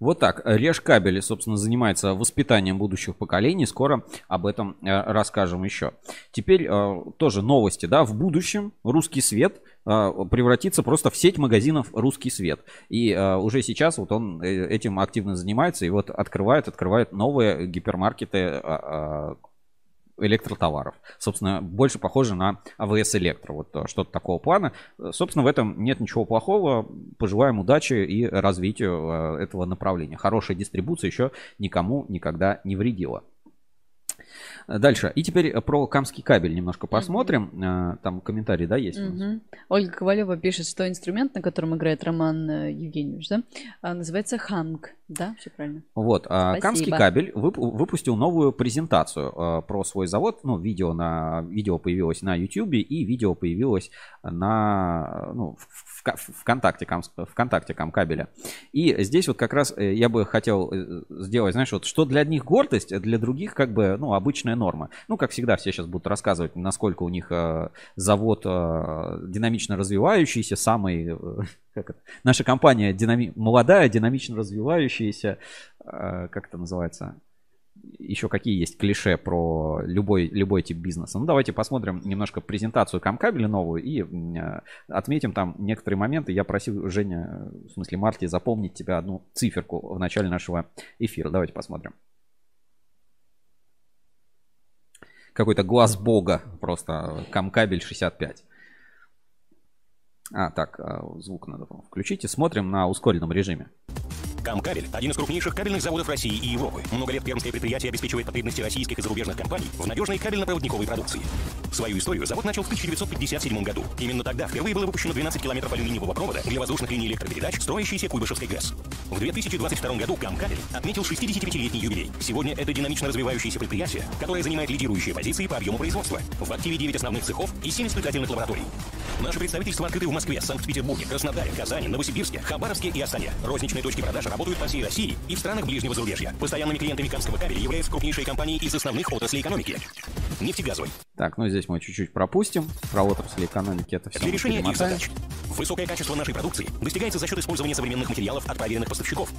Вот так. Реж кабели, собственно, занимается воспитанием будущих поколений. Скоро об этом э, расскажем еще. Теперь э, тоже новости, да. В будущем русский свет превратится просто в сеть магазинов «Русский свет». И уже сейчас вот он этим активно занимается и вот открывает, открывает новые гипермаркеты электротоваров. Собственно, больше похоже на АВС Электро. Вот э, что-то такого плана. Собственно, в этом нет ничего плохого. Пожелаем удачи и развитию э, этого направления. Хорошая дистрибуция еще никому никогда не вредила. Дальше. И теперь про Камский кабель немножко посмотрим. Mm-hmm. Там комментарий, да, есть? Mm-hmm. Ольга Ковалева пишет, что инструмент, на котором играет Роман э, Евгеньевич, да, а, называется Ханг. Да, все правильно. Вот. А Спасибо. Камский кабель вып- выпустил новую презентацию э, про свой завод. Ну, видео, на, видео появилось на YouTube и видео появилось на, ну, в ВКонтакте, ВКонтакте Камкабеля. И здесь вот как раз э, я бы хотел э, сделать, знаешь, вот что для одних гордость, для других как бы, ну, обычная норма. Ну, как всегда, все сейчас будут рассказывать, насколько у них э, завод динамично развивающийся, самый, как это, наша компания динами, молодая, динамично развивающаяся, как это называется, еще какие есть клише про любой, любой тип бизнеса. Ну, давайте посмотрим немножко презентацию Камкабеля новую и э, отметим там некоторые моменты. Я просил Женя, в смысле Марти, запомнить тебя одну циферку в начале нашего эфира. Давайте посмотрим. Какой-то глаз бога просто. Камкабель 65. А, так, э, звук надо включить и смотрим на ускоренном режиме. Камкабель – один из крупнейших кабельных заводов России и Европы. Много лет пермское предприятие обеспечивает потребности российских и зарубежных компаний в надежной кабельно-проводниковой продукции. Свою историю завод начал в 1957 году. Именно тогда впервые было выпущено 12 километров алюминиевого провода для воздушных линий электропередач, строящейся Куйбышевской ГЭС. В 2022 году Камкабель отметил 65-летний юбилей. Сегодня это динамично развивающееся предприятие, которое занимает лидирующие позиции по объему производства. В активе 9 основных цехов и 7 испытательных лабораторий. Наши представительства открыты в Москве, Санкт-Петербурге, Краснодаре, Казани, Новосибирске, Хабаровске и Астане. Розничные точки продажи работают по всей России и в странах ближнего зарубежья. Постоянными клиентами Камского кабеля являются крупнейшие компании из основных отраслей экономики. Нефтегазовый. Так, ну здесь мы чуть-чуть пропустим. Про отрасли экономики это все. Для решения их задач. Высокое качество нашей продукции достигается за счет использования современных материалов от проверенных поставщиков.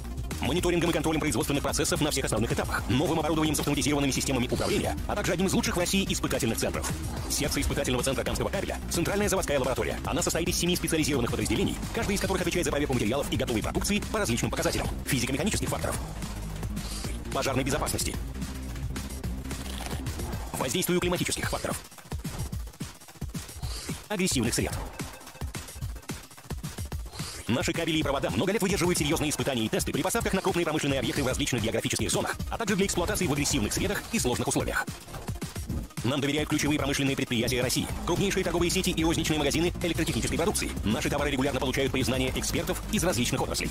мониторингом и контролем производственных процессов на всех основных этапах, новым оборудованием с автоматизированными системами управления, а также одним из лучших в России испытательных центров. Сердце испытательного центра Камского кабеля – центральная заводская лаборатория. Она состоит из семи специализированных подразделений, каждый из которых отвечает за проверку материалов и готовой продукции по различным показателям физико-механических факторов, пожарной безопасности, воздействию климатических факторов, агрессивных сред. Наши кабели и провода много лет выдерживают серьезные испытания и тесты при поставках на крупные промышленные объекты в различных географических зонах, а также для эксплуатации в агрессивных средах и сложных условиях. Нам доверяют ключевые промышленные предприятия России, крупнейшие торговые сети и розничные магазины электротехнической продукции. Наши товары регулярно получают признание экспертов из различных отраслей.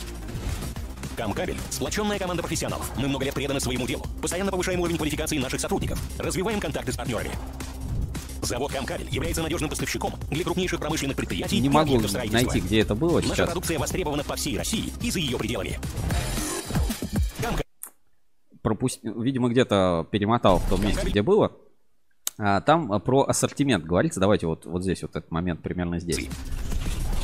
Камкабель – сплоченная команда профессионалов. Мы много лет преданы своему делу. Постоянно повышаем уровень квалификации наших сотрудников. Развиваем контакты с партнерами. Завод Камкабель является надежным поставщиком для крупнейших промышленных предприятий Не могу найти, где это было Наша сейчас. продукция востребована по всей России и за ее пределами. пропуст... видимо, где-то перемотал в том месте, где было. А, там а, про ассортимент говорится. Давайте вот, вот здесь вот этот момент примерно здесь.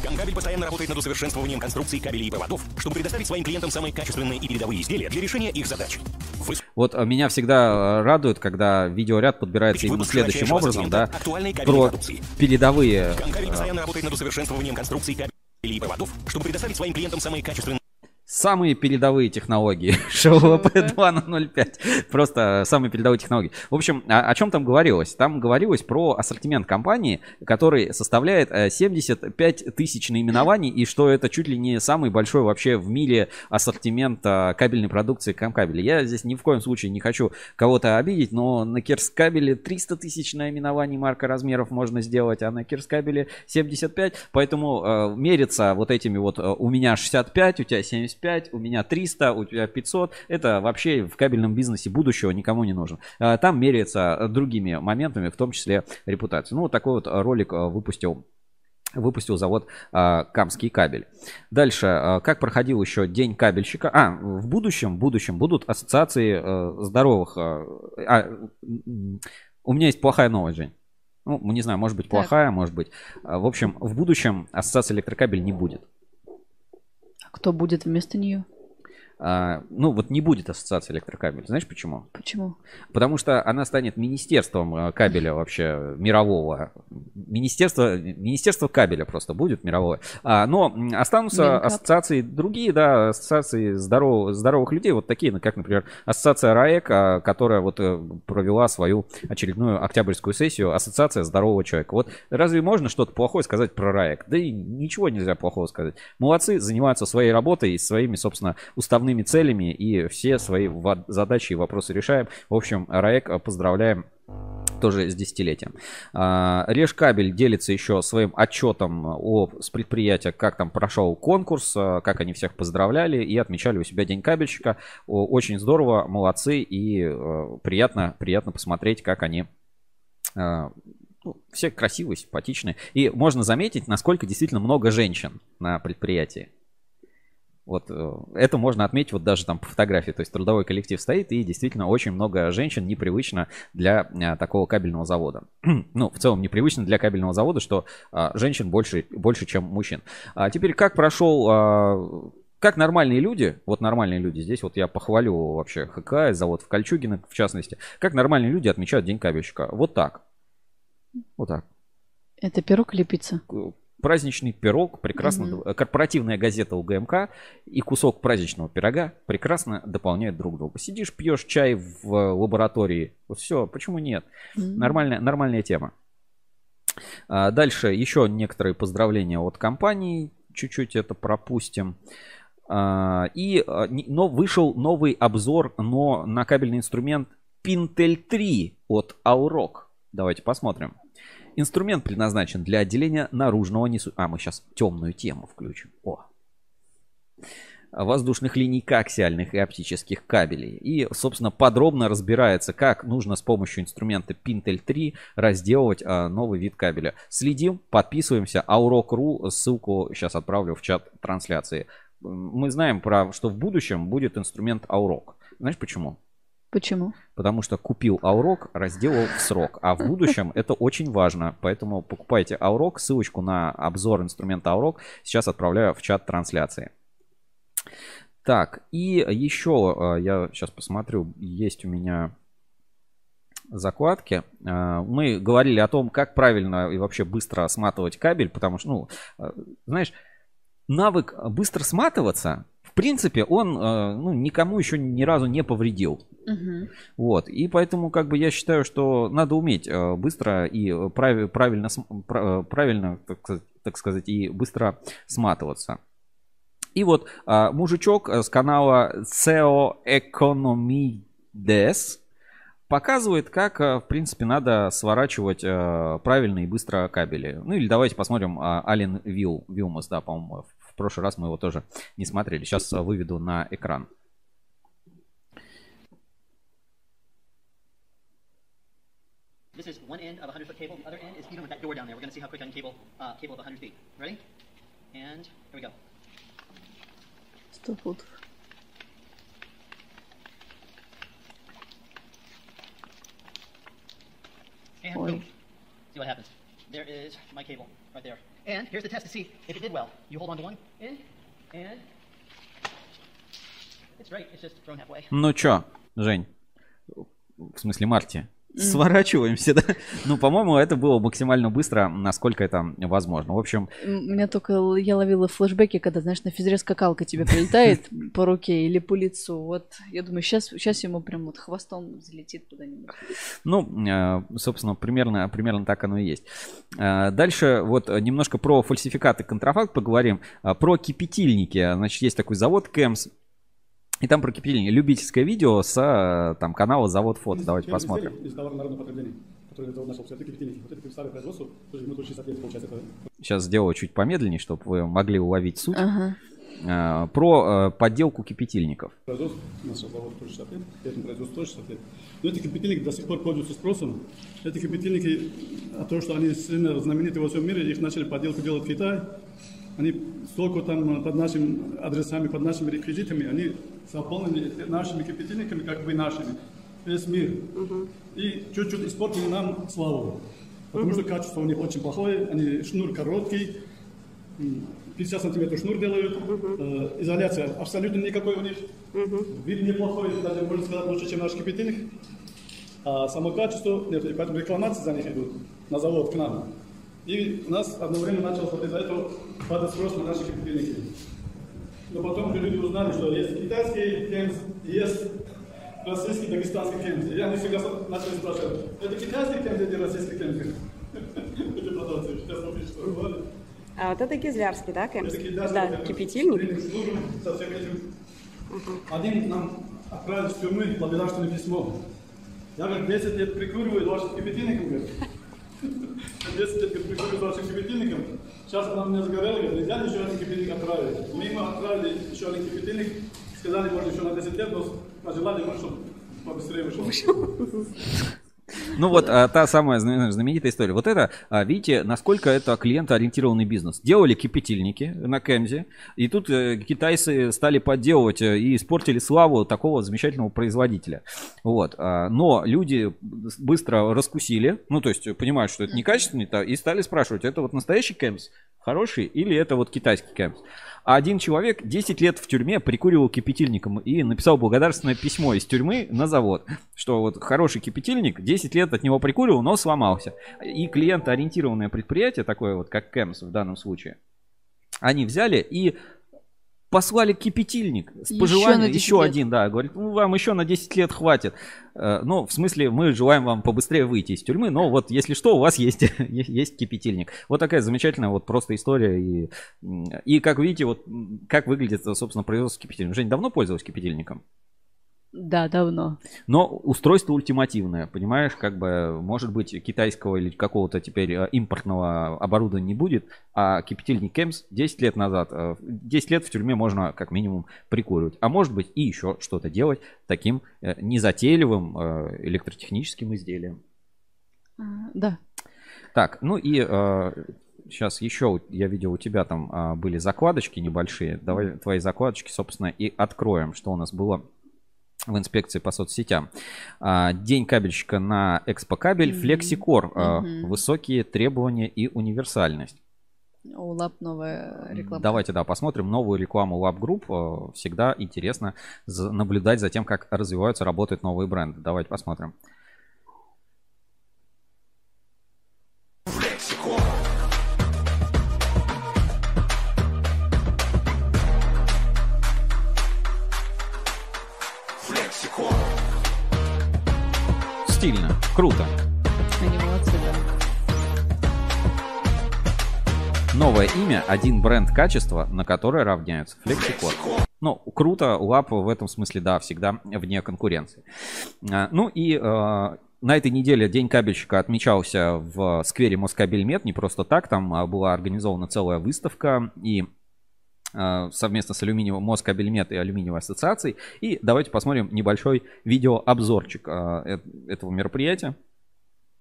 Камкабель постоянно работает над усовершенствованием конструкций кабелей и проводов, чтобы предоставить своим клиентам самые качественные и передовые изделия для решения их задач. Вы Вот а, меня всегда а, радует, когда видеоряд подбирается именно выпуск следующим образом, да, про передовые Камкабель а, постоянно работает над усовершенствованием конструкций кабелей и проводов, чтобы предоставить своим клиентам самые качественные Самые передовые технологии. [laughs] ШВП 2.05. Просто самые передовые технологии. В общем, о, о чем там говорилось? Там говорилось про ассортимент компании, который составляет э, 75 тысяч наименований, и что это чуть ли не самый большой вообще в мире ассортимент э, кабельной продукции Камкабеля. Я здесь ни в коем случае не хочу кого-то обидеть, но на Кирскабеле 300 тысяч наименований марка размеров можно сделать, а на Кирскабеле 75. Поэтому э, мериться вот этими вот э, у меня 65, у тебя 75, у меня 300, у тебя 500. Это вообще в кабельном бизнесе будущего никому не нужно. Э, Там меряется другими моментами, в том числе репутацией. Ну, вот такой вот ролик э, выпустил выпустил завод а, Камский кабель. Дальше, а, как проходил еще день кабельщика? А, в будущем, в будущем будут ассоциации а, здоровых. а, а, у меня есть плохая новость, Жень. Ну, не знаю, может быть плохая, может быть. А, В общем, в будущем ассоциации электрокабель не будет. Кто будет вместо нее? А, ну, вот не будет ассоциации электрокабель. Знаешь почему? Почему? Потому что она станет министерством э, кабеля вообще мирового. Министерство, министерство кабеля просто будет мировое. А, но останутся Минкап. ассоциации другие, да, ассоциации здоров- здоровых людей, вот такие, ну, как, например, ассоциация РАЭК, а, которая вот э, провела свою очередную октябрьскую сессию, ассоциация здорового человека. Вот разве можно что-то плохое сказать про РАЭК? Да и ничего нельзя плохого сказать. Молодцы, занимаются своей работой и своими, собственно, уставными целями, и все свои задачи и вопросы решаем. В общем, РАЭК э, поздравляем тоже с десятилетием. А, Решкабель делится еще своим отчетом о, с предприятия, как там прошел конкурс, а, как они всех поздравляли и отмечали у себя День кабельщика. Очень здорово, молодцы и э, приятно, приятно посмотреть, как они э, ну, все красивые, симпатичные. И можно заметить, насколько действительно много женщин на предприятии. Вот э, это можно отметить вот даже там по фотографии. То есть трудовой коллектив стоит и действительно очень много женщин непривычно для э, такого кабельного завода. [clears throat] ну, в целом непривычно для кабельного завода, что а, женщин больше, больше, чем мужчин. А теперь как прошел а, как нормальные люди, вот нормальные люди, здесь вот я похвалю вообще ХК, завод в Кольчугино в частности, как нормальные люди отмечают День кабельщика. Вот так. Вот так. Это пирог пицца? Праздничный пирог, прекрасно, Мгм. корпоративная газета УГМК и кусок праздничного пирога прекрасно дополняют друг друга. Сидишь, пьешь чай в э, лаборатории, вот все, почему нет? Мгм. Нормальная, нормальная тема. А, Дальше еще некоторые поздравления от компаний, чуть-чуть это пропустим. А, И, а, но вышел новый обзор но на кабельный инструмент Pintel 3 от Auroch. Давайте посмотрим. Инструмент предназначен для отделения наружного несу... А, мы сейчас темную тему включим. О. Воздушных линий коаксиальных и оптических кабелей. И, собственно, подробно разбирается, как нужно с помощью инструмента Pintel 3 разделывать а, новый вид кабеля. Следим, подписываемся. Aurok.ru, ссылку сейчас отправлю в чат трансляции. Мы знаем, про, что в будущем будет инструмент Aurok. Знаешь почему? Почему? Потому что купил Аурок, разделал в срок. А в [laughs] будущем это очень важно. Поэтому покупайте Аурок. Ссылочку на обзор инструмента Аурок сейчас отправляю в чат трансляции. Так, и еще э, я сейчас посмотрю, есть у меня закладки. Э, Мы говорили о том, как правильно и вообще быстро сматывать кабель, потому что, ну, э, знаешь, навык быстро сматываться, принципе, он э, ну, никому еще ни разу не повредил. Мгм. Вот. И поэтому, как бы, я считаю, что надо уметь э, быстро и прави- правильно, э, правильно, так сказать, так сказать, и быстро сматываться. И вот мужичок с канала SEO Economides показывает, как, в принципе, надо сворачивать правильно и быстро кабели. Ну или давайте посмотрим Ален Вил, Вилмас, да, по-моему, прошлый раз мы его тоже не смотрели. Сейчас э, выведу на экран. This is one end of a 100 foot cable. The other end is even with that door down there. We're going to see how quick I can cable uh, cable of 100 feet. Ready? And here we go. Сто футов. And Ой. boom. See what happens. There is my cable right there. And here's the test to see if it did well. You hold on to one end, and it's right. It's just thrown halfway. Ну чё, Жень? В смысле, Марти? Сворачиваемся, [laughs] да? Ну, по-моему, это было максимально быстро, насколько это возможно. В общем, меня только я ловила флешбеки, когда, знаешь, на физре скакалка тебе прилетает [laughs] по руке или по лицу. Вот, я думаю, сейчас, сейчас ему прям вот хвостом залетит куда-нибудь. Ну, э, собственно, примерно, примерно так оно и есть. Э, Дальше вот немножко про фальсификаты контрафакт поговорим. Э, Про кипятильники. Значит, есть такой завод Кэмс. И там про кипятильники. Любительское видео с э, там канала Завод Фото. Давайте посмотрим. изделие Из товара народного потребления, который завод нашел, это кипятильники. Вот это старое производство, тоже мы тоже 60 лет, получается, это Сейчас сделаю чуть помедленнее, чтобы вы могли уловить суть. Ага. Э, Про э, подделку кипятильников. производство, у нас сейчас завод тоже 60 лет, этому производству тоже 60 лет. Но эти кипятильники до сих пор пользуются спросом. Эти кипятильники, а то, что они сильно знамениты во всем мире, их начали подделку делать в Китае. Они столько там под нашими адресами, под нашими реквизитами, они заполнены нашими кипятильниками, как бы нашими. Весь мир. И чуть-чуть испортили нам славу. Потому что качество у них очень плохое, они шнур короткий, м, 50 сантиметров шнур делают, э, изоляция абсолютно никакой у них, вид неплохой, даже можно сказать лучше, чем наш кипятильник. А само качество, нет, и поэтому рекламации за них идут на завод к нам. И у нас одно время началось вот из-за этого падать спрос на наши кипятильники. Но потом уже люди узнали, что есть китайский кемс, есть российский, дагестанский кемс. И они всегда начали спрашивать, это китайский кемс или российский кемс? Эти продавцы, сейчас видите, что. А вот это кизлярский, да, Кэмс? Это китайский Да, кемс. кипятильник. Со всем этим. Один нам отправил в тюрьму благодарственное письмо. Я, говорит, 10 лет прикуриваю вашим кипятильником, говорит. 10 лет говорит, прикуриваю вашим кипятильником. Сейчас она мне загорела, говорит, нельзя еще один кипятильник отправить. Мы ему отправили еще один кипятильник, сказали, может, еще на 10 лет, но пожелали, может, чтобы побыстрее ушел. Ну вот а, та самая зна- знаменитая история. Вот это, а, видите, насколько это клиентоориентированный бизнес. Делали кипятильники на Кемзе, и тут э, китайцы стали подделывать э, и испортили славу такого замечательного производителя. Вот. а, Но люди быстро раскусили, ну то есть понимают, что это некачественный, та- и стали спрашивать, это вот настоящий Кемс хороший или это вот китайский Кемс? А один человек 10 лет в тюрьме прикуривал кипятильником и написал благодарственное письмо из тюрьмы на завод, что вот хороший кипятильник, 10 лет от него прикуривал, но сломался. И клиентоориентированное предприятие, такое вот как Кэмс в данном случае, они взяли и послали кипятильник с Еще пожеланием, еще, 10 лет. один, да, говорит, ну вам еще на 10 лет хватит. Э, Ну, в смысле, мы желаем вам побыстрее выйти из тюрьмы, но вот если что, у вас есть, [laughs] есть кипятильник. Вот такая замечательная вот просто история. И, и как видите, вот как выглядит, собственно, производство кипятильника. Жень, давно пользовалась кипятильником? Да, давно. Но устройство ультимативное, понимаешь, как бы, может быть, китайского или какого-то теперь э, импортного оборудования не будет, а кипятильник Кемс 10 лет назад, э, 10 лет в тюрьме можно как минимум прикуривать, а может быть и еще что-то делать таким э, незатейливым э, электротехническим изделием. А, Да. Так, ну и сейчас еще я видел у тебя там а, были закладочки небольшие. Давай твои закладочки, собственно, и откроем, что у нас было в инспекции по соцсетям. А, День кабельщика на Экспо Кабель, Мгм. Флексикор, а, Мгм. высокие требования и универсальность. У Лап новая реклама. Давайте, да, посмотрим новую рекламу Lab Group. Э, Всегда интересно наблюдать за тем, как развиваются, работают новые бренды. Давайте посмотрим. Стильно, круто. Они молодцы, да. Новое имя, один бренд качества, на которое равняются. Флексикод. Ну, круто, лап в этом смысле, да, всегда вне конкуренции. А, Ну и э, на этой неделе День кабельщика отмечался в сквере Москабельмет. Не просто так, там а, была организована целая выставка и совместно с алюминиевым Москабельмет и алюминиевой ассоциацией. И давайте посмотрим небольшой видеообзорчик э, э- этого мероприятия.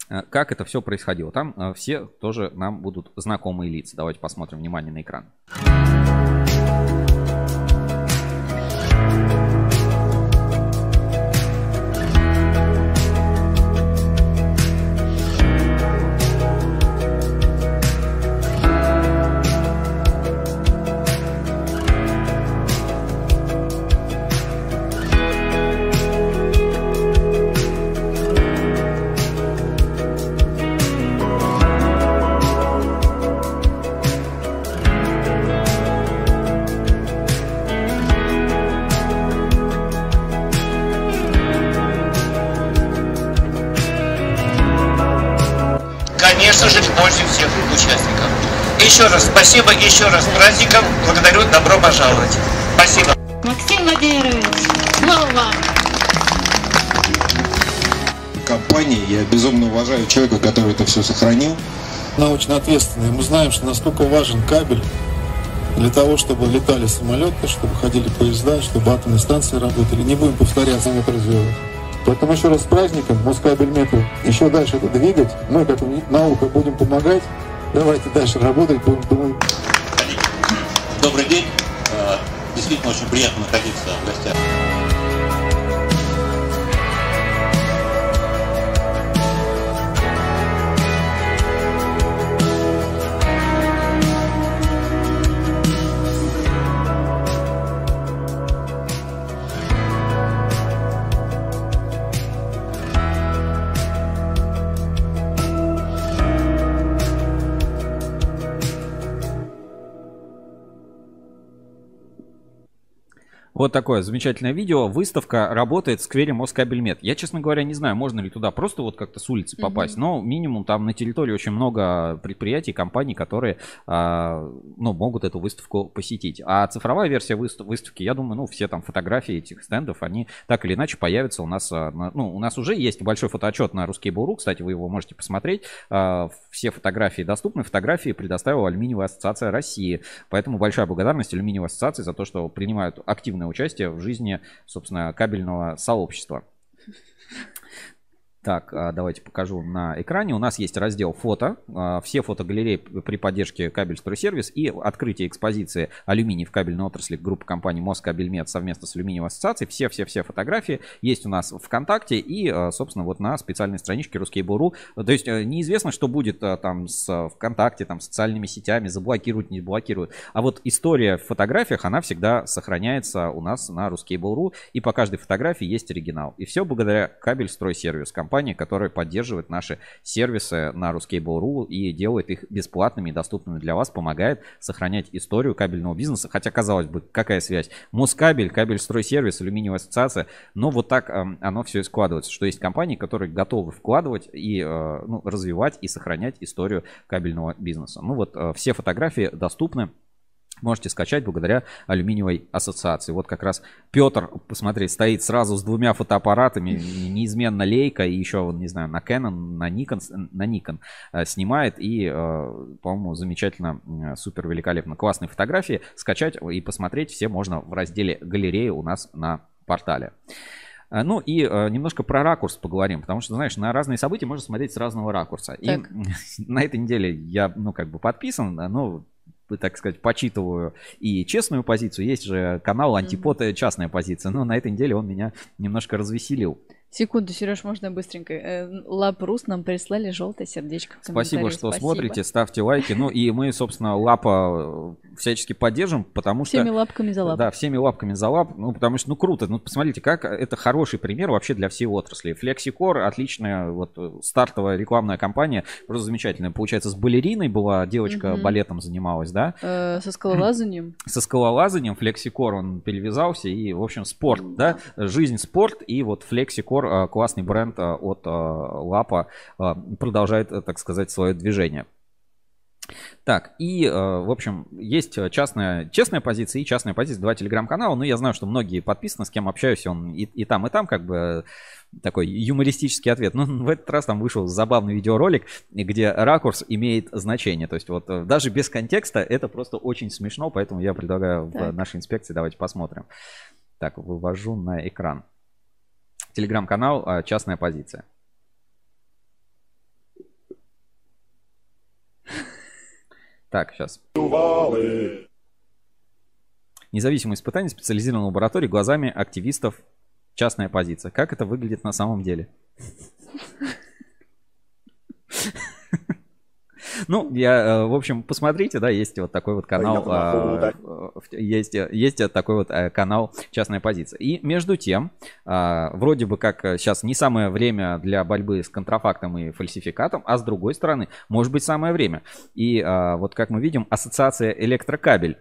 Э, Как это все происходило? Там э, все тоже нам будут знакомые лица. Давайте посмотрим внимание на экран. Еще раз спасибо, еще раз праздником. Благодарю, добро пожаловать. Спасибо. Максим Владимирович, слово вам. компании. Я безумно уважаю человека, который это все сохранил. Она очень ответственная. Мы знаем, что насколько важен кабель для того, чтобы летали самолеты, чтобы ходили поезда, чтобы атомные станции работали. Не будем повторяться, это развивать. Поэтому еще раз с праздником, Москабель Метро, еще дальше это двигать. Мы, как наука, будем помогать. Давайте дальше работать, будем думать. Добрый день. Э, Действительно очень приятно находиться в гостях. Вот такое замечательное видео. Выставка работает в сквере Москабельмет. Я, честно говоря, не знаю, можно ли туда просто вот как-то с улицы попасть. Но минимум там на территории очень много предприятий, компаний, которые а, ну, могут эту выставку посетить. А цифровая версия выстав- выставки, я думаю, ну, все там фотографии этих стендов, они так или иначе появятся у нас. а, ну, у нас уже есть большой фотоотчет на русский Буру. Кстати, вы его можете посмотреть. А, все фотографии доступны. Фотографии предоставила Алюминиевая ассоциация России. Поэтому большая благодарность Алюминиевой ассоциации за то, что принимают активное участие в жизни, собственно, кабельного сообщества. Так, а, давайте покажу на экране. У нас есть раздел фото. А, Все фотогалереи при поддержке Кабель Стройсервис и открытие экспозиции алюминий в кабельной отрасли группы компании Москабельмет совместно с Алюминиевой ассоциацией. Все-все-все фотографии есть у нас в ВКонтакте и, а, собственно, вот на специальной страничке Ruskable.ru. То есть э, неизвестно, что будет а, там с ВКонтакте, там, социальными сетями, заблокируют, не блокируют. А вот история в фотографиях, она всегда сохраняется у нас на Ruskable.ru и по каждой фотографии есть оригинал. И все благодаря Кабель Стройсервис, компании, которая поддерживает наши сервисы на Ruskable.ru и делает их бесплатными и доступными для вас, помогает сохранять историю кабельного бизнеса. Хотя, казалось бы, какая связь? Москабель, Кабель Стройсервис, Алюминиевая ассоциация. Но вот так эм, оно все и складывается, что есть компании, которые готовы вкладывать и э, ну, развивать и сохранять историю кабельного бизнеса. Ну вот э, все фотографии доступны. Можете скачать благодаря алюминиевой ассоциации. Вот как раз Петр, посмотреть, стоит сразу с двумя фотоаппаратами, неизменно лейка, и еще, не знаю, на Canon, на Nikon, на Nikon э, снимает, и, э, по-моему, замечательно, э, супер великолепно. Классные фотографии. Скачать и посмотреть все можно в разделе галереи у нас на портале. Ну и э, немножко про ракурс поговорим, потому что, знаешь, на разные события можно смотреть с разного ракурса. И Так. [laughs] на этой неделе я, ну, как бы подписан, ну, так сказать, почитываю и честную позицию. Есть же канал Антипод, э, частная позиция. Но на этой неделе он меня немножко развеселил Секунду, Сереж, можно быстренько? Э, Лапрус нам прислали желтое сердечко. Спасибо, что Спасибо. смотрите, ставьте лайки. Ну и мы, собственно, лапа э, всячески поддержим, потому что... Всеми лапками за лапу. Да, всеми лапками за лап. Ну, потому что, ну, круто. Ну, посмотрите, как это хороший пример вообще для всей отрасли. Flexicor, отличная вот э, стартовая рекламная кампания, просто замечательная. Получается, с балериной была девочка, Мгм. балетом занималась, да? Э, со скалолазанием. [clears throat] со скалолазанием, флексикор он перевязался и, в общем, спорт, да, жизнь спорт и вот флексикор, э, классный бренд э, от э, Лапа, продолжает, так сказать, свое движение. Так, и, в общем, есть частная, честная позиция и частная позиция, два телеграм-канала, но я знаю, что многие подписаны, с кем общаюсь, он и, и там, и там, как бы, такой юмористический ответ. Но в этот раз там вышел забавный видеоролик, где ракурс имеет значение. То есть вот даже без контекста это просто очень смешно, поэтому я предлагаю в Так. нашей инспекции, давайте посмотрим. Так, вывожу на экран. Телеграм-канал э, «Частная позиция». Так, сейчас. Независимое испытание специализированной лаборатории глазами активистов. Частная позиция. Как это выглядит на самом деле? Ну, я, э, в общем, посмотрите, да, есть вот такой вот канал, а, есть, есть такой вот э, канал «Частная позиция». И между тем, а, вроде бы как э, сейчас не самое время для борьбы с контрафактом и фальсификатом, а с другой стороны, может быть самое время. И а, вот как мы видим, ассоциация «Электрокабель»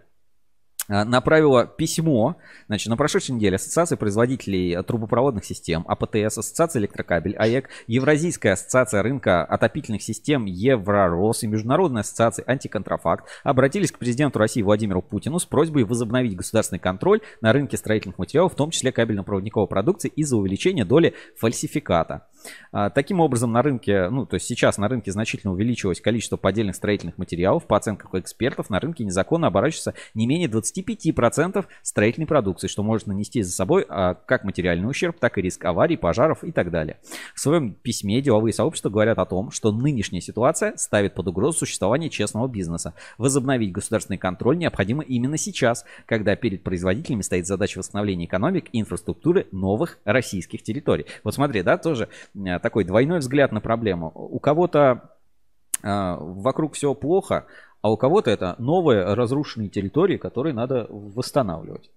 направила письмо, значит, на прошедшей неделе Ассоциация производителей трубопроводных систем, АПТС, Ассоциация электрокабель, АЭК, Евразийская ассоциация рынка отопительных систем Евророс и Международная ассоциация антиконтрафакт обратились к президенту России Владимиру Путину с просьбой возобновить государственный контроль на рынке строительных материалов, в том числе кабельно-проводниковой продукции из-за увеличения доли фальсификата. А, Таким образом, на рынке, ну, то есть сейчас на рынке значительно увеличилось количество поддельных строительных материалов. По оценкам экспертов, на рынке незаконно оборачивается не менее 25% строительной продукции, что может нанести за собой а, как материальный ущерб, так и риск аварий, пожаров и так далее. В своем письме деловые сообщества говорят о том, что нынешняя ситуация ставит под угрозу существование честного бизнеса. Возобновить государственный контроль необходимо именно сейчас, когда перед производителями стоит задача восстановления экономик и инфраструктуры новых российских территорий. Вот смотри, да, тоже э, такой двойной взгляд на проблему. У кого-то э, вокруг все плохо, а у кого-то это новые разрушенные территории, которые надо восстанавливать.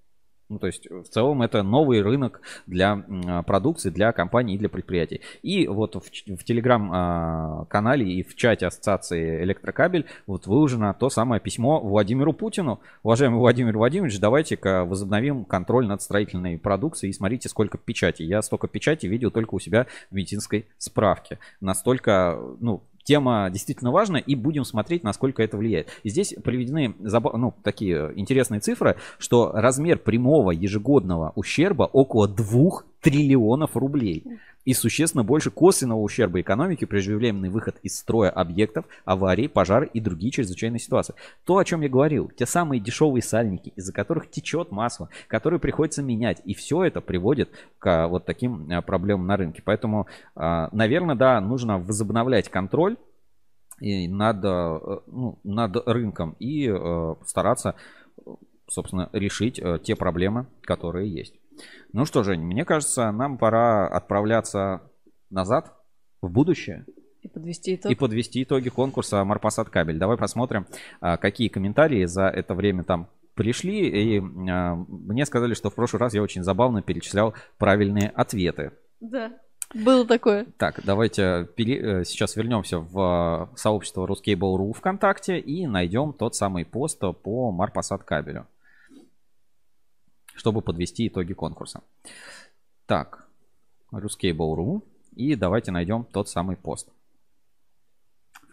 Ну, то есть, в целом, это новый рынок для м, продукции, для компаний и для предприятий. И вот в, в телеграм-канале и в чате ассоциации Электрокабель вот выложено то самое письмо Владимиру Путину. Уважаемый Владимир Владимирович, давайте-ка возобновим контроль над строительной продукцией и смотрите, сколько печати. Я столько печати видел только у себя в медицинской справке. Настолько, ну, тема действительно важная, и будем смотреть, насколько это влияет. И здесь приведены ну, такие интересные цифры, что размер прямого ежегодного ущерба около 2 триллионов рублей. И существенно больше косвенного ущерба экономике, преждевременный выход из строя объектов, аварии, пожары и другие чрезвычайные ситуации. То, о чем я говорил, те самые дешевые сальники, из-за которых течет масло, которые приходится менять. И все это приводит к а, вот таким а, проблемам на рынке. Поэтому, а, наверное, да, нужно возобновлять контроль и над, ну, над рынком и э, стараться, собственно, решить э, те проблемы, которые есть. Ну что, Жень, мне кажется, нам пора отправляться назад, в будущее. И подвести итог. И подвести итоги конкурса Марпасад Кабель. Давай посмотрим, а, какие комментарии за это время там пришли. И а, мне сказали, что в прошлый раз я очень забавно перечислял правильные ответы. Да, было такое. Так, давайте пере- э, сейчас вернемся в э, сообщество Ruskable.ru ВКонтакте и найдем тот самый пост по Марпасад кабелю, чтобы подвести итоги конкурса. Так, Ruskable.ru и давайте найдем тот самый пост.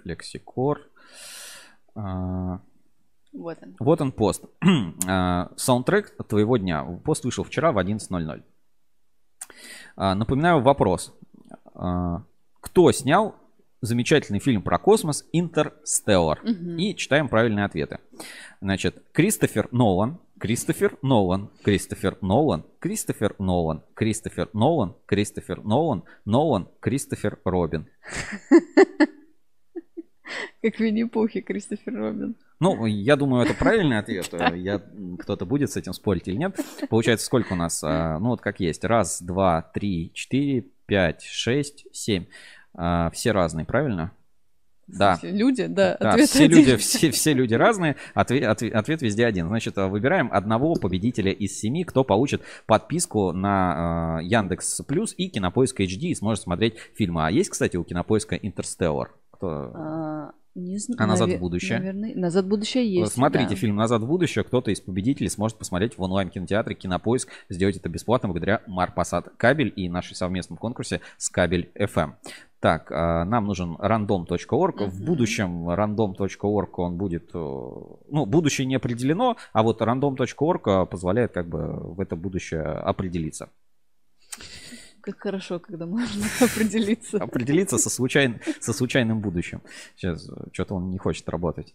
Flexicor. А, Вот он. вот он пост. [clears throat] А, Саундтрек твоего дня. Пост вышел вчера в 11.00. А, Напоминаю вопрос. Кто снял замечательный фильм про космос «Интерстеллар»? Мгм. И читаем правильные ответы. Значит, Кристофер Нолан, Кристофер Нолан, Кристофер Нолан, Кристофер Нолан, Кристофер Нолан, Кристофер Нолан, Нолан, Кристофер Робин. Как Винни-Пух и Кристофер Робин. Ну, я думаю, это правильный [laughs] ответ. Я, кто-то будет с этим спорить или нет. Получается, сколько у нас? А, Ну, вот как есть. Раз, два, три, четыре, 5, 6, 7. А, все разные, правильно? Да. люди? Да, Да, ответ все один. люди, все, все люди разные, ответ, ответ, ответ везде один. Значит, э, выбираем одного победителя из семи, кто получит подписку на э, Яндекс Плюс и Кинопоиск HD и сможет смотреть фильмы. А есть, кстати, у Кинопоиска Интерстеллар? Кто? А, не знаю. А «Назад в наве- будущее»? Наверное, назад в будущее есть. Смотрите да. фильм «Назад в будущее». Кто-то из победителей сможет посмотреть в онлайн-кинотеатре «Кинопоиск». Сделать это бесплатно благодаря Марпасад Кабель и нашей совместном конкурсе с Кабель FM. Так, а, нам нужен random.org. В будущем random.org он будет... э, Ну, будущее не определено, а вот random.org э, позволяет как бы в это будущее определиться. Как хорошо, когда можно [laughs] определиться. Определиться со, случайн- со случайным будущим. Сейчас что-то он не хочет работать.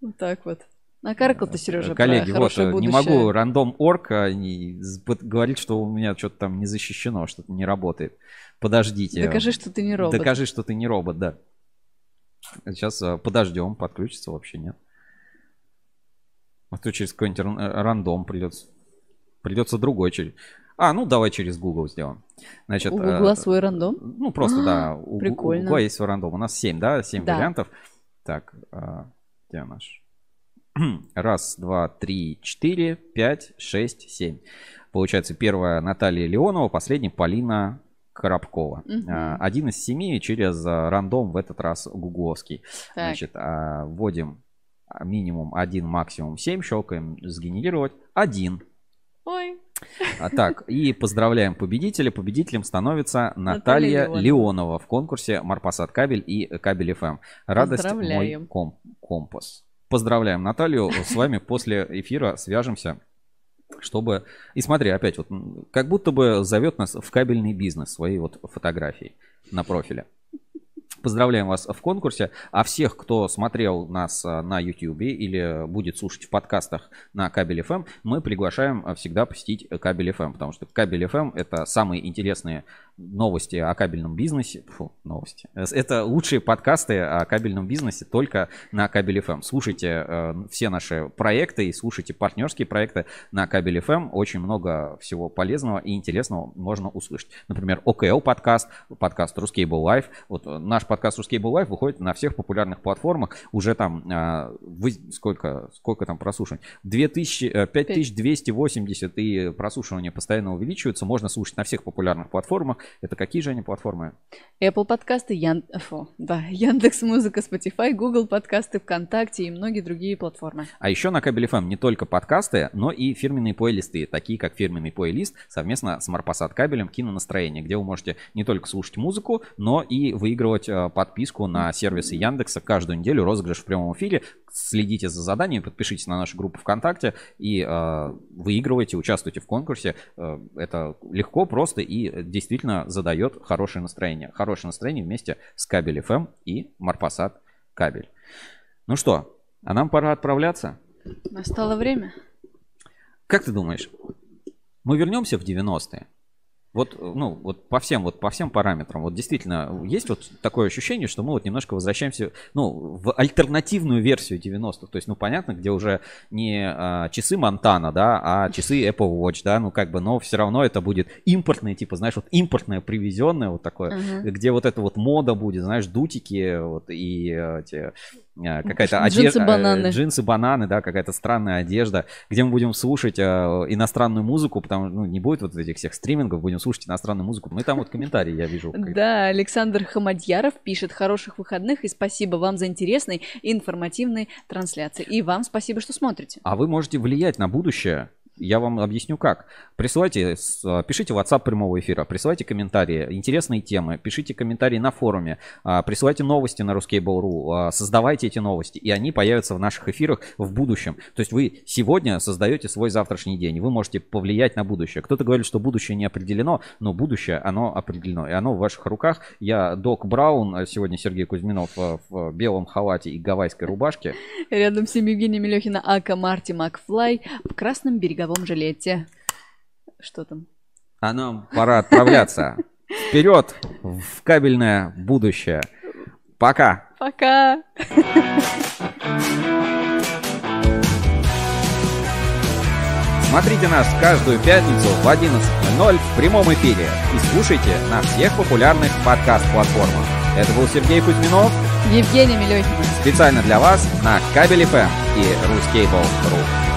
Вот так вот. Накаркал ты, Сережа, Коллеги, про вот хорошее э, не будущее. могу а, з- под- говорит, что у меня что-то там не защищено, что-то не работает. Подождите. Докажи, что ты не робот. Докажи, что ты не робот, да. Сейчас э, подождем, подключится вообще нет. А то через какой-нибудь э, рандом придется. Придется другой через. А, ну давай через Google сделаем. Значит, У э, Гугла свой рандом? Ну, просто, да. А, У, Гу- у Прикольно. Гугла есть свой рандом. У нас 7, да? 7 Да. вариантов. Так, а, где наш? [clears throat] Раз, два, три, четыре, пять, шесть, семь. Получается, первая Наталья Леонова, последняя Полина Коробкова. А, Один из семи через а, рандом, в этот раз гугловский. Так. Значит, а, вводим минимум один, максимум 7, щелкаем сгенерировать. Один. Ой. А так, и поздравляем победителя. Победителем становится Наталья Наталья Леонова. Леонова в конкурсе Марпасад Кабель и Кабель ФМ. Радость мой Поздравляем. ком- компас. Поздравляем Наталью. С вами после эфира свяжемся, чтобы... И смотри, опять вот, как будто бы зовет нас в кабельный бизнес своей вот фотографией на профиле. Поздравляем вас в конкурсе. А всех, кто смотрел нас а, на YouTube или будет слушать в подкастах на Кабель FM, мы приглашаем а, всегда посетить Кабель FM, потому что Кабель FM это самые интересные новости о кабельном бизнесе. Фу, новости. Это лучшие подкасты о кабельном бизнесе только на Кабель FM. Слушайте э, все наши проекты и слушайте партнерские проекты на Кабель FM. Очень много всего полезного и интересного можно услышать. Например, ОКЛ подкаст, подкаст Ruscable Life. Вот э, наш подкаст Ruscable Life выходит на всех популярных платформах. Уже там э, вы- сколько, сколько там прослушиваний? 2000, э, 5280 и прослушивания постоянно увеличиваются. Можно слушать на всех популярных платформах. Это какие же они платформы? Apple подкасты, Ян... Фу, да, Яндекс Музыка, Spotify, Google подкасты, ВКонтакте и многие другие платформы. А еще на Кабель FM не только подкасты, но и фирменные плейлисты, такие как фирменный плейлист совместно с Марпасад кабелем Кинонастроение, где вы можете не только слушать музыку, но и выигрывать э, подписку на сервисы Яндекса каждую неделю, розыгрыш в прямом эфире. Следите за заданием, подпишитесь на нашу группу ВКонтакте и э, выигрывайте, участвуйте в конкурсе. Э, это легко, просто и действительно задает хорошее настроение. Хорошее настроение вместе с Кабель FM и Марпасад кабель. Ну что, а нам пора отправляться. Настало время. Как ты думаешь, мы вернемся в 90-е? Вот, э, ну, вот по всем, вот по всем параметрам. Вот действительно, есть вот такое ощущение, что мы вот немножко возвращаемся, ну, в альтернативную версию 90-х. То есть, ну, понятно, где уже не а, часы Монтана, да, а часы Apple Watch, да, ну, как бы, но все равно это будет импортное, типа, знаешь, вот импортное, привезенное вот такое, Мгм. где вот это вот мода будет, знаешь, дутики, вот, и э, эти, э, какая-то Джинсы, одежда, бананы. джинсы, бананы, да, какая-то странная одежда, где мы будем слушать э, иностранную музыку, потому что ну, не будет вот этих всех стримингов, будем слушать иностранную музыку. Ну и там вот комментарии я вижу. Да, Александр Хамадьяров пишет хороших выходных и спасибо вам за интересные и информативные трансляции. И вам спасибо, что смотрите. А вы можете влиять на будущее. Я вам объясню как. Присылайте, э, пишите в WhatsApp прямого эфира, присылайте комментарии, интересные темы, пишите комментарии на форуме, а, присылайте новости на Ruskable.ru, а, создавайте эти новости, и они появятся в наших эфирах в будущем. То есть вы сегодня создаете свой завтрашний день, вы можете повлиять на будущее. Кто-то говорит, что будущее не определено, но будущее, оно определено, и оно в ваших руках. Я Док Браун, а сегодня Сергей Кузьминов в белом халате и гавайской рубашке. Рядом с ним Евгения Мелехина, Ака Марти Макфлай в красном береговом жилете. Что там? А нам пора отправляться. Вперед в кабельное будущее. Пока. Пока! Смотрите нас каждую пятницу в 11.00 в прямом эфире и слушайте на всех популярных подкаст-платформах. Это был Сергей Кузьминов. Евгений Милехина. Специально для вас на Кабель ФМ и Рускейбл.ру.